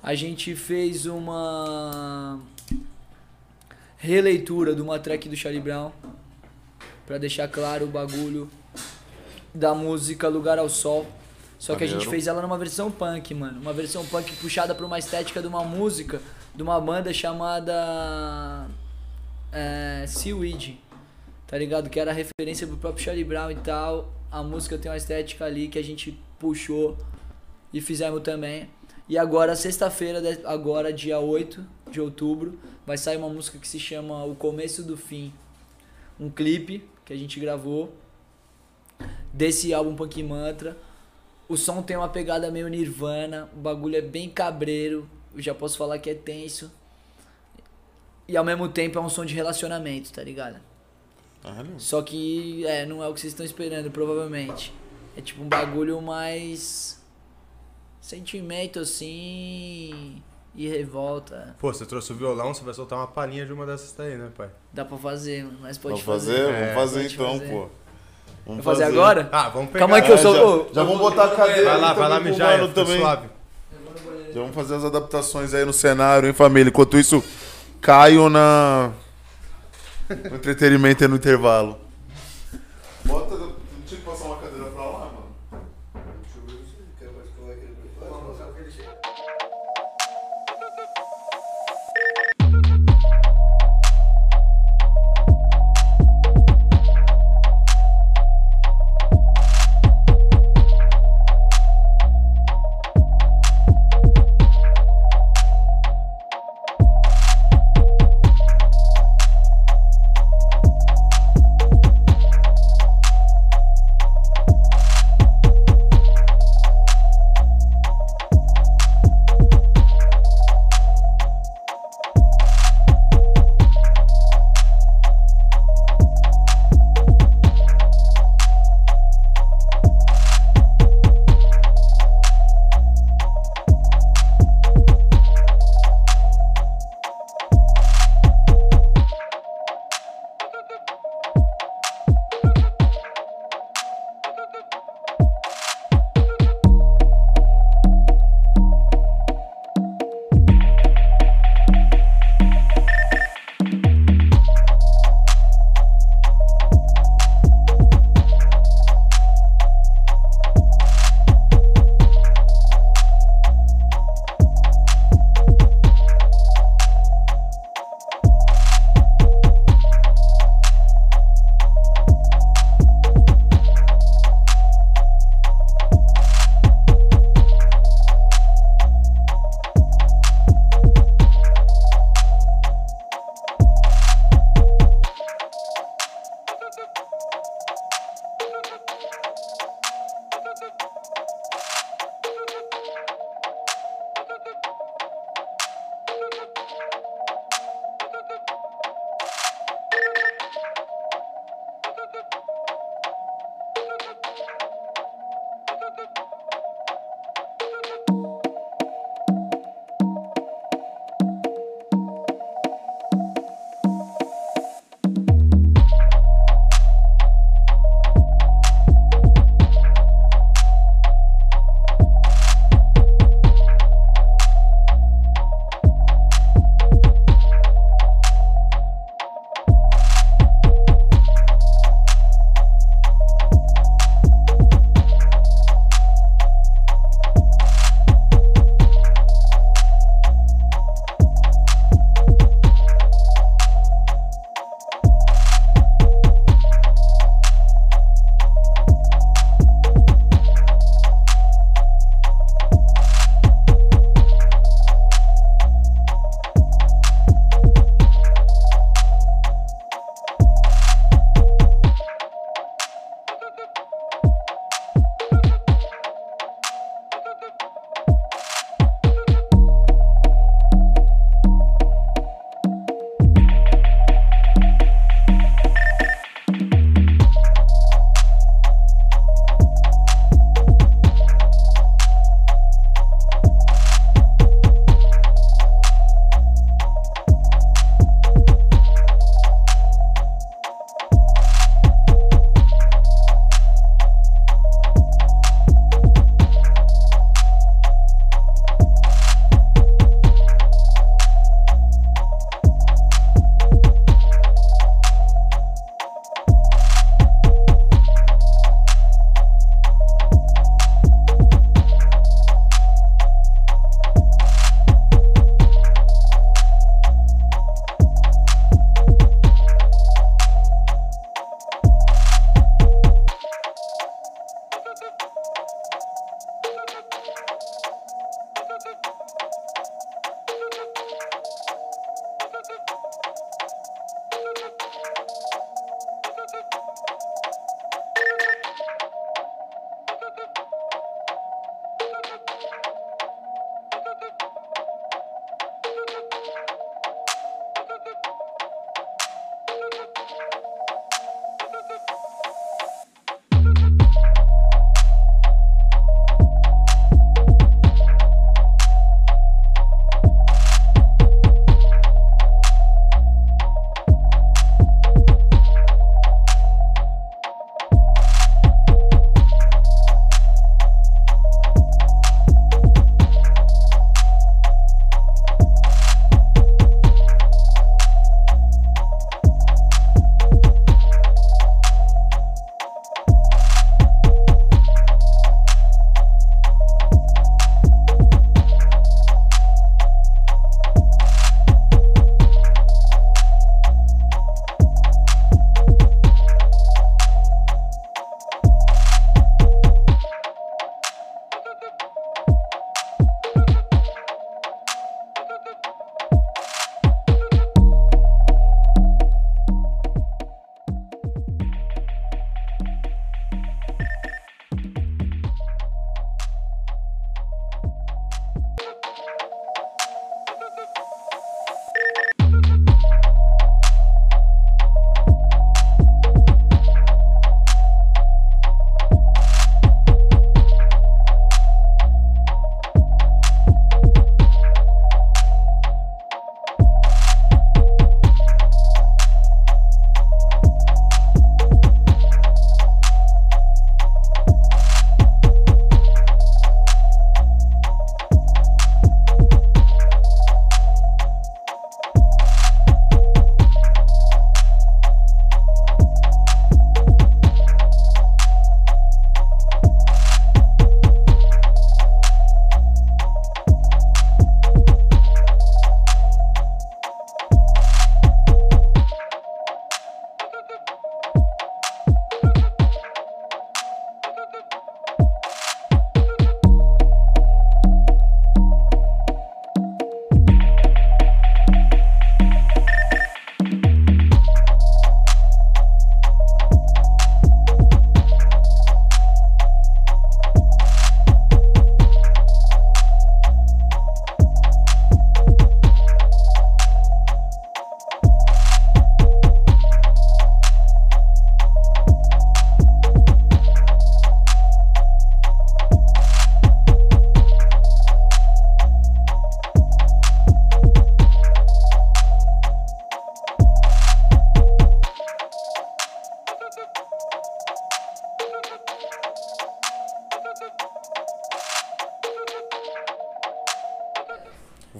A gente fez uma releitura de uma track do Charlie Brown pra deixar claro o bagulho da música Lugar ao Sol. Só que a gente fez ela numa versão punk, mano. Uma versão punk puxada pra uma estética de uma música de uma banda chamada é, Seaweed. Tá ligado? Que era referência pro próprio Charlie Brown e tal. A música tem uma estética ali que a gente puxou e fizemos também. E agora, sexta-feira, agora dia 8 de outubro, vai sair uma música que se chama O Começo do Fim. Um clipe que a gente gravou desse álbum Punk Mantra. O som tem uma pegada meio Nirvana, o bagulho é bem cabreiro, eu já posso falar que é tenso. E ao mesmo tempo é um som de relacionamento, tá ligado? Caralho. Só que é, não é o que vocês estão esperando, provavelmente. É tipo um bagulho mais. Sentimento assim. E revolta. Pô, você trouxe o violão, você vai soltar uma palhinha de uma dessas daí, né, pai? Dá pra fazer, mas pode Vamos fazer? É, Vamos fazer então, fazer. pô. Vamos Vou fazer agora? Ah, vamos pegar. Calma aí que eu É, sou. já, já vamos botar a cadeira Vai lá, aí vai lá mijar, mano fica também. suave. Já vamos fazer as adaptações aí no cenário, hein, família? Enquanto isso, Caio na. Entretenimento e no intervalo.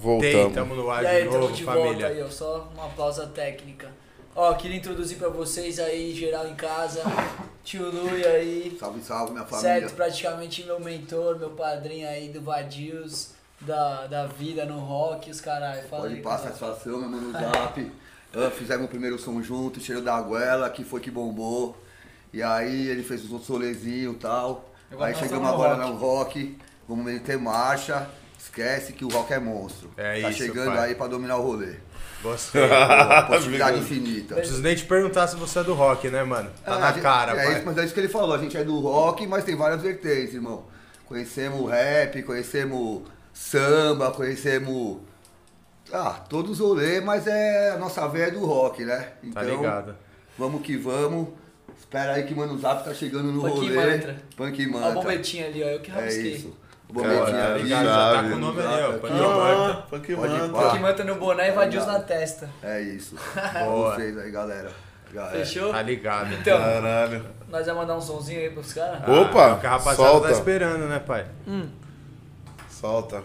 Voltamos. Tem, tamo no ar E aí, de novo, de família. volta aí, ó. Só uma pausa técnica. Ó, queria introduzir pra vocês aí, geral em casa. Tio Lui aí. Salve, salve, minha família. Certo, praticamente meu mentor, meu padrinho aí do Vadios, da, da vida no rock, os caralho. Fala Pode aí, passar cara. satisfação, meu mano, no zap. (laughs) Ah, fizemos o primeiro som junto, cheiro da goela, que foi que bombou. E aí ele fez os outros solezinhos e tal. Agora aí chegamos agora rock. no rock, vamos meter marcha. Esquece que o rock é monstro. É tá isso, chegando pai. aí pra dominar o rolê. Gostei. Pô, Possibilidade infinita. Não preciso nem te perguntar se você é do rock, né, mano? Tá É, na a gente- cara, é pai. Isso, mas é isso que ele falou. A gente é do rock, mas tem várias vertentes, irmão. Conhecemos o rap, conhecemos samba, conhecemos. Ah, todos os rolês, mas é a nossa veia é do rock, né? Tá ligado. Vamos que vamos. Espera aí que Mano Zap tá chegando no Punk rolê. Mantra. Punk Ó o Mantra. bombetinho ali, ó. Eu que É rabisquei. isso. O tá ali. ligado? Já tá com o nome ali, ó. Punk aqui, Ah, Manta. Punk Manta. no boné e vadios Obrigado. na testa. É isso. Boa. Vocês aí, galera. Galera. Fechou? Tá ligado. Então, Caralho. nós vamos mandar um sonzinho aí pros caras? Opa, é o rapaziada solta. tá esperando, né, pai? Solta.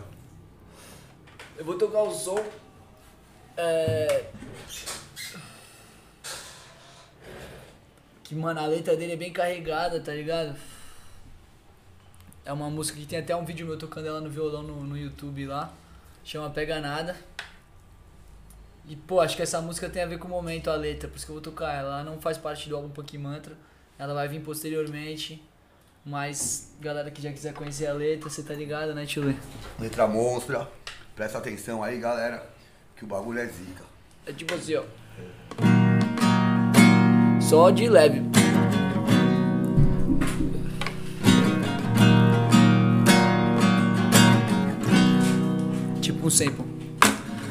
Eu vou tocar o som. É... Que, mano, a letra dele é bem carregada, tá ligado? É uma música que tem até um vídeo meu tocando ela no violão no, no YouTube lá. Chama Pega Nada. E, pô, acho que essa música tem a ver com o momento, a letra, por isso que eu vou tocar ela. Ela não faz parte do álbum Punk Mantra. Ela vai vir posteriormente. Mas, galera que já quiser conhecer a letra, você tá ligado, né, Tio Lê? Letra monstra. Presta atenção aí, galera. Que o bagulho é zica. É tipo assim, ó. Só de leve. Um sample.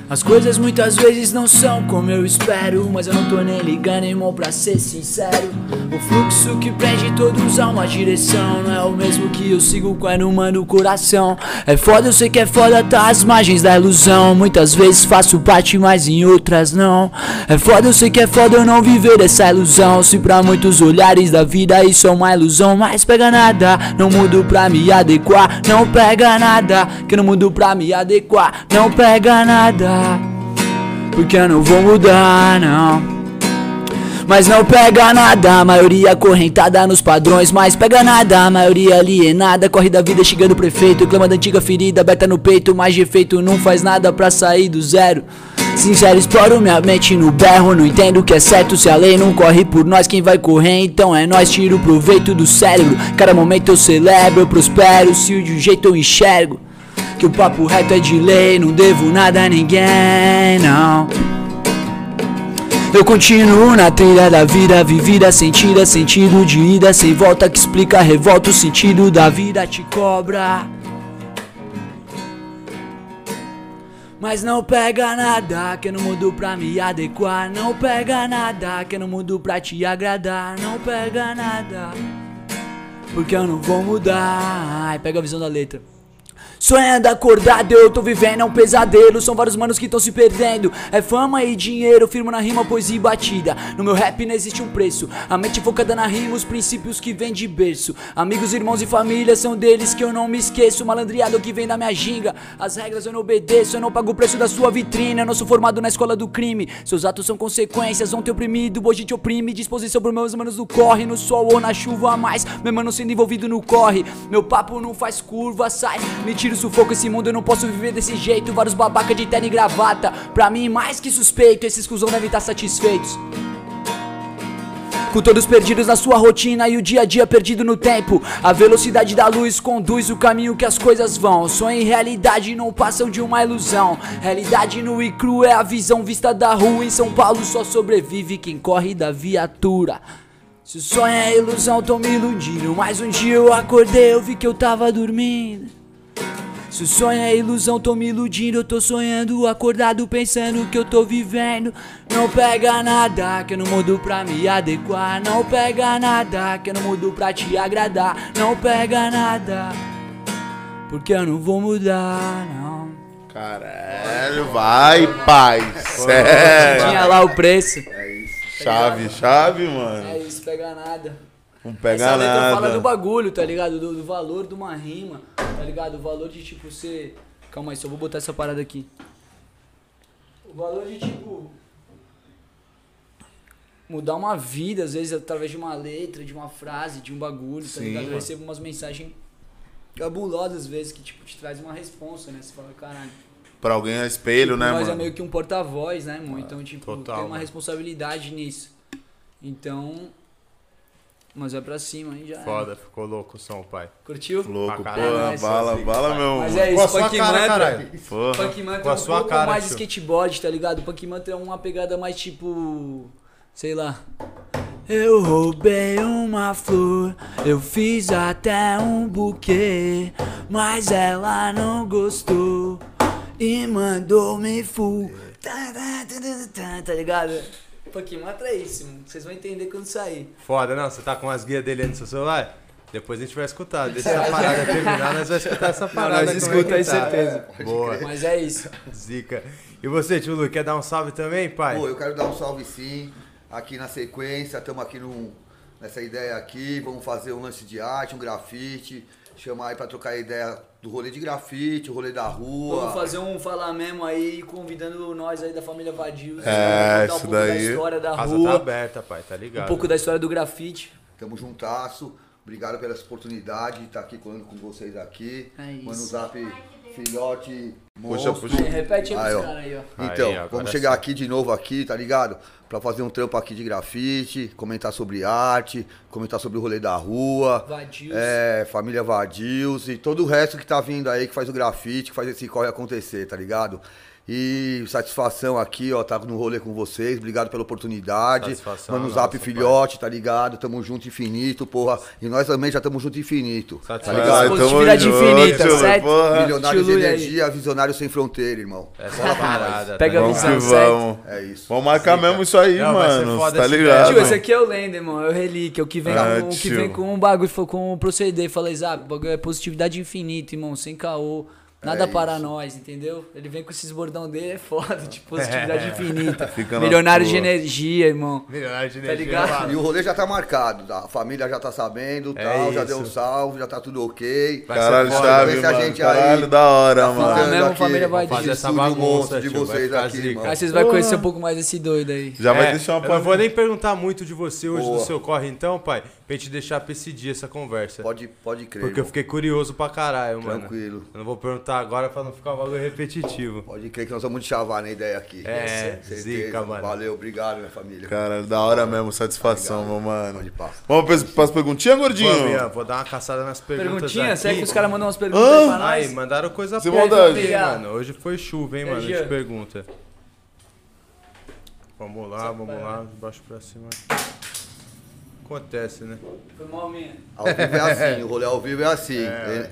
As coisas muitas vezes não são como eu espero Mas eu não tô nem ligando, irmão, pra ser sincero. O fluxo que prende todos a uma direção Não é o mesmo que eu sigo quando mando o coração. É foda, eu sei que é foda, tá às margens da ilusão. Muitas vezes faço parte, mas em outras não. É foda, eu sei que é foda eu não viver essa ilusão. Se pra muitos olhares da vida isso é uma ilusão Mas pega nada, não mudo pra me adequar Não pega nada, que eu não mudo pra me adequar Não pega nada porque eu não vou mudar, não. Mas não pega nada, a maioria acorrentada nos padrões. Mas pega nada, a maioria alienada. Corre da vida xingando o prefeito. Clama da antiga ferida aberta no peito. Mas de efeito não faz nada pra sair do zero. Sincero, exploro minha mente no berro. Não entendo o que é certo. Se a lei não corre por nós, quem vai correr? Então é nós, tiro proveito do cérebro. Cada momento eu celebro, eu prospero. Se de um jeito eu enxergo. Que o papo reto é de lei, não devo nada a ninguém, não. Eu continuo na trilha da vida, vivida, sentida, sentido de ida sem volta que explica a revolta, o sentido da vida te cobra. Mas não pega nada que eu não mudo pra me adequar. Não pega nada que eu não mudo pra te agradar. Não pega nada. Porque eu não vou mudar. Ai, pega a visão da letra. Sonhando acordado, eu tô vivendo, é um pesadelo. São vários manos que estão se perdendo. É fama e dinheiro, firmo na rima, poesia e batida. No meu rap não existe um preço. A mente focada na rima, os princípios que vêm de berço. Amigos, irmãos e família são deles que eu não me esqueço. Malandreado que vem da minha ginga. As regras eu não obedeço, eu não pago o preço da sua vitrine. Eu não sou formado na escola do crime. Seus atos são consequências, ontem oprimido, hoje te oprime. Disposição pros meus manos do corre, no sol ou na chuva a mais. Meu mano sendo envolvido no corre. Meu papo não faz curva, sai. Me tira sufoco, esse mundo eu não posso viver desse jeito. Vários babaca de terno e gravata. Pra mim, mais que suspeito, esses cuzão devem estar satisfeitos. Com todos perdidos na sua rotina e o dia a dia perdido no tempo. A velocidade da luz conduz o caminho que as coisas vão. Sonho e realidade não passam de uma ilusão. Realidade nua e cru é a visão vista da rua. Em São Paulo só sobrevive quem corre da viatura. Se o sonho é ilusão, tô me iludindo. Mas um dia eu acordei, eu vi que eu tava dormindo. Se o sonho é ilusão, tô me iludindo, eu tô sonhando, acordado, pensando que eu tô vivendo. Não pega nada, que eu não mudo pra me adequar. Não pega nada, que eu não mudo pra te agradar. Não pega nada, porque eu não vou mudar, não. Caralho, vai, pai. Sério. Tinha lá o preço. Chave, chave, mano. É isso, pega nada. Não pega Essa letra fala do bagulho, tá ligado? Do, do valor de uma rima, tá ligado? O valor de, tipo, você Calma aí, só vou botar essa parada aqui. O valor de tipo. Mudar uma vida, às vezes, através de uma letra, de uma frase, de um bagulho, tá Sim, ligado? Eu mano. recebo umas mensagens cabulosas, às vezes, que tipo, te traz uma resposta, né? Você fala, caralho. Pra alguém é espelho, Tipo, né, nós é mano? meio que um porta-voz, né, irmão? Então, tipo, Total, tem uma mano. responsabilidade nisso. Então. Mas é pra cima aí já. era. Foda, ficou louco o som, pai. Curtiu? Louco, porra, caralho, bala, bala, meu. Mas é Com a isso, sua Punk cara, Mantra. caralho. Porra. Punk Mantra Com é a um sua pouco cara, mais tio. skateboard, tá ligado? Punk Mantra é uma pegada mais tipo. Sei lá. Eu roubei uma flor, eu fiz até um buquê, mas ela não gostou e mandou me fu. Tá, tá, tá, tá, tá ligado? Punk Mantra é. Vocês vão entender quando sair. Foda, não? Você tá com as guias dele aí no seu celular? Depois a gente vai escutar. Deixa essa parada terminar, nós vamos escutar essa parada. nós como é escuta tá. certeza. Boa. Mas é isso. (laughs) Zica. E você, tio Lu, quer dar um salve também, pai? Pô, eu quero dar um salve sim. Aqui na sequência, estamos aqui num- nessa ideia aqui. Vamos fazer um lance de arte, um grafite. Chamar aí pra trocar ideia do rolê de grafite, o rolê da rua. Vamos fazer um falar mesmo aí, convidando nós aí da família Vadios. É, contar um isso pouco da daí. história da A casa rua, tá aberta, pai, tá ligado? um pouco da história do grafite. Tamo juntasso. Obrigado pela oportunidade de estar aqui falando com vocês aqui. É isso. Mano Zap, filhote, Puxa, monstro. puxa. Aí, repete aí Aí, ó. caras aí, ó. Então, Aí, vamos chegar sim. aqui de novo aqui, tá ligado? Pra fazer um trampo aqui de grafite, comentar sobre arte, comentar sobre o rolê da rua. Vadios. É, família Vadios e todo o resto que tá vindo aí, que faz o grafite, que faz esse corre acontecer, tá ligado? E satisfação aqui, ó, tá no rolê com vocês. Obrigado pela oportunidade. Satisfação Mano nossa, Zap pai. Filhote, tá ligado? Tamo junto infinito, porra. E nós também já tamo junto infinito. Tá Satisfação. ligado? Ai, Positividade tamo infinita, junto, certo? porra. Milionário de Lui aí. energia, visionário sem fronteira, irmão. Essa é a parada. Pega tá a Vamos ligado? que visão, certo? vamos. É isso. Vamos marcar mesmo isso aí, Não, vai ser mano. foda Tá esse ligado? Tio, esse aqui é o Lender, irmão. É o Relíquia, o que vem, Ah, com, o que vem com um bagulho, com o proceder. Falei, Zap, o bagulho é positividade infinita, irmão, sem caô. Nada É para isso. nós, entendeu? Ele vem com esses bordão dele, é foda, de (laughs) positividade infinita. (laughs) Fica Milionário de energia, irmão. Milionário de Tá energia, ligado? mano. E o rolê já tá marcado, tá? a família já tá sabendo, É tal, já deu um salve, já tá tudo ok. Vai Caralho, a mano. gente Caralho, aí da hora, tá mano. Mesmo, aqui, família vai fazer esse essa bagunça, de vocês aqui, zica. irmão. Aí vocês vão conhecer um pouco mais desse doido aí. Já vai É, deixar uma Eu não vou nem perguntar muito de você hoje Boa. do seu corre, então, pai, pra gente deixar pra esse dia essa conversa. Pode, pode crer. Porque eu fiquei curioso pra caralho, mano. Tranquilo. Eu não vou perguntar agora pra não ficar um bagulho repetitivo. Pode crer que nós vamos te chavar na ideia aqui. É, Certeza. zica, mano. Valeu, obrigado, minha família. Caralho, da hora mesmo, satisfação, meu mano. Pode. Vamos pras, pras perguntinhas, Vamos, gordinho? Ian, vou dar uma caçada nas perguntas Perguntinha? Será que os caras mandam umas perguntas aí pra Aí, nós? mandaram coisa Sem boa maldade. mano. Hoje foi chuva, hein, É, mano? A gente pergunta. Vamos lá, vamos lá, de baixo pra cima. Acontece, né? Foi mal minha. Ao vivo é assim, o rolê ao vivo é assim. É,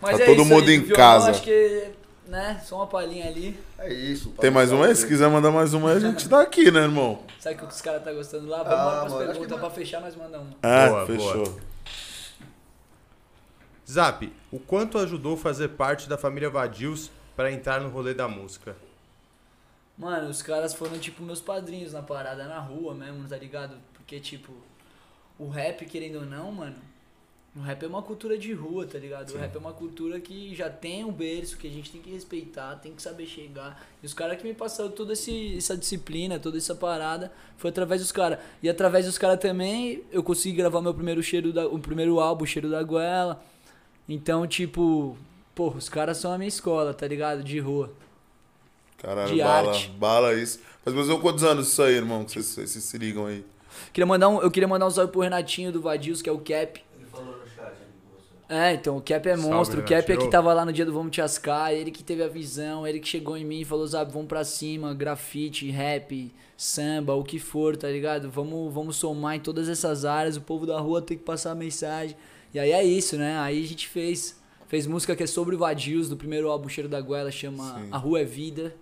Mas Tá é todo isso mundo aí, em violão, casa. Acho que, né, só uma palhinha ali. é isso. Tem mais uma aí? Se quiser mandar mais uma aí, a gente tá aqui, né, irmão? Sabe o que os caras tá gostando lá? Vamos Ah, mano, perguntas pra fechar, nós mandamos. Ah, Boa, fechou. Zap, o quanto ajudou fazer parte da família Vadios pra entrar no rolê da música? Mano, os caras foram tipo meus padrinhos na parada, na rua mesmo, tá ligado? Porque, tipo, o rap, querendo ou não, mano, o rap é uma cultura de rua, tá ligado? O rap é uma cultura que já tem um berço, que a gente tem que respeitar, tem que saber chegar. E os caras que me passaram toda esse, essa disciplina, toda essa parada, foi através dos caras. E através dos caras também, eu consegui gravar meu primeiro cheiro, da, o primeiro álbum, o Cheiro da Goela. Então, tipo, pô, os caras são a minha escola, tá ligado? De rua. Caralho, De bala, arte. bala isso. Faz mais ou quantos anos isso aí, irmão? Que vocês, vocês se ligam aí. Queria mandar um, eu queria mandar um salve pro Renatinho do Vadios, que é o Cap. Ele falou no chat ali com você. É, então, o Cap é Salve, monstro. O Cap é que tava lá no dia do Vamos Te Ascar, ele que teve a visão, ele que chegou em mim e falou, sabe, vamos pra cima, grafite, rap, samba, o que for, tá ligado? Vamos, vamos somar em todas essas áreas, o povo da rua tem que passar a mensagem. E aí é isso, né? Aí a gente fez, fez música que é sobre o Vadios, do primeiro álbum Cheiro da Goela, chama Sim. A Rua é Vida.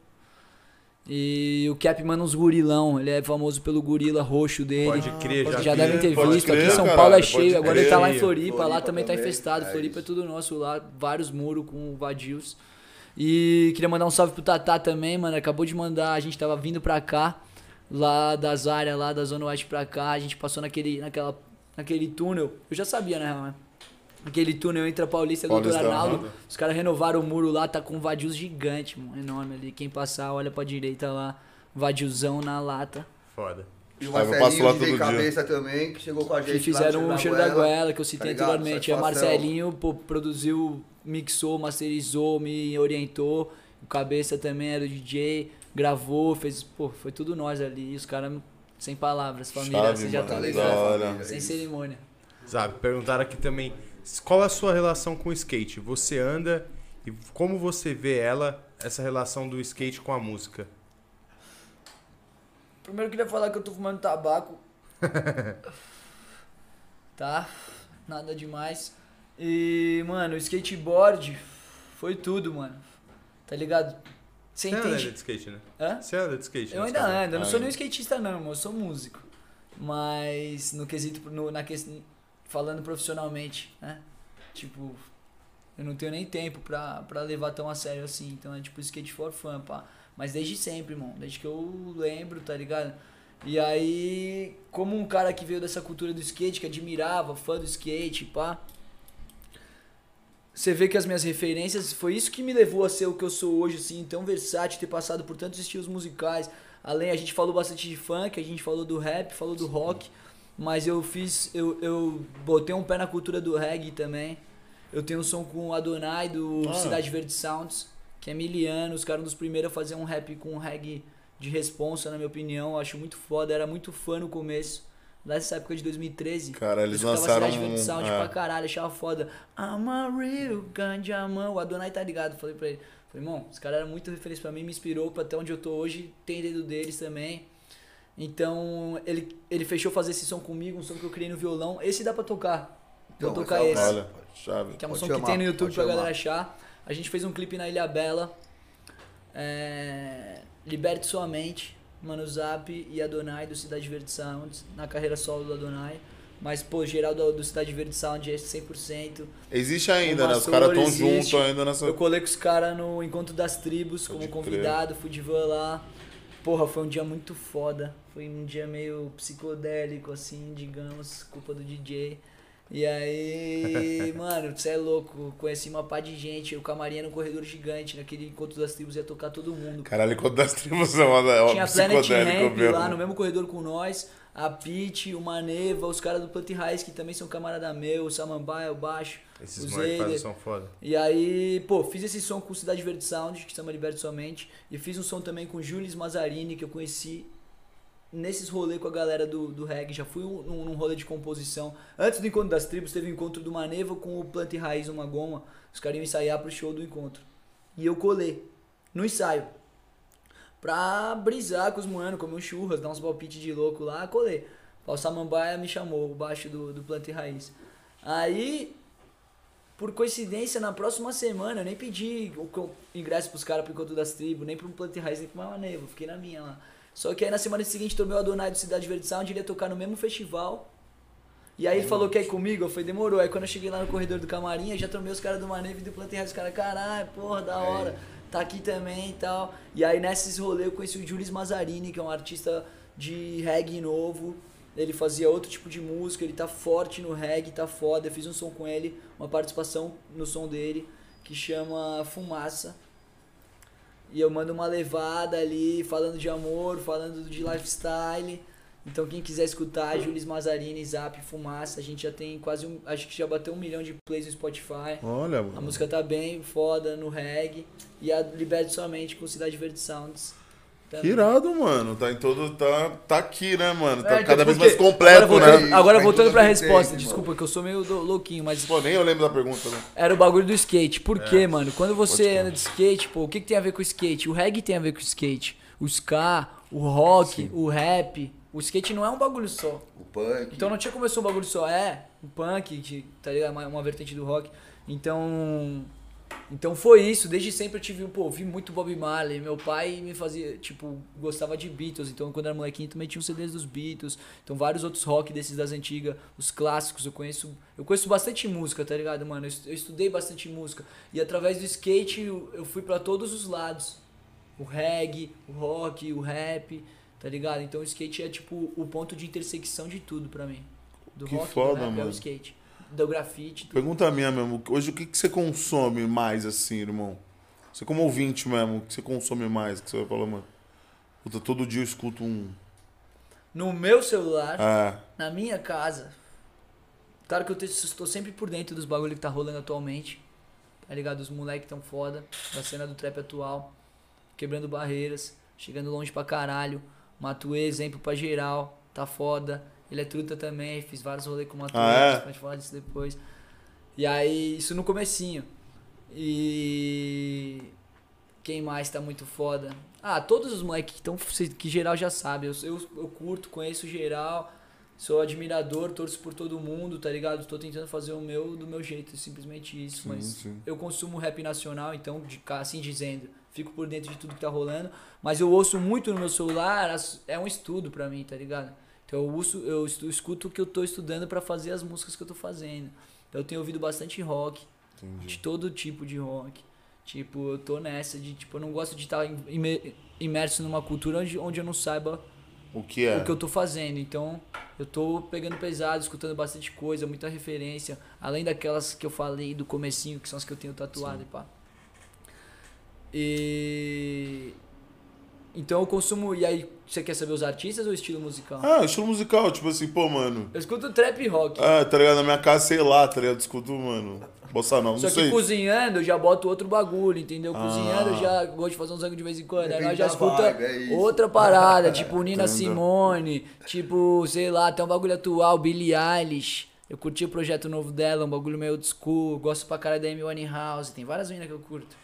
E o Cap manda uns gurilão, ele é famoso pelo gorila roxo dele. Pode crer, já Já devem ter visto. crer, Aqui em São caralho, Paulo é cheio. Agora crer. ele tá lá em Floripa. lá Floripa também tá também, infestado. é Floripa é tudo nosso lá. Vários muros com vadios. E queria mandar um salve pro Tatá também, mano. Acabou de mandar. A gente tava vindo pra cá. Lá das áreas, lá da Zona Oeste pra cá. A gente passou naquele, naquela, naquele túnel. Eu já sabia, né, mano? Aquele túnel entre a Paulista e a Doutor Arnaldo. Os caras renovaram o muro lá, tá com um vadios gigante, mano. Enorme ali. Quem passar, olha pra direita lá. Vadiozão na lata. Foda. E o eu passo lá Marcelinho todo de dia. cabeça também, que chegou com a gente. Que fizeram lá o no cheiro da goela, que eu citei tá anteriormente. O Satisfação. Marcelinho pô, produziu, mixou, masterizou, me orientou. O Cabeça também era o DJ, gravou, fez. Pô, foi tudo nós ali. Os caras, sem palavras. Família, Chave, você já mano, tá ligado. Sem cerimônia. Sabe, perguntaram aqui também, qual é a sua relação com o skate? Você anda e como você vê ela, essa relação do skate com a música? Primeiro eu queria falar que eu tô fumando tabaco. (laughs) tá? Nada demais. E, mano, o skateboard foi tudo, mano. Tá ligado? Você Você anda de skate, né? Hã? Você anda de skate? Eu ainda ando, eu não sou Ah, nenhum skatista não, irmão, eu sou músico. Mas no quesito, no, na falando profissionalmente, né? Tipo, eu não tenho nem tempo pra, pra levar tão a sério assim, então é tipo skate for fun, pá. Mas desde sempre, irmão, desde que eu lembro, tá ligado? E aí, como um cara que veio dessa cultura do skate, que admirava, fã do skate, pá. Você vê que as minhas referências foi isso que me levou a ser o que eu sou hoje, assim, tão versátil, ter passado por tantos estilos musicais. Além, a gente falou bastante de funk, a gente falou do rap, falou do rock, mas eu fiz, eu, eu botei um pé na cultura do reggae também. Eu tenho um som com o Adonai do Ah. Cidade Verde Sounds, que é miliano, os caras um dos primeiros a fazer um rap com reggae de responsa, na minha opinião. Eu acho muito foda, era muito fã no começo. Lá nessa época de 2013. Cara, eles lançaram Cidade Verde Sound é. pra caralho, achava foda. I'm a real ganjaman. O Adonai tá ligado, falei pra ele. Falei, irmão, esse cara era muito referência pra mim, me inspirou pra até onde eu tô hoje, tem dedo deles também. Então, ele, ele fechou fazer esse som comigo, um som que eu criei no violão. Esse dá pra tocar. Vou Então, tocar esse. Olha, chave. Que é um Pode som chamar, que tem no YouTube pra chamar. galera achar. A gente fez um clipe na Ilha Bela. É... Liberte Sua Mente, Mano Zap e Adonai do Cidade Verde Sounds, na carreira solo do Adonai. Mas, pô, geral do, do Cidade Verde Sound é 100%. Existe ainda, né? Os caras tão existe. juntos ainda nessa. Eu colei com os caras no Encontro das Tribos como Pode crer. convidado, fui de van lá. Porra, foi um dia muito foda. Foi um dia meio psicodélico, assim, digamos, culpa do DJ. E aí, (laughs) mano, você é louco. Conheci uma pá de gente. O camarim era um corredor gigante. Naquele Encontro das Tribos ia tocar todo mundo. Caralho, quando das tribos é uma, é uma Tinha Planet Ramp mesmo. lá no mesmo corredor com nós. A Pete, o Maneva, os caras do Plant Raiz, que também são camarada meu, o Samambaia, o Baixo, Esses o moleques som foda. E aí, pô, fiz esse som com Cidade Verde Sound, que chama Liberte Sua Mente. E fiz um som também com Jules Mazzarini, que eu conheci nesses rolês com a galera do, do reggae. Já fui um- num, num rolê de composição. Antes do Encontro das Tribos, teve o encontro do Maneva com o Planta e Raiz, uma goma. Os caras iam ensaiar pro show do encontro. E eu colei no ensaio. Pra brisar com os moanos, comer um churras, dar uns palpites de louco lá, colei. O Samambaia me chamou, o baixo do, do Planta e Raiz. Aí, por coincidência, na próxima semana, eu nem pedi o co- ingresso pros caras pro Encontro das Tribos, nem pro Planta e Raiz, nem pro Manevo, fiquei na minha lá. Só que aí na semana seguinte tomei o Adonai do Cidade Verde Sound, ele ia tocar no mesmo festival. E aí ele falou que ia ir comigo, eu falei, demorou. Aí quando eu cheguei lá no corredor do camarim, eu já tomei os caras do Manevo e do Planta e Raiz, os caras, caralho, porra, da hora, tá aqui também e tal. E aí nesses rolês eu conheci o Jules Mazzarini, que é um artista de reggae novo. Ele fazia outro tipo de música, ele tá forte no reggae, tá foda. Eu fiz um som com ele, uma participação no som dele, que chama Fumaça. E eu mando uma levada ali, falando de amor, falando de lifestyle. Então quem quiser escutar, Jules Mazzarini, Zap, Fumaça, a gente já tem quase um. Acho que já bateu um milhão de plays no Spotify. Olha, A mano. música tá bem foda no reggae. E a Liberte Somente com Cidade Verde Sounds. Que também. irado, mano. Tá em todo. Tá, tá aqui, né, mano? Tá É, cada vez mais completo, agora voltando, né? Agora Tá voltando pra resposta, desculpa que eu sou meio louquinho, mas Pô, nem eu lembro da pergunta, né? era o bagulho do skate. Por quê, mano? Quando você É. Anda de skate, pô, o que, que tem a ver com o skate? O reggae tem a ver com o skate. O ska, o rock, o rap. O skate não é um bagulho só. O punk. Então não tinha ser um bagulho só. É, o punk, que, tá ligado? Uma, uma vertente do rock. Então. Então foi isso, desde sempre eu tive, pô, vi muito Bob Marley, meu pai me fazia, tipo, gostava de Beatles, então quando era molequinho também tinha os CDs dos Beatles, então vários outros rock desses das antigas, os clássicos, eu conheço, eu conheço bastante música, tá ligado, mano, eu estu- eu estudei bastante música, e através do skate eu, eu fui pra todos os lados, o reggae, o rock, o rap, tá ligado, então o skate é tipo o ponto de intersecção de tudo pra mim, do Que rock, foda, do rap é o mano. skate. Do grafite. tudo. Pergunta minha mesmo. Hoje, o que, que você consome mais, assim, irmão? Você como ouvinte mesmo, o que você consome mais? Que você vai falar, mano? Puta, todo dia eu escuto um... No meu celular, É, na minha casa. Claro que eu estou sempre por dentro dos bagulho que tá rolando atualmente. Tá ligado? Os moleques tão foda. Da cena do trap atual. Quebrando barreiras. Chegando longe pra caralho. Matuê, exemplo pra geral. Tá foda. Ele é truta também. Fiz vários rolês com o Matuê. Ah, é? Pode falar disso depois. E aí, isso no comecinho. E. Quem mais tá muito foda? Ah, todos os moleques que estão. Que geral já sabe. Eu, eu, eu curto, conheço geral. Sou admirador, torço por todo mundo, tá ligado? Tô tentando fazer o meu do meu jeito, simplesmente isso. Sim, mas sim. eu consumo rap nacional, então, de, assim dizendo, fico por dentro de tudo que tá rolando. Mas eu ouço muito no meu celular, é um estudo pra mim, tá ligado? Então eu, uso, eu escuto o que eu tô estudando pra fazer as músicas que eu tô fazendo. Então eu tenho ouvido bastante rock, de entendi. todo tipo de rock. Tipo, eu tô nessa de, tipo, eu não gosto de estar imer- imerso numa cultura onde, onde eu não saiba O que é? o que eu tô fazendo. Então, eu tô pegando pesado, escutando bastante coisa, muita referência. Além daquelas que eu falei do comecinho, que são as que eu tenho tatuado e pá. E... Então eu consumo... E aí, você quer saber os artistas ou o estilo musical? Ah, estilo musical, tipo assim, pô, mano... Eu escuto trap rock. Ah, tá ligado? Na minha casa, sei lá, tá ligado? Escuto, mano... Bossa não, não Só que sei. cozinhando eu já boto outro bagulho, entendeu? Ah. Cozinhando eu já gosto de fazer um zango de vez em quando. Aí nós já escuta vibe, é outra parada, (laughs) tipo Nina Entendo. Simone, tipo, sei lá, tem um bagulho atual, Billie Eilish. Eu curti o projeto novo dela, um bagulho meio old school. Gosto pra cara da Amy Winehouse, tem várias minas que eu curto.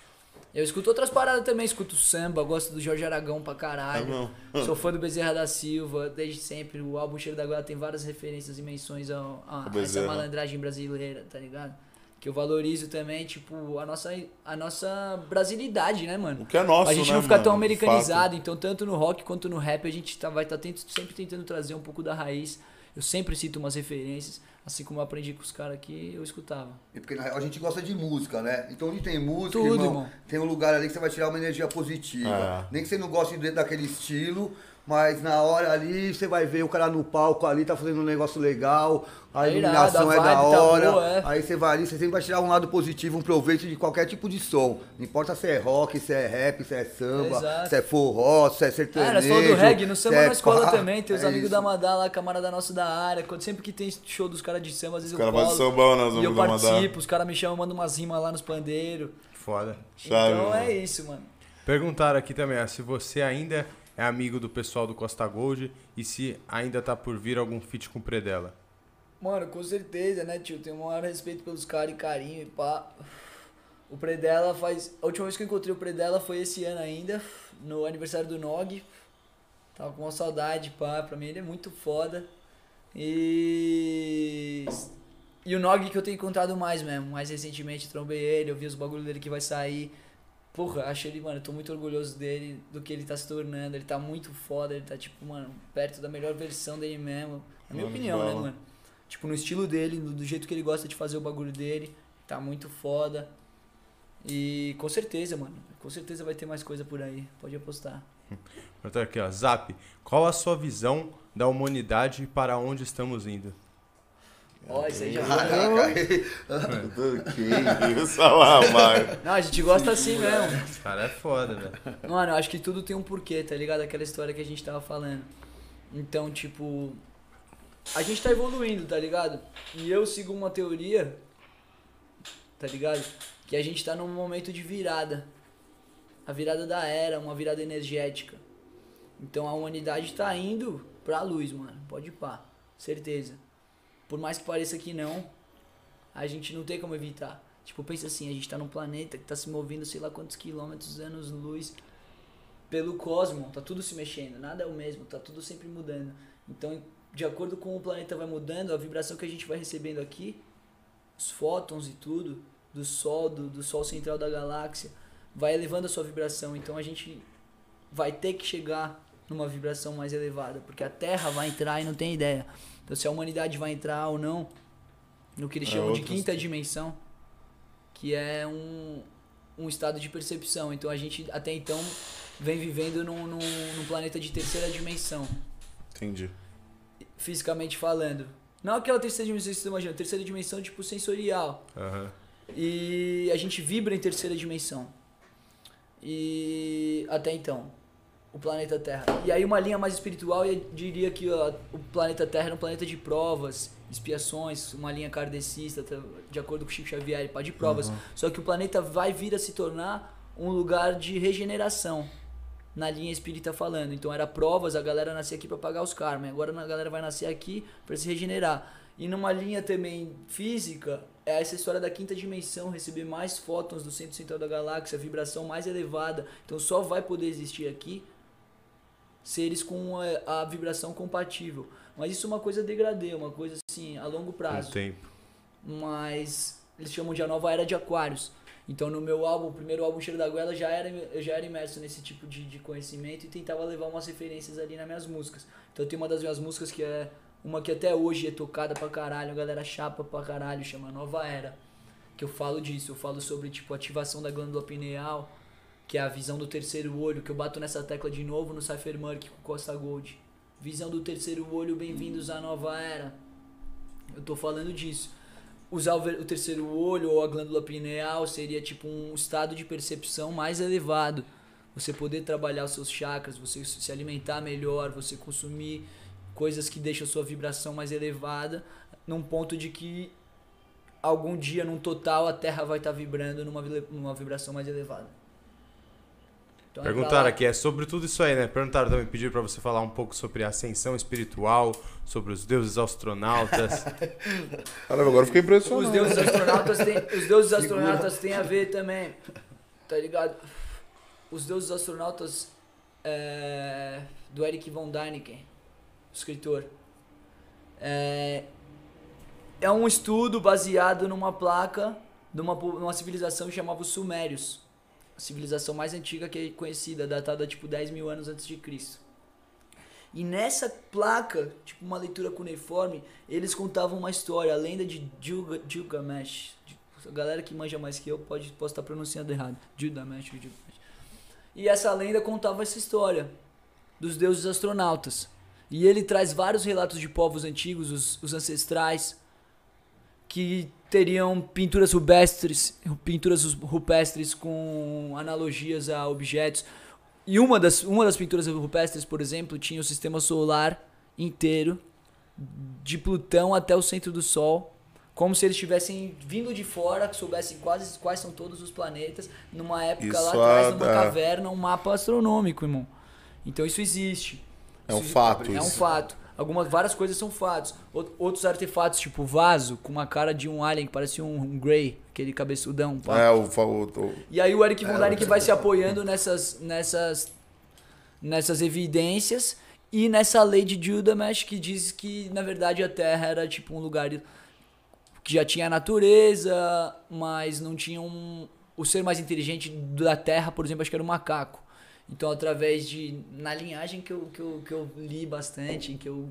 Eu escuto outras paradas também, escuto samba, gosto do Jorge Aragão pra caralho. Ah, Sou fã do Bezerra da Silva, desde sempre. O álbum Cheiro da Goela tem várias referências e menções a, O a essa malandragem brasileira, tá ligado? Que eu valorizo também, tipo, a nossa, a nossa brasilidade, né, mano? O que é nosso, a gente né, não fica tão mano? De americanizado, então tanto no rock quanto no rap a gente tá, vai estar sempre tentando trazer um pouco da raiz. Eu sempre cito umas referências, assim como eu aprendi com os caras que eu escutava. E porque na real a gente gosta de música, né? Então onde tem música, Tudo, irmão, irmão. tem um lugar ali que você vai tirar uma energia positiva. É. Nem que você não goste daquele estilo, mas na hora ali você vai ver o cara no palco ali, tá fazendo um negócio legal, a É irado, iluminação a é da vibe tá hora. boa, é. Aí você vai ali, você sempre vai tirar um lado positivo, um proveito de qualquer tipo de som. Não importa se é rock, se é rap, se é samba, Exato. se é forró, se é sertanejo. Nós falamos do reggae, no samba é na escola pá. também, tem os É amigos isso. da Madá lá, camarada nosso da área. Quando, sempre que tem show dos caras de samba, às vezes Os eu caras colo. fazem sambão, né, os E eu participo, os caras me chamam, mandam umas rimas lá nos pandeiros. Foda. Chave, então mano. é isso, mano. Perguntaram aqui também ó, se você ainda é amigo do pessoal do Costa Gold e se ainda tá por vir algum feat com o Predella. Mano, com certeza, né, tio? Tenho o maior respeito pelos caras e carinho e pá. O Predella faz. A última vez que eu encontrei o Predella foi esse ano ainda, no aniversário do Nog. Tava com uma saudade, pá. Pra mim ele é muito foda. E. E o Nog que eu tenho encontrado mais mesmo. Mais recentemente trombei ele, eu vi os bagulhos dele que vai sair. Porra, acho ele, mano, eu tô muito orgulhoso dele, do que ele tá se tornando. Ele tá muito foda, ele tá, tipo, mano, perto da melhor versão dele mesmo. Na minha Mano, opinião, né, mano? Tipo, no estilo dele, do, jeito que ele gosta de fazer o bagulho dele. Tá muito foda. E com certeza, mano. Com certeza vai ter mais coisa por aí. Pode apostar. Perguntaram (laughs) aqui, ó. Zap, qual a sua visão da humanidade e para onde estamos indo? Ó, isso aí já olha lá, vai. Não, a gente gosta assim mesmo. Esse cara é foda, velho. Mano, eu acho que tudo tem um porquê, tá ligado? Aquela história que a gente tava falando. Então, tipo. A gente tá evoluindo, tá ligado? E eu sigo uma teoria, tá ligado? Que a gente tá num momento de virada. A virada da era, uma virada energética. Então a humanidade tá indo pra luz, mano. Pode ir pá. Certeza. Por mais que pareça que não, a gente não tem como evitar. Tipo, pensa assim, a gente tá num planeta que tá se movendo sei lá quantos quilômetros, anos, luz pelo cosmo, tá tudo se mexendo, nada é o mesmo, tá tudo sempre mudando. Então, de acordo com o planeta vai mudando, a vibração que a gente vai recebendo aqui, os fótons e tudo, do Sol, do, do Sol central da galáxia, vai elevando a sua vibração. Então a gente vai ter que chegar numa vibração mais elevada, porque a Terra vai entrar e não tem ideia. Então se a humanidade vai entrar ou não no que eles É, chamam de quinta dimensão, que é um, um estado de percepção. Então a gente até então vem vivendo num, num, num planeta de terceira dimensão Entendi. fisicamente falando. Não aquela terceira dimensão que você imagina, terceira dimensão tipo sensorial. Aham. E a gente vibra em terceira dimensão. E até então, o planeta Terra. E aí uma linha mais espiritual, eu diria que ó, o planeta Terra era um planeta de provas, expiações, uma linha kardecista, tá- de acordo com o Chico Xavier, pá, de provas. Só que o planeta vai vir a se tornar um lugar de regeneração. Na linha espírita falando. Então era provas, a galera nascia aqui para pagar os karma. e Agora a galera vai nascer aqui para se regenerar. E numa linha também física, é essa história da quinta dimensão, receber mais fótons do centro central da galáxia, vibração mais elevada. Então só vai poder existir aqui seres com a, a vibração compatível. Mas isso é uma coisa degradê, uma coisa assim, a longo Um prazo. tempo. Mas eles chamam de a nova era de aquários. Então no meu álbum, o primeiro álbum Cheiro da Goela, já era, eu já era imerso nesse tipo de, de conhecimento e tentava levar umas referências ali nas minhas músicas. Então tem uma das minhas músicas que é uma que até hoje é tocada pra caralho, a galera chapa pra caralho, chama Nova Era. Que eu falo disso, eu falo sobre tipo ativação da glândula pineal, que é a visão do terceiro olho, que eu bato nessa tecla de novo no Cypher Murk com Costa Gold. Visão do terceiro olho, bem-vindos à nova era. Eu tô falando disso. Usar o, terceiro olho ou a glândula pineal seria tipo um estado de percepção mais elevado. Você poder trabalhar os seus chakras, você se alimentar melhor, você consumir coisas que deixam a sua vibração mais elevada, num ponto de que algum dia, num total, a Terra vai estar vibrando numa, numa vibração mais elevada. Então, Perguntaram aqui, é sobre tudo isso aí, né? Perguntaram também, pediram pra você falar um pouco sobre a ascensão espiritual, sobre os deuses astronautas. (laughs) Caramba, agora eu fiquei impressionado. Os deuses astronautas têm, os deuses astronautas têm a ver também, tá ligado? Os deuses astronautas é, do Eric von Däniken, escritor. É, é um estudo baseado numa placa de uma, po- numa civilização que chamava os Sumérios. Civilização mais antiga que é conhecida, datada tipo 10 mil anos antes de Cristo. E nessa placa, tipo uma leitura cuneiforme, eles contavam uma história, a lenda de Gilga- Gilgamesh. A galera que manja mais que eu pode posso estar pronunciando errado. Gilgamesh, Gilgamesh. E essa lenda contava essa história dos deuses astronautas. E ele traz vários relatos de povos antigos, os, os ancestrais, que teriam pinturas rupestres, pinturas rupestres com analogias a objetos. E uma das, uma das pinturas rupestres, por exemplo, tinha o sistema solar inteiro, de Plutão até o centro do Sol, como se eles tivessem vindo de fora, que soubessem quais, quais são todos os planetas, numa época lá Isso atrás, é- numa caverna, um mapa astronômico, irmão. Então isso existe. É um Isso- fato É um isso. fato. Algumas, várias coisas são fatos. Out- Outros artefatos, tipo vaso, com uma cara de um alien que parecia um, um Grey, aquele cabeçudão. pá. É, o, o, o- E aí o Eric Von Däniken vai se apoiando nessas, nessas, nessas evidências e nessa lei de Gilgamesh que diz que, na verdade, a Terra era tipo um lugar que já tinha natureza, mas não tinha um... O ser mais inteligente da Terra, por exemplo, acho que era o macaco. Então, através de... Na linhagem que eu, que eu, que eu li bastante, que eu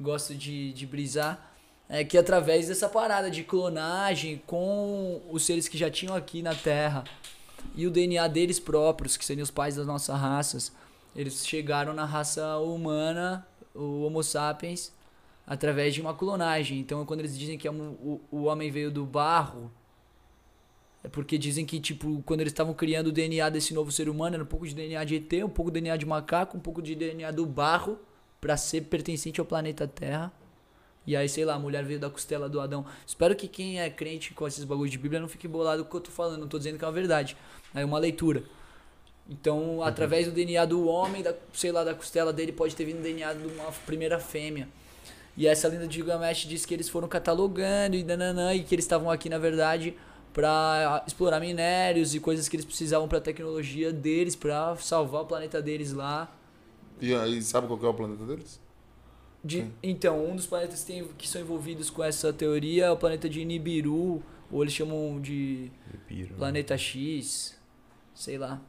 gosto de, de brisar, é que através dessa parada de clonagem com os seres que já tinham aqui na Terra e o DNA deles próprios, que seriam os pais das nossas raças, eles chegaram na raça humana, o Homo sapiens, através de uma clonagem. Então, quando eles dizem que é o, o homem veio do barro, é porque dizem que, tipo, quando eles estavam criando o DNA desse novo ser humano, era um pouco de DNA de ET, um pouco de DNA de macaco, um pouco de DNA do barro, pra ser pertencente ao planeta Terra. E aí, sei lá, a mulher veio da costela do Adão. Espero que quem é crente com esses bagulhos de Bíblia não fique bolado com o que eu tô falando, não tô dizendo que é uma verdade. É uma leitura. Então, através do DNA do homem, da, sei lá, da costela dele, pode ter vindo o DNA de uma primeira fêmea. E essa lenda de Gilgamesh diz que eles foram catalogando e nananã, e que eles estavam aqui, na verdade, pra explorar minérios e coisas que eles precisavam pra tecnologia deles, pra salvar o planeta deles lá. E aí, sabe qual que é o planeta deles? De- então, um dos planetas que, tem- que são envolvidos com essa teoria é o planeta de Nibiru, ou eles chamam de Planeta X, sei lá.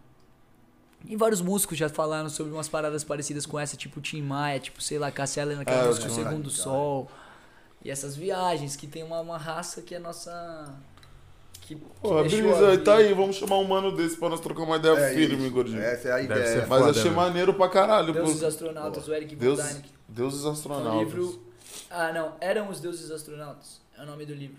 E vários músicos já falaram sobre umas paradas parecidas com essa, tipo Tim Maia, tipo, sei lá, Cassia Helena, aquela É, música O Segundo Sol. E essas viagens, que tem uma, uma raça que é nossa. Que, que Pô, brisa, tá aí, vamos chamar um mano desse pra nós trocar uma ideia É firme, gordinho. Essa é a Deve ideia. ser Mas foda, achei né? maneiro pra caralho. Deuses pô. astronautas, o Eric Deus, deuses um astronautas. livro Ah, não. Eram os deuses astronautas. É o nome do livro.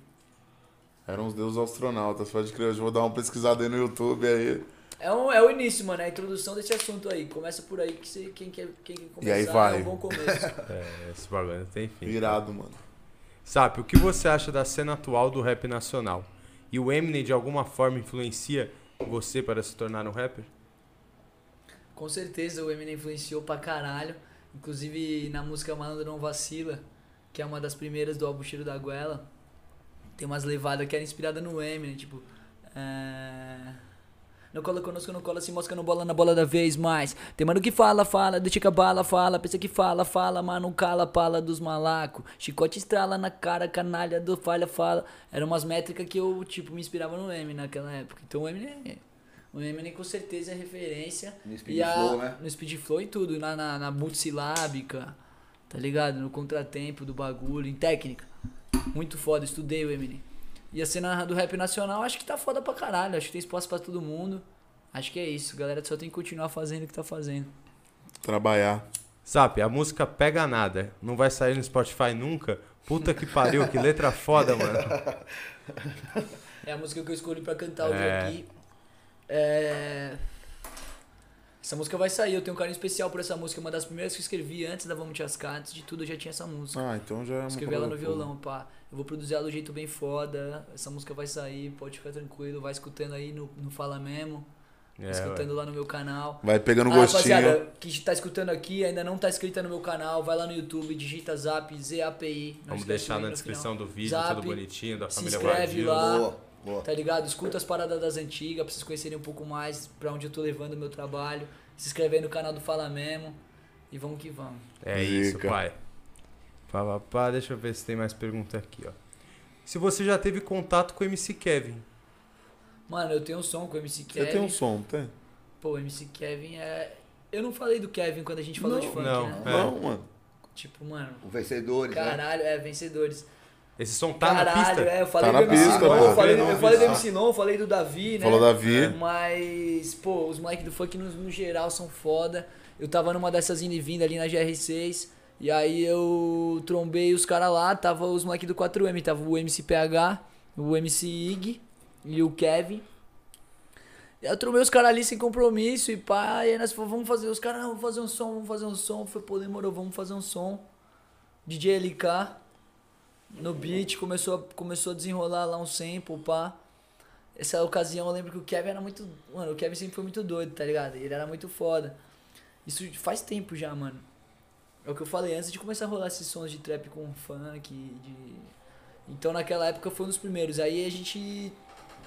Eram os deuses astronautas, pode crer. Eu vou dar uma pesquisada aí no YouTube aí. É, um, é o início, mano. É a introdução desse assunto aí. Começa por aí que você, quem, quer, quem quer começar aí vai. é um bom começo. (laughs) É, esse bagulho não tem fim. Irado, mano. Sabe, o que você acha da cena atual do rap nacional? E o Eminem de alguma forma influencia você para se tornar um rapper? Com certeza o Eminem influenciou pra caralho. Inclusive na música Malandro Não Vacila, que é uma das primeiras do álbum Cheiro da Goela, tem umas levadas que era inspirada no Eminem, tipo. É... Não cola conosco, não cola, se mosca, não bola na bola da vez mais. Tem mano que fala, fala, deixa que a bala, fala, pensa que fala, fala, mas não cala, pala dos malaco. Chicote estrala na cara, canalha do falha, fala. Eram umas métricas que eu, tipo, me inspirava no Eminem naquela época. Então o Eminem, o Eminem com certeza é referência. No Speed a- Flow, né? No speed flow e tudo, na, na, na multissilábica, tá ligado? No contratempo do bagulho, em técnica. Muito foda, estudei o Eminem. E a cena do rap nacional acho que tá foda pra caralho, acho que tem espaço pra todo mundo. Acho que é isso, galera só tem que continuar fazendo o que tá fazendo. Trabalhar. Sabe, a música Pega Nada, não vai sair no Spotify nunca? Puta que pariu, que letra foda, mano. É a música que eu escolhi pra cantar hoje É. aqui. É... Essa música vai sair, eu tenho um carinho especial por essa música, uma das primeiras que eu escrevi antes da Vamos Te Ascar, antes de tudo eu já tinha essa música. Ah, então já é uma Escrevi ela no violão, pá. Eu vou produzir ela do jeito bem foda. Essa música vai sair, pode ficar tranquilo. Vai escutando aí no, no Fala Mesmo. É, escutando lá no meu canal. Vai pegando Ah, gostinho. rapaziada, que tá escutando aqui, ainda não tá inscrita no meu canal, vai lá no YouTube, digita Zap, ZAPI. Vamos deixar na descrição final. do vídeo, Zap, tudo bonitinho, da se família inscreve Guardiola. lá. Boa, boa. Tá ligado? Escuta as paradas das antigas, pra vocês conhecerem um pouco mais pra onde eu tô levando o meu trabalho. Se inscreve aí no canal do Fala Mesmo. E vamos que vamos. É isso, pai. Pá, pá, pá, deixa eu ver se tem mais pergunta aqui, ó. Se você já teve contato com o MC Kevin. Mano, eu tenho um som com o MC Kevin. Você tem um som, tem? Pô, o MC Kevin é. Eu não falei do Kevin quando a gente falou de Não, funk, não. né? É. Não, mano. Tipo, mano, O vencedores, né? caralho, é, vencedores. Esse som tá na caralho, pista? é, eu falei Tá do na MC pista, eu falei, Não, eu falei do não. MC Long, falei do Davi, né? Falou Davi. Mas, pô, os moleques do funk no, no geral são foda. Eu tava numa dessas indo e vindo ali na GR6. E aí eu trombei os caras lá, tava os moleques do 4M, tava o MC PH, o MC Ig e o Kevin. E Eu trombei os caras ali sem compromisso e pá, e aí nós falamos, vamos fazer, os caras, não, vamos fazer um som, vamos fazer um som. Foi, pô, demorou, vamos fazer um som. DJ LK no beat, começou a, começou a desenrolar lá um sample, pá. Essa ocasião eu lembro que o Kevin era muito. Mano, o Kevin sempre foi muito doido, tá ligado? Ele era muito foda. Isso faz tempo já, mano. É o que eu falei antes de começar a rolar esses sons de trap com funk. De... Então naquela época foi um dos primeiros. Aí a gente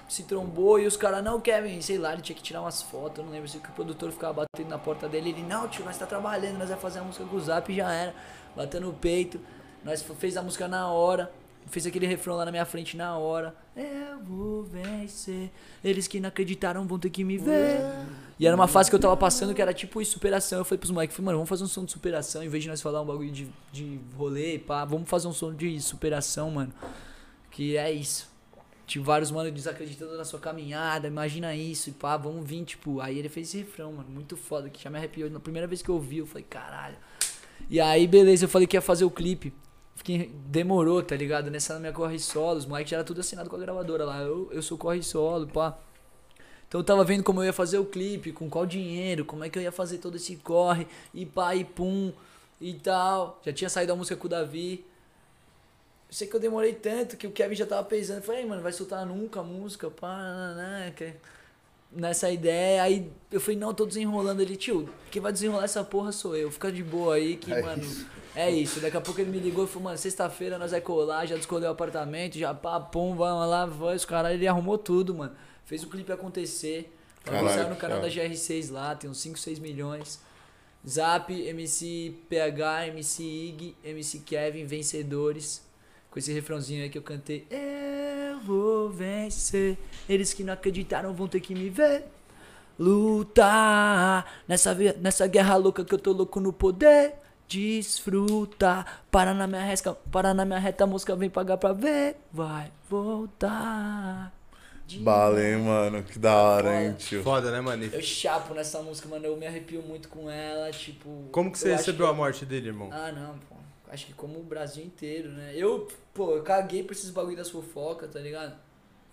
se trombou e os caras, não, Kevin, sei lá, ele tinha que tirar umas fotos. Eu não lembro se o produtor ficava batendo na porta dele. Ele, não, tio, nós tá trabalhando, nós vai fazer a música com o Zap e já era. Batendo o peito. Nós fez a música na hora. Fez aquele refrão lá na minha frente na hora. Eu vou vencer. Eles que não acreditaram vão ter que me ver. E era uma fase que eu tava passando que era tipo superação. Eu falei pros moleques, mano, vamos fazer um som de superação. Em vez de nós falar um bagulho de, de rolê, pá, vamos fazer um som de superação, mano. Que é isso. Tinha vários mano desacreditando na sua caminhada, imagina isso, e pá, vamos vir, tipo. Aí ele fez esse refrão, mano, muito foda, que já me arrepiou. Na primeira vez que eu ouvi, eu falei, caralho. E aí, beleza, eu falei que ia fazer o clipe. Fiquei, demorou, tá ligado? Nessa minha corre solo, os moleques já era tudo assinado com a gravadora lá. Eu, eu sou corre solo, pá. Então eu tava vendo como eu ia fazer o clipe, com qual dinheiro, como é que eu ia fazer todo esse corre, e pá, e pum, e tal. Já tinha saído a música com o Davi. Eu sei que eu demorei tanto que o Kevin já tava pesando. Eu Falei, "Ei, mano, vai soltar nunca a música, pá, né, nessa ideia. Aí eu falei, não, eu tô desenrolando ele, tio, quem vai desenrolar essa porra sou eu. Fica de boa aí que, É mano. isso. É isso. Daqui a pouco ele me ligou e falou, mano, sexta-feira nós vai colar, já descolheu o apartamento, já pá, pum, vamos lá, vai, os caras, ele arrumou tudo, mano. Fez o clipe acontecer. Saiu no canal da cara. GR6 lá, tem uns 5, 6 milhões. Zap, MC PH, MC Ig, MC Kevin, vencedores. Com esse refrãozinho aí que eu cantei. Eu vou vencer. Eles que não acreditaram vão ter que me ver. Lutar nessa, nessa guerra louca que eu tô louco no poder. Desfrutar. Para na minha reta, para na minha reta, a música vem pagar pra ver. Vai voltar. De Bala, hein, mano. Que da hora, hein, tio. Foda, né, mano? E eu chapo nessa música, mano. Eu me arrepio muito com ela, tipo. Como que você recebeu que- a morte dele, irmão? Ah, não, pô. acho que como o Brasil inteiro, né? Eu, pô, eu caguei pra esses bagulho das fofocas, tá ligado?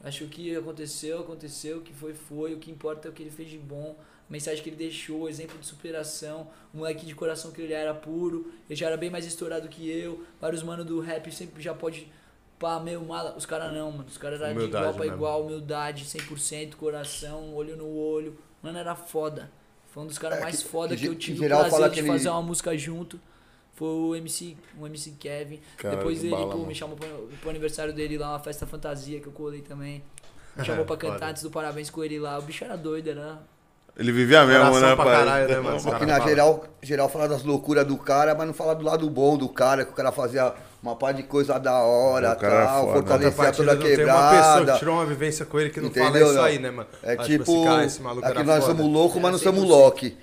Acho que o que aconteceu, aconteceu, o que foi, foi, o que importa é o que ele fez de bom, mensagem que ele deixou, o exemplo de superação, o moleque de coração que ele era puro, ele já era bem mais estourado que eu, vários manos do rap sempre já pode, pá, meu, mala, os caras não, mano, os caras eram de igual pra mesmo. igual, humildade, 100%, coração, olho no olho, mano, era foda. Foi um dos caras É, mais que- foda que que, eu tive o prazer fala de ele- fazer uma música junto. Foi o MC, o MC Kevin. Cara, Depois ele bala, pô, mano. me chamou pro, pro aniversário dele lá, uma festa fantasia que eu colei também. Me (laughs) chamou pra cantar Foda. antes do parabéns com ele lá. O bicho era doido, era. Ele vivia mesmo, Coração né, pra pai? caralho, né, mano? Que Cara, na fala. geral, geral fala das loucuras do cara, mas não fala do lado bom do cara, que o cara fazia uma par de coisa da hora, O cara é tal, foda. fortalecia toda a não tem uma pessoa quebrada. que tirou uma vivência com ele que não fala Entendeu, isso não? aí, né, mano? É Ah, tipo, esse cara, esse maluco aqui era nós foda. somos loucos, mas não somos 100%. Loki.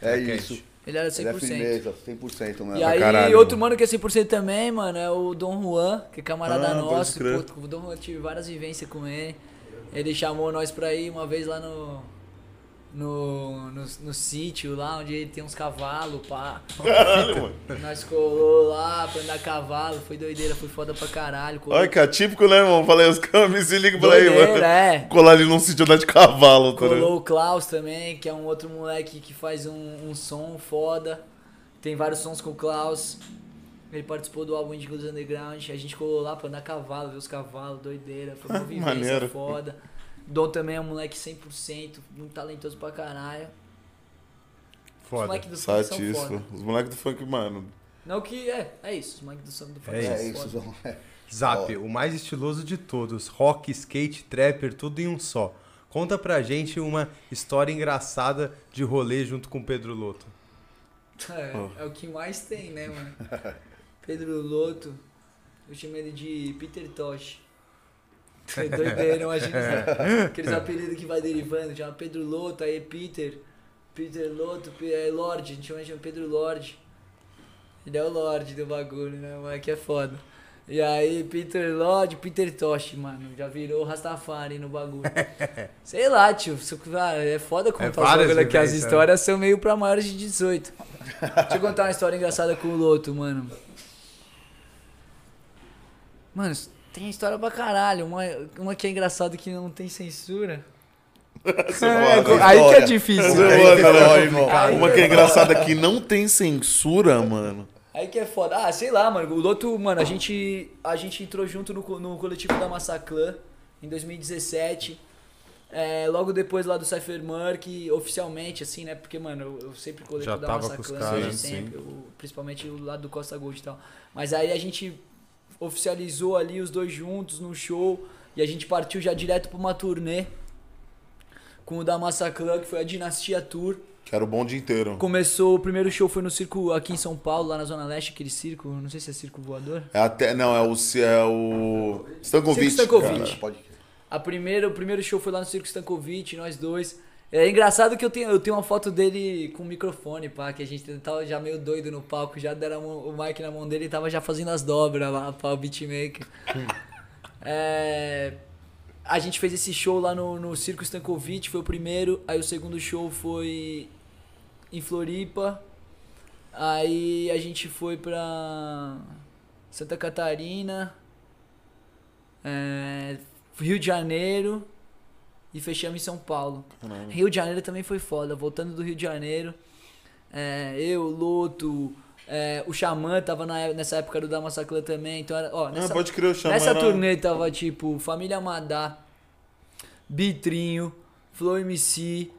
É É isso. Ele era Ele é 100%. firmeza, 100% mesmo. E aí, caralho, outro mano. que é 100% também, mano, é o Dom Juan, que é camarada Ah, nosso. Pô, o Dom Juan, eu tive várias vivências com ele. Ele chamou nós pra ir uma vez lá no. No, no, no sítio lá onde ele tem uns cavalos, pá. Caralho, mano. Nós colou lá pra andar a cavalo, foi doideira, foi foda pra caralho. Colou, Olha que atípico, né, irmão? Falei, os caras me se ligam pra aí, mano. é. Colar ali num sítio andar de cavalo, tá colou o Klaus também, que é um outro moleque que faz um, um som foda. Tem vários sons com o Klaus. Ele participou do álbum Indigo's Underground. A gente colou lá pra andar a cavalo, ver os cavalos, doideira. Foi uma (laughs) vivência Maneiro. foda. Dom também é um moleque 100%, muito talentoso pra caralho. Os Foda. moleques do funk são foda. Os moleques do funk, mano. Não que. É, é isso. Os moleques do funk do funk É são É isso, foda. Zap, o mais estiloso de todos. Rock, skate, trapper, tudo em um só. Conta pra gente uma história engraçada de rolê junto com o Pedro Loto. É, é o que mais tem, né, mano? (laughs) Pedro Loto, eu chamo ele de Peter Tosh. É doideira, imagina isso. aqueles apelidos que vai derivando, chama Pedro Loto, aí Peter, Peter Loto, é Lorde, a gente chama de Pedro Lorde. Ele é o Lorde do bagulho, né? O moleque é foda. E aí, Peter Lorde, Peter Tosh, mano, já virou Rastafari no bagulho. (laughs) Sei lá, tio, é foda contar os várias bagulho aqui, as né? histórias são meio pra maiores de 18. Deixa eu contar uma história engraçada com o Loto, mano. Mano, tem história pra caralho. Uma, uma que é engraçada que não tem censura. (laughs) É, é aí que é difícil. Aí é que irmão. Aí Uma que é engraçada que não tem censura, mano. Aí que é foda. Ah, sei lá, mano. O Loto, mano, a gente, a gente entrou junto no, no coletivo da Massaclan em 2017. É, logo depois lá do Cypher Murk, oficialmente, assim, né? Porque, mano, eu, eu sempre coletivo Já da sim. sempre. eu- principalmente o lado do Costa Gold e tal. Mas aí a gente oficializou ali os dois juntos num show. E a gente partiu já direto pra uma turnê com o da Massaclan, que foi a Dinastia Tour. Que era o bonde inteiro. Começou, o primeiro show foi no circo aqui em São Paulo, lá na Zona Leste, aquele circo, não sei se é circo voador. É até, não, é o, é o Stankovic. Circo Stankovic. cara. Pode A primeira, o primeiro show foi lá no Circo Stankovic, nós dois. É engraçado que eu tenho, eu tenho uma foto dele com o microfone, pá, que a gente tava já meio doido no palco, já deram o mic na mão dele e tava já fazendo as dobras lá, pá, o beatmaker. é, a gente fez esse show lá no, no Circo Stankovic, foi o primeiro, aí o segundo show foi em Floripa, aí a gente foi pra Santa Catarina, é, Rio de Janeiro e fechamos em São Paulo. Rio de Janeiro também foi foda. Voltando do Rio de Janeiro, é, eu, Loto, é, o Xamã tava na é- nessa época do da Massaclan também. Então era, ó, Ah, nessa, pode crer, o Xamã nessa era- turnê tava tipo Família Madá, Bitrinho, Flow MC,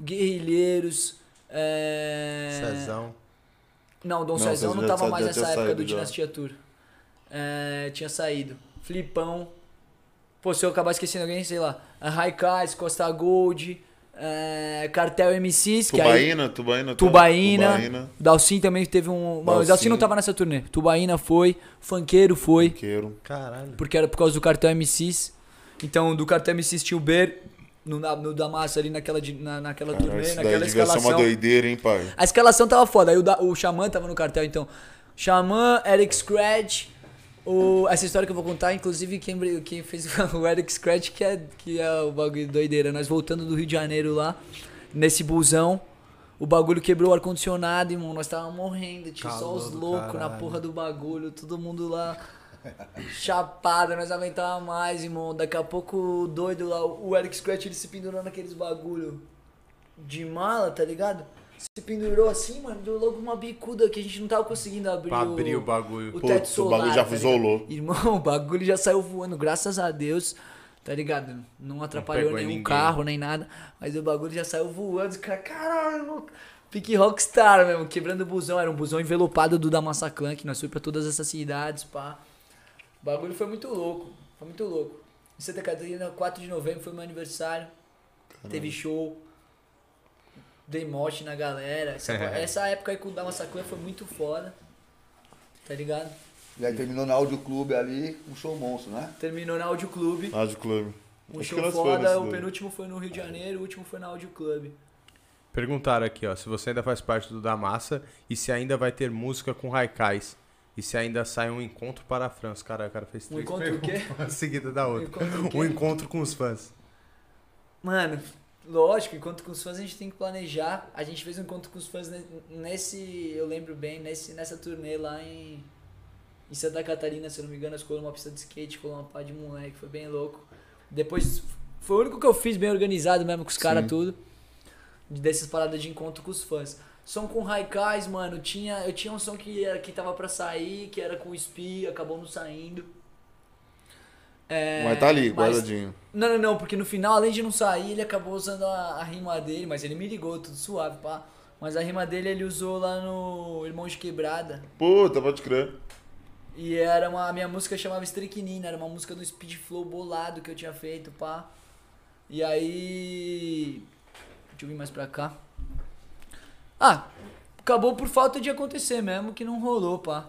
Guerrilheiros. É... Cezão. Não, Dom Não, Cezão não tava mais nessa época do já. Dinastia Tour. É, tinha saído. Flipão. Pô, se eu acabar esquecendo alguém, sei lá. Raikais, Costa Gold, é, Cartel MCs, que aí... Tubaína, Tubaína. tá? Tubaína. Tubaína. Dalcin também teve um... Mas o Dalcin. Dalcin não tava nessa turnê. Tubaína foi, Funkeiro foi, Queiro. Caralho. porque era por causa do Cartel MCs. Então, do Cartel MCs tinha o Ber, no, na- no da massa ali naquela, na, naquela Cara, turnê, isso daí naquela devia ser uma escalação. doideira, hein, pai? A escalação tava foda. Aí o, da, o Xamã tava no cartel, então. Xamã, Eric Scratch. O, essa história que eu vou contar, inclusive, quem, quem fez (laughs) o Eric Scratch, que é, que é o bagulho doideira. Nós voltando do Rio de Janeiro lá, nesse busão. O bagulho quebrou o ar-condicionado, irmão. Nós tava morrendo. Tinha só os loucos na porra do bagulho. Todo mundo lá chapado. Nós aguentava mais, irmão. Daqui a pouco o doido lá, o Eric Scratch, ele se pendurou naqueles bagulho de mala, tá ligado? Se pendurou assim, mano. Deu logo uma bicuda que a gente não tava conseguindo abrir, Pra abrir o bagulho. o Putz, teto o solar. bagulho já tá isolou. Irmão, o bagulho já saiu voando, graças a Deus. Tá ligado? Não atrapalhou em nenhum ninguém. carro, nem nada. Mas o bagulho já saiu voando. Os caras, caralho, louco. Pique rockstar mesmo, quebrando o busão. Era um busão envelopado do da Massa Clan, que nós fomos pra todas essas cidades, pá. O bagulho foi muito louco. Foi muito louco. Em Santa Catarina, 4 de novembro, foi meu aniversário. Teve show. Dei mote na galera. Essa, (laughs) essa época aí com o da Massa Clan foi muito foda. Tá ligado? E aí terminou na Audio Clube ali, um show monstro, né? Terminou na Audio Clube. Rádio Clube. Um Acho show foda, o penúltimo foi no Rio de Janeiro, o último foi na Audio Club. Perguntaram aqui, ó, se você ainda faz parte do Da Massa e se ainda vai ter música com Raikais. E se ainda sai um encontro para a França. Cara, o cara fez Um três encontro o quê? (laughs) seguida da outra. encontro o quê? Um encontro com os fãs. Mano, lógico, encontro com os fãs a gente tem que planejar. A gente fez um encontro com os fãs ne- nesse, eu lembro bem, nesse, nessa turnê lá em, em Santa Catarina, se eu não me engano, colamos uma pista de skate, colamos uma pá de moleque, foi bem louco. Depois, foi o único que eu fiz bem organizado mesmo com os caras tudo. Dessas paradas de encontro com os fãs. Som com Raikais, mano, tinha, eu tinha um som que, era, que tava pra sair, que era com o Spi, acabou não saindo. É, Mas tá ali, mas- guardadinho. não, não, não, porque no final, além de não sair, ele acabou usando a, a rima dele, mas ele me ligou, tudo suave, pá. Mas a rima dele ele usou lá no Irmão de Quebrada. Puta, pode crer. E era uma. A minha música chamava Strychnina, era uma música do Speed Flow bolado que eu tinha feito, pá. E aí. Deixa eu vir mais pra cá. Ah, acabou por falta de acontecer mesmo, que não rolou, pá.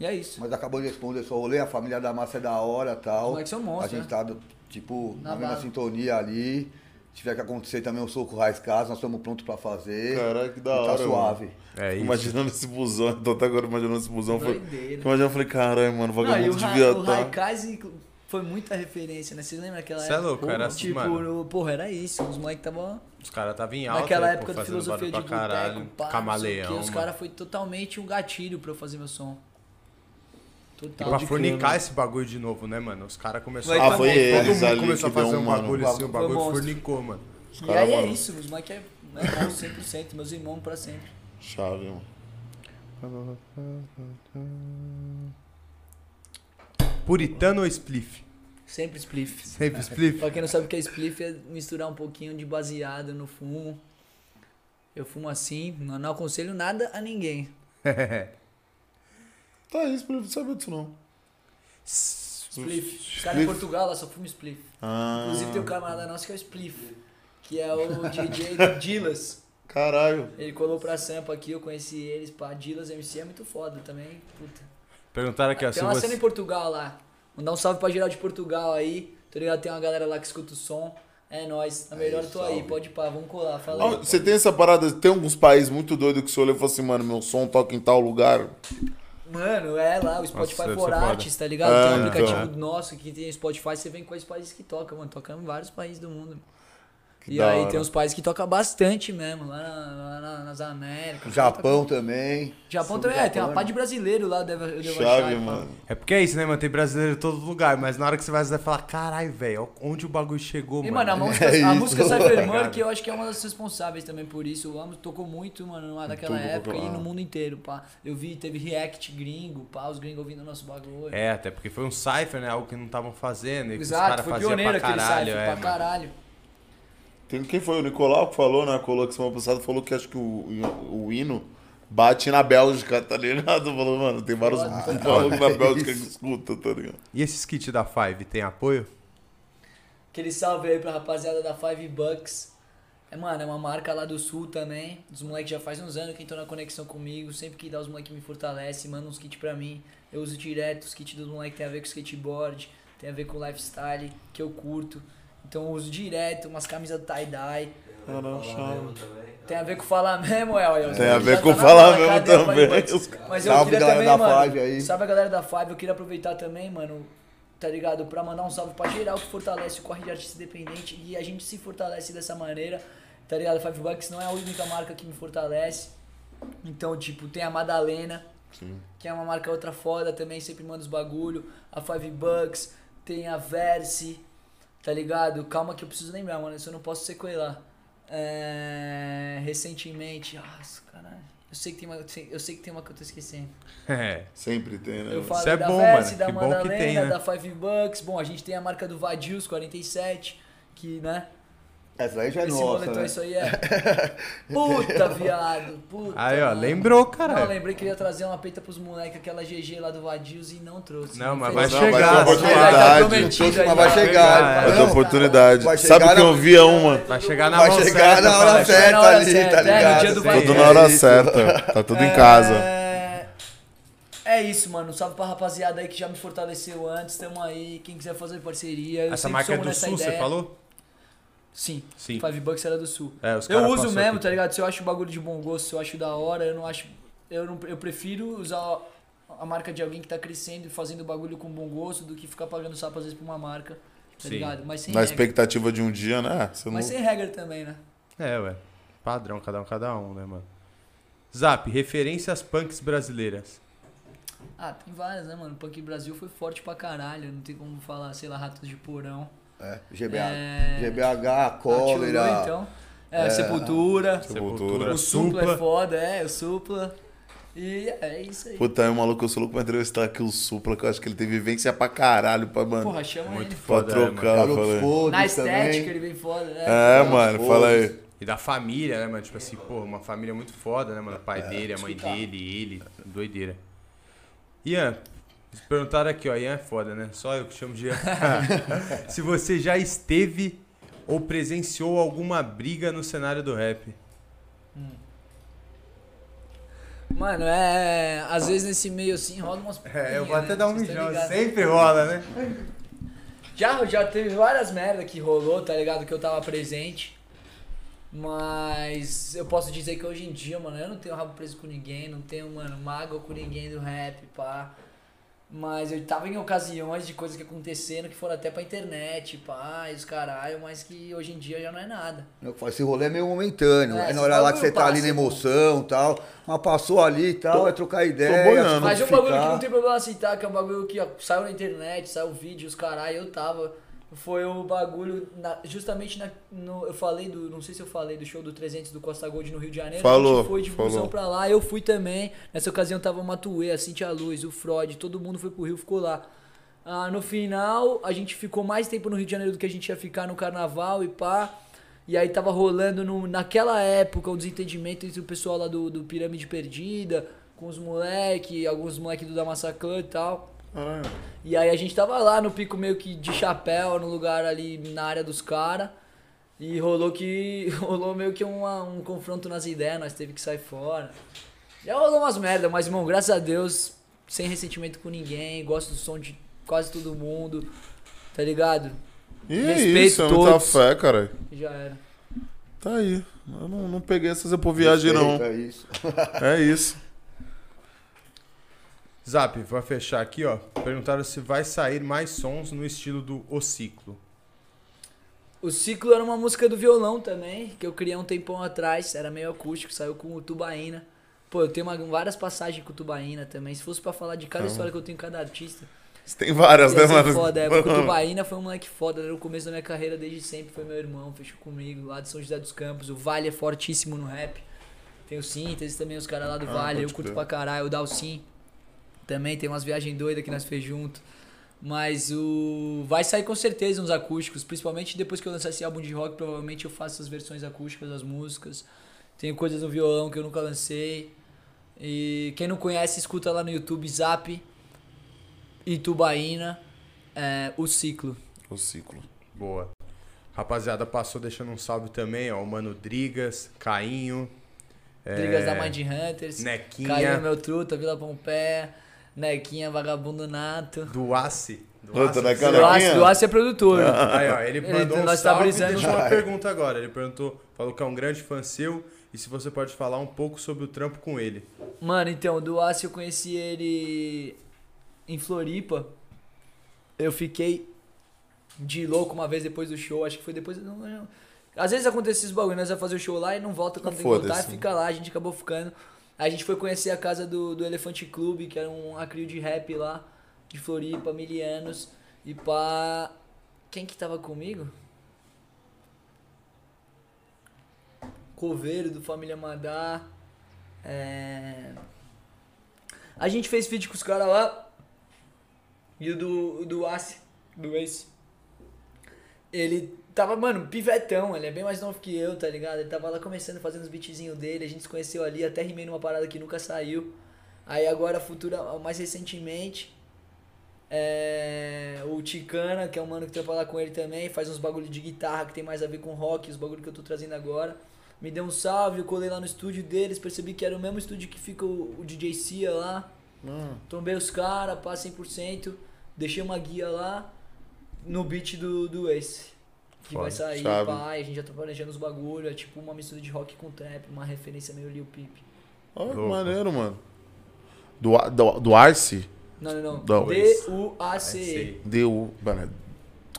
E é isso. Mas acabou de responder seu rolê, a família da massa é da hora e tal. Moleques são monstros, A gente né? tá, do- tipo, Na na, mesma sintonia ali. Se tiver que acontecer também um soco raiz casa, nós estamos prontos pra fazer. Caralho, que da E hora, Tá suave. É isso. Imaginando esse busão, tô até agora imaginando esse busão. Foi... Doideira. Imaginando, eu falei, caralho, mano, Não, vagabundo Ra devia o estar. Raikais inclu- foi muita referência, né? Vocês lembram daquela Cê é época? louco, era assim, Tipo, mano. no- porra, era isso. Os moleques estavam Os caras estavam em alta. naquela época de fazendo filosofia de boteco, pá, Camaleão. Os caras foi totalmente um gatilho pra eu fazer meu som. E Total. pra de fornicar esse bagulho de novo, né, mano? Os caras começaram Ah, a foi todo eles mundo ali começou a fazer um bagulho assim, o bagulho foi fornicou, mano. E caras, aí é isso, os moleques é, é bom 100%, meus irmãos pra sempre. Chave, mano. Puritano ou spliff? Sempre spliff. Sempre (laughs) spliff? Pra quem não sabe o que é spliff, é misturar um pouquinho de baseado no fumo. Eu fumo assim, não, não aconselho nada a ninguém. (laughs) Tá isso, pra não saber disso não. Spliff. Os caras em Portugal lá só fumam spliff. Ah, Inclusive tem um camarada nosso que é o Spliff, que é o (laughs) DJ do Dillas. Caralho. Ele colou pra Sampa aqui, eu conheci eles, pá, Dillas MC é muito foda também, puta. Perguntaram aqui, ó, Tem uma cena você... em Portugal lá, mandar um salve pra geral de Portugal aí, tá ligado? Tem uma galera lá que escuta o som, é nóis, na melhor eu tô aí, salve. pode ir pá, vamos colar, fala Ah, aí. Você tem essa parada, tem alguns países muito doidos que você olha e fala assim, mano, meu som toca em tal lugar. Mano, é lá, o Spotify deve for. Artists, tá ligado? Ah, tem um aplicativo então. nosso que tem Spotify, você vem quais países que toca, mano, toca em vários países do mundo. Que e aí hora. tem uns países que tocam bastante mesmo, lá, na- lá na- nas Américas. Japão também. Japão também, é, tem uma Japão, pá de brasileiro lá, deve, eu devo Chave, achar, pá. mano. É porque é isso, né, mano? Tem brasileiro em todo lugar, mas na hora que você vai, você vai falar, caralho, velho, onde o bagulho chegou, E, mano? mano, a (laughs) música, É a isso. música Cypher Man, ligado? que eu acho que é uma das responsáveis também por isso. Eu amo, tocou muito, mano, lá naquela tudo, época e ah. no mundo inteiro, pá. Eu vi, teve react gringo, pá, os gringos ouvindo o nosso bagulho. É, até porque foi um cypher, né? Algo que não estavam fazendo e que os Exato, caras foi pioneiro pra aquele caralho, cypher, é, pra mano. caralho. Tem quem foi? O Nicolau que falou, né? Colou que semana passada falou que acho que o, o hino bate na Bélgica, tá ligado? (laughs) Falou, mano, tem vários (laughs) malucos na (laughs) Bélgica que escuta, tá ligado? E esses kits da Five, tem apoio? Aquele salve aí pra rapaziada da Five Bucks. É, mano, é uma marca lá do sul também. Os moleques já faz uns anos que estão na conexão comigo. Sempre que dá os moleques me fortalece, manda uns kits pra mim. Eu uso direto. Os kits dos moleques tem a ver com skateboard, tem a ver com lifestyle, que eu curto. Então eu uso direto, umas camisas tie-dye. Também. Tem a ver com falar mesmo, El. Tem a ver com falar mesmo também. Mas eu Salve, queria galera também, da mano. Five aí. Salve a galera da Five. Eu queria aproveitar também, mano. Tá ligado? Pra mandar um salve pra geral que fortalece o corre de artista independente. E a gente se fortalece dessa maneira. Tá ligado? Five Bucks não é a única marca que me fortalece. Então, tipo, tem a Madalena, que é uma marca outra foda também, sempre manda os bagulho. A Five Bucks, tem a Verse, tá ligado? Calma que eu preciso lembrar, mano, isso eu não posso sequelar. É... Recentemente, nossa, caralho. Eu sei, que tem uma, eu sei que tem uma que eu tô esquecendo. É. Sempre tem, né? Eu falei é da bom, Verse, mano. da Que bom que Madalena, tem, né? da Five Bucks. Bom, a gente tem a marca do Vadios 47, que, né? Essa aí já é Esse nossa, moletom, né? isso aí é. (laughs) Puta, viado. Puta. Aí, ó, mano. lembrou, Não, caralho. lembrei que eu ia trazer uma peita pros moleques, aquela GG lá do Vadios e não trouxe. Não, mas vai Não, vai chegar. ter oportunidade. prometido aí, Mas vai chegar. Vai Vai ter Não, oportunidade. vai Sabe que eu via uma? Vai chegar na Vai mão chegar certa, na hora certa na hora ali, certa, tá é, no ligado? dia do vai- Tudo É na hora certa. Tá tudo em casa. É... é isso, mano. Salve pra rapaziada aí que já me fortaleceu antes. Tamo aí. Quem quiser fazer parceria. Eu Essa marca é do Sul, você falou? Sim. Sim. Five Bucks era do Sul. É, os Eu uso mesmo, aqui. tá ligado? Se eu acho o bagulho de bom gosto, se eu acho da hora, eu não acho. Eu, não, eu prefiro usar a marca de alguém que tá crescendo e fazendo bagulho com bom gosto do que ficar pagando sapo às vezes pra uma marca. Tá Sim. ligado? Mas sem Na regra. expectativa de um dia, né? Você não... Mas sem regra também, né? É, ué. Padrão, cada um, cada um, né, mano? Zap, referências punks brasileiras. Ah, tem várias, né, mano? Punk Brasil foi forte pra caralho. Não tem como falar, sei lá, Ratos de Porão. É, GBH, É... GBH, Ah, Cólera. Lu, então. É, Sepultura. Sepultura. O Supla, é foda, é, o Supla. E é isso aí. Puta, é um maluco, eu sou louco pra entrevistar aqui o Supla, que eu acho que ele tem vivência pra caralho, pra, mano, Porra, chama Muito ele. pra foda, é, mano. trocar, Garotos falei. Podres Na estética também. ele vem foda, né? É, mano, Podres. fala aí. E da família, né, mano? Tipo assim, pô, uma família muito foda, né, mano? O pai dele, a mãe escutar. dele, ele, doideira. Ian, eles perguntaram aqui, ó, Ian é foda, né? Só eu que chamo de Ian. (laughs) Se você já esteve ou presenciou alguma briga no cenário do rap. Mano, é. Às vezes nesse meio assim rola umas. É, eu vou até né? dar um mijão, ligados. sempre rola, né? Já, já teve várias merda que rolou, tá ligado? Que eu tava presente. Mas eu posso dizer que hoje em dia, mano, eu não tenho rabo preso com ninguém, não tenho, mano, mágoa com ninguém do rap, pá. Mas eu tava em ocasiões de coisas que aconteceram que foram até pra internet, pá, e os caralho, mas que hoje em dia já não é nada. Esse rolê é meio momentâneo. É, É, na hora lá que você tá ali na emoção e tal. Mas passou ali e tal, Tô- é trocar ideia. boiando. Mas é um bagulho que não tem problema citar, que é um bagulho que ó, saiu na internet, saiu vídeo, os caralho, eu tava. Foi o bagulho, na- justamente na, no, eu falei do, não sei se eu falei do show do 300 do Costa Gold no Rio de Janeiro. a Falou, gente foi de falou. pra lá, eu fui também. Nessa ocasião tava o Matuê, a Cintia Luz, o Freud, todo mundo foi pro Rio, ficou lá. Ah, no final, a gente ficou mais tempo no Rio de Janeiro do que a gente ia ficar no carnaval e pá. E aí tava rolando no, naquela época um desentendimento entre o pessoal lá do, do Pirâmide Perdida, com os moleque, alguns moleque do Damassa Clã e tal. Caralho. E aí a gente tava lá no pico meio que de chapéu, no lugar ali na área dos caras. E rolou que. (laughs) rolou meio que uma- um confronto nas ideias, nós teve que sair fora. Já rolou umas merda, mas irmão, graças a Deus, sem ressentimento com ninguém, gosto do som de quase todo mundo, tá ligado? E é Respeito isso, é muita todos. fé, cara. Já era. Tá aí. Eu não, não peguei essas por viagem, não. É isso. É isso. (laughs) Zap, pra fechar aqui, ó. Perguntaram se vai sair mais sons no estilo do O Ciclo. O Ciclo era uma música do violão também, que eu criei um tempão atrás, era meio acústico, saiu com o Tubaína. Pô, eu tenho uma- várias passagens com o Tubaína também. Se fosse pra falar de cada história que eu tenho com cada artista, Tem várias, Ia né, mano? foda, é, porque o (laughs) Tubaína foi um moleque foda, no começo da minha carreira desde sempre, foi meu irmão, fechou comigo, lá de São José dos Campos, o Vale é fortíssimo no rap, tem o Síntese também, os caras lá do Ah, Vale, eu curto crer. pra caralho, o Dalcin, também tem umas viagens doidas que nós fez junto, mas o... vai sair com certeza uns acústicos, principalmente depois que eu lançar esse álbum de rock, provavelmente eu faço as versões acústicas das músicas, tenho coisas no violão que eu nunca lancei, e quem não conhece, escuta lá no YouTube, Zap, Itubaína, é, o ciclo. O ciclo. Boa. Rapaziada, passou deixando um salve também, ó. O Mano Drigas, Cainho. é, Brigas da Mind Hunters. Nequinha. Caiu no meu truta, Vila Pompeia. Nequinha, vagabundo nato. Do Ace. Do Ace. Do do é produtor. Aí, ó, ele Ele- mandou um nós tá salve brisando. e deixou uma pergunta agora. Ele perguntou, falou que é um grande fã seu e se você pode falar um pouco sobre o trampo com ele. Mano, então, o Duácio eu conheci ele em Floripa. Eu fiquei de louco uma vez depois do show, acho que foi depois. Não, não, Às vezes acontece esses bagulho, nós vamos fazer o show lá e não volta quando tem que voltar, fica lá, a gente acabou ficando. A gente foi conhecer a casa do, do Elefante Clube, que era um acrio de rap lá, de Floripa, milianos. E pá. Quem que tava comigo? Coveiro do Família Madá. É... A gente fez feat com os caras lá. E o do, o do Ace, do Ace. Ele tava, mano, pivetão, ele é bem mais novo que eu, tá ligado? Ele tava lá começando, fazendo os beatzinhos dele, a gente se conheceu ali, até rimei numa parada que nunca saiu. Aí agora, futura, mais recentemente, é, o Ticana, que é um mano que trampa lá com ele também, faz uns bagulho de guitarra que tem mais a ver com rock, os bagulho que eu tô trazendo agora. Me deu um salve, eu colei lá no estúdio deles, percebi que era o mesmo estúdio que fica o, o DJ Cia lá. Trombei os caras, pá 100%, deixei uma guia lá no beat do, do Ace. Que vai Foda, sair, chave. pá, a gente já tá planejando os bagulho, é tipo uma mistura de rock com trap, uma referência meio Lil Peep. Olha que maneiro, mano. Do, do, do Arce? Não, não, não. Não. D-U-A-C-E. Mano,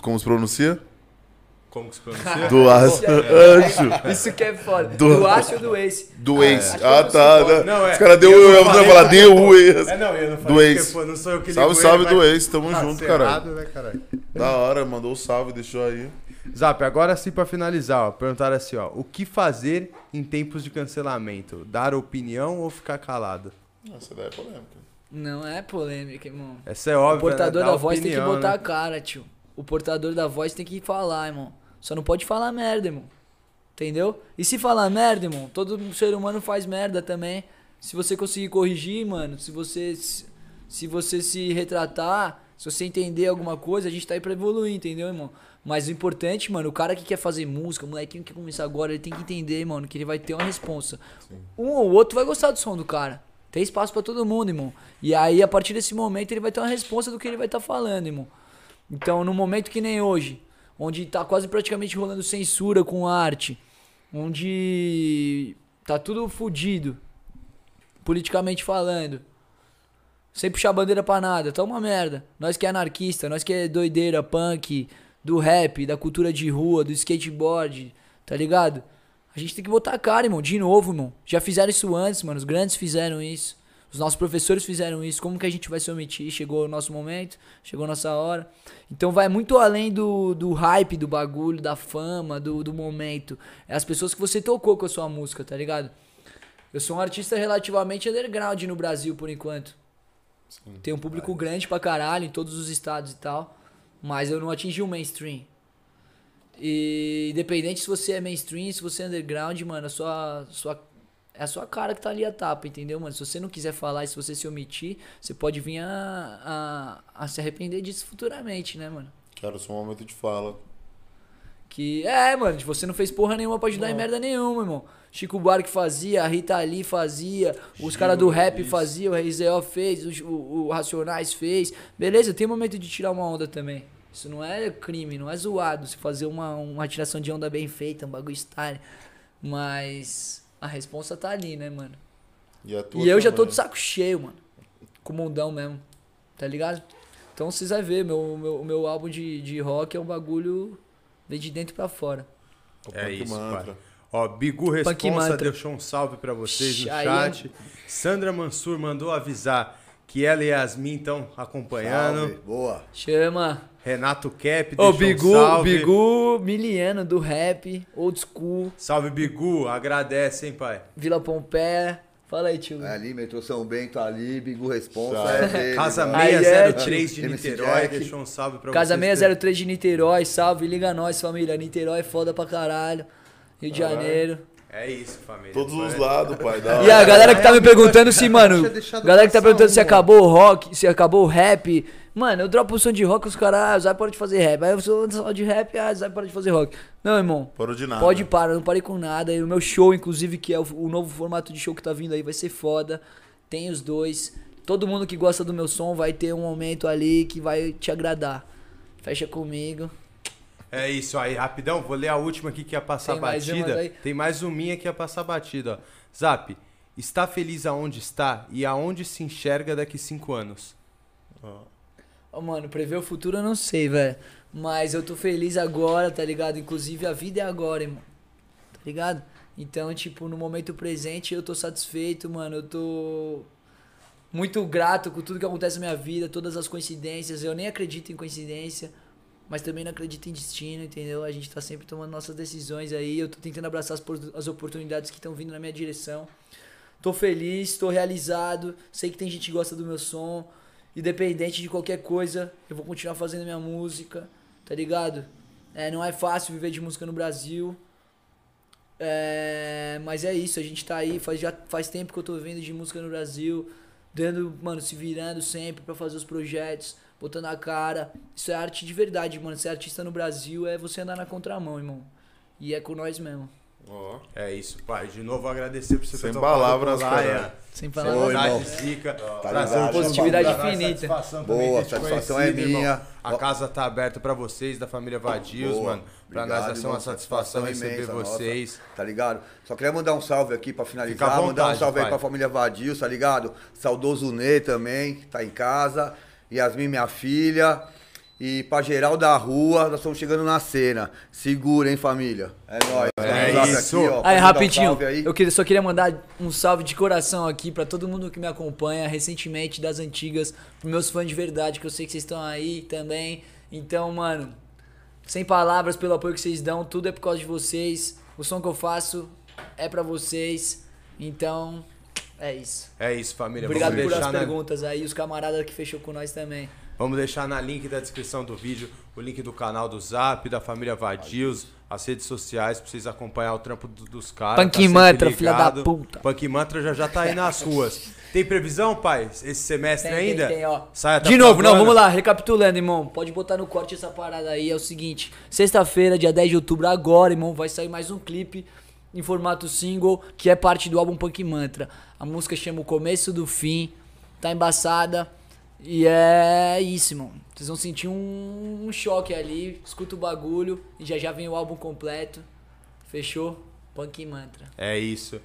como se pronuncia? Como que se (laughs) pronuncia? Do Arce. (laughs) Ancho. Isso que é foda. Do- Do, Ace ou do Ace? Do Ace. acho que Ah, não tá. né? Não, é. Os caras deu. Eu não Eu vou falei falar, deu o Ace. É, não, eu não Do falei Ace. porque, pô, não sou eu que Salve, salve vai do Ace. Tamo tá junto, caralho. errado, né, caralho? Da hora, mandou o salve, deixou aí. Zap, agora sim pra finalizar, ó. Perguntaram assim, ó. O que fazer em tempos de cancelamento? Dar opinião ou ficar calado? Essa daí é polêmica. Não é polêmica, irmão. Essa é O óbvio. portador né? Da voz tem que opinião, botar né? a cara, tio. O portador da voz tem que falar, irmão. Só não pode falar merda, irmão. Entendeu? E se falar merda, irmão, todo ser humano faz merda também. Se você conseguir corrigir, mano, se você se, se você se retratar, se você entender alguma coisa, a gente tá aí pra evoluir, entendeu, irmão? Mas o importante, mano, o cara que quer fazer música, o molequinho que quer começar agora, ele tem que entender, mano, que ele vai ter uma responsa. Um ou outro vai gostar do som do cara. Tem espaço pra todo mundo, irmão. E aí, a partir desse momento, ele vai ter uma responsa do que ele vai estar falando, irmão. Então, no momento que nem hoje, onde tá quase praticamente rolando censura com arte, onde tá tudo fudido, politicamente falando, sem puxar bandeira pra nada, tá uma merda. Nós que é anarquista, nós que é doideira, punk, do rap, da cultura de rua, do skateboard, tá ligado? A gente tem que botar a cara, irmão, de novo, irmão. Já fizeram isso antes, mano, os grandes fizeram isso. Os nossos professores fizeram isso. Como que a gente vai se omitir? Chegou o nosso momento, chegou a nossa hora. Então vai muito além do, do hype, do bagulho, da fama, do, do momento. É as pessoas que você tocou com a sua música, tá ligado? Eu sou um artista relativamente underground no Brasil, por enquanto. Tem um público grande pra caralho em todos os estados e tal. Mas eu não atingi o mainstream. E independente se você é mainstream, se você é underground, mano, a sua, sua, é a sua cara que tá ali a tapa, entendeu, mano? Se você não quiser falar e se você se omitir, você pode vir a, a, a se arrepender disso futuramente, né, mano? Cara, só um momento de fala. Que é, mano, você não fez porra nenhuma pra ajudar em merda nenhuma, irmão. Chico Buarque fazia, a Rita Lee fazia, os caras do rap faziam, o Reisel fez, o, o, o Racionais fez. Beleza, tem momento de tirar uma onda também. Isso não é crime, não é zoado se fazer uma, uma tiração de onda bem feita, um bagulho style. Mas a responsa tá ali, né, mano? E, a tua E eu já tô de saco cheio, mano. Com o mundão mesmo. Tá ligado? Então vocês vão ver, meu, meu, o meu álbum de, de rock é um bagulho vem de dentro pra fora. É Punk isso, Mantra. pai. Ó, Bigu Responsa deixou um salve pra vocês no Aí chat. Sandra Mansur mandou avisar que ela e Yasmin estão acompanhando. Salve, boa. Chama! Renato Cap Ô, Bigu, um salve. Bigu miliano do rap, old school, Salve, Bigu. Agradece, hein, pai. Vila Pompeia. Fala aí, tio. É ali, metrô São Bento ali, Bigu Responsa. É dele, Casa mano. Aí é, 603 de Niterói deixou um salve pra Casa vocês. 603 de Niterói, salve, liga nós, família. Niterói é foda pra caralho. Rio de Janeiro. É isso, família. Todos os lados, pai. Da E a galera que tá me perguntando se, mano. Galera que tá perguntando se acabou o rock, se acabou o rap. Mano, eu dropo o som de rock, os caras, ah, Zay pode fazer rap. Aí eu sou só de rap, ah, Zay pode fazer rock. Não, irmão. Parou de nada. Pode parar, eu não parei com nada. E o meu show, inclusive, que é o, o novo formato de show que tá vindo aí, vai ser foda. Tem os dois. Todo mundo que gosta do meu som vai ter um momento ali que vai te agradar. Fecha comigo. É isso aí, rapidão, vou ler a última aqui que ia passar Tem mais batida. umas aí? Tem mais uma minha que ia passar batida, ó. Zap, está feliz aonde está e aonde se enxerga daqui cinco anos? Ó, mano, prever o futuro eu não sei, velho. Mas eu tô feliz agora, tá ligado? Inclusive a vida é agora, irmão. Tá ligado? Então, tipo, no momento presente eu tô satisfeito, mano. Eu tô muito grato com tudo que acontece na minha vida, todas as coincidências. Eu nem acredito em coincidência, mas também não acredito em destino, entendeu? A gente tá sempre tomando nossas decisões aí. Eu tô tentando abraçar as, as oportunidades que estão vindo na minha direção. Tô feliz, tô realizado. Sei que tem gente que gosta do meu som. Independente de qualquer coisa, eu vou continuar fazendo minha música, tá ligado? É, não é fácil viver de música no Brasil. É, mas é isso, a gente tá aí, faz, já faz tempo que eu tô vivendo de música no Brasil, dando, mano, se virando sempre pra fazer os projetos, botando a cara. Isso é arte de verdade, mano. Ser artista no Brasil é você andar na contramão, irmão. E é com nós mesmo. Ó. É isso, pai. De novo agradecer por você Sem palavras, cara. é. Sem palavras. irmão. Saudade zica. Tá Prazer ligado? Positividade infinita. satisfação Boa, satisfação é minha. irmão. A casa tá aberta pra vocês, da família Vadios, Boa. mano. Pra Obrigado, nós vai ser uma irmão. satisfação receber imensa nossa, vocês. tá ligado? Só queria mandar um salve aqui pra finalizar. à mandar um vontade, salve aí pai. pra família Vadil, tá ligado? Saudoso Ney também, que tá em casa. Yasmin, minha filha. E pra geral da rua, nós estamos chegando na cena. Segura, hein, família? É nóis. É isso. ó, Aí, um rapidinho, salve aí. eu queria, só queria mandar um salve de coração aqui pra todo mundo que me acompanha recentemente das antigas, pros meus fãs de verdade, que eu sei que vocês estão aí também. Então, mano, sem palavras pelo apoio que vocês dão, tudo é por causa de vocês. O som que eu faço é pra vocês. Então, é isso. É isso, família. Obrigado Vamos por as deixar na- perguntas aí, os camaradas que fechou com nós também. Vamos deixar na link da descrição do vídeo o link do canal do Zap, da família Vadios, as redes sociais pra vocês acompanhar o trampo do- dos caras. Punk sempre Mantra, filha da puta. Punk Mantra já já tá aí nas ruas. Tem previsão, pai? Esse semestre Tem, ainda? tem, tem, ó. Sai até De novo, não, vamos lá, recapitulando, irmão. Pode botar no corte essa parada aí. É o seguinte: sexta-feira, dia 10 de outubro, agora, irmão, vai sair mais um clipe em formato single, que é parte do álbum Punk Mantra. A música chama O Começo do Fim, tá embaçada. E é isso, irmão. Vocês vão sentir um, um choque ali. Escuta o bagulho e já já vem o álbum completo. Fechou? Punk Mantra. É isso.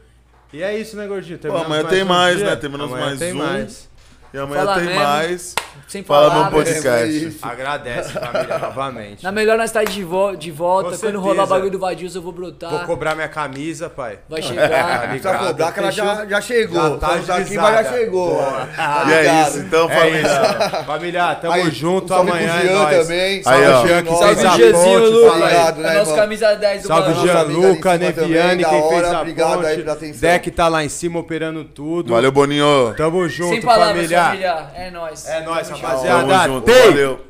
E é isso, né, Gordinho? Pô, Terminamos amanhã tem um mais, dia. né? Terminamos Amanhã mais tem um. mais. E amanhã Fala tem mesmo. mais. Sem Fala meu palavras. podcast. Agradece, família, (laughs) novamente. Na melhor nós tá de, vo de volta. Com Quando rolar o bagulho do Vadios, eu vou brotar. Vou cobrar minha camisa, pai. Vai Tá chegar. Não precisa ligado? cobrar que ela já, já chegou. Já tá Falamos aqui, agilizada. mas já chegou. Tá E é ligado? isso, então, É família. isso. Família, tamo Aí, junto um salve amanhã. pro é Jean nóis. também. Aí, ó. Salve, Jean, que Salve, fez a Gianzinho, ponte. Lu. fala aí. Obrigado, né, É nosso irmão? camisa 10 do Salve, Balão. Jean. Amiga ali em cima Neviani, também, quem da fez hora. a Obrigado aí pela ponte. atenção. Deck tá lá em cima operando tudo. Valeu, Boninho. Tamo junto, Sem palavras, família. Família. É nóis. É nóis, rapaziada. Tamo junto. Valeu.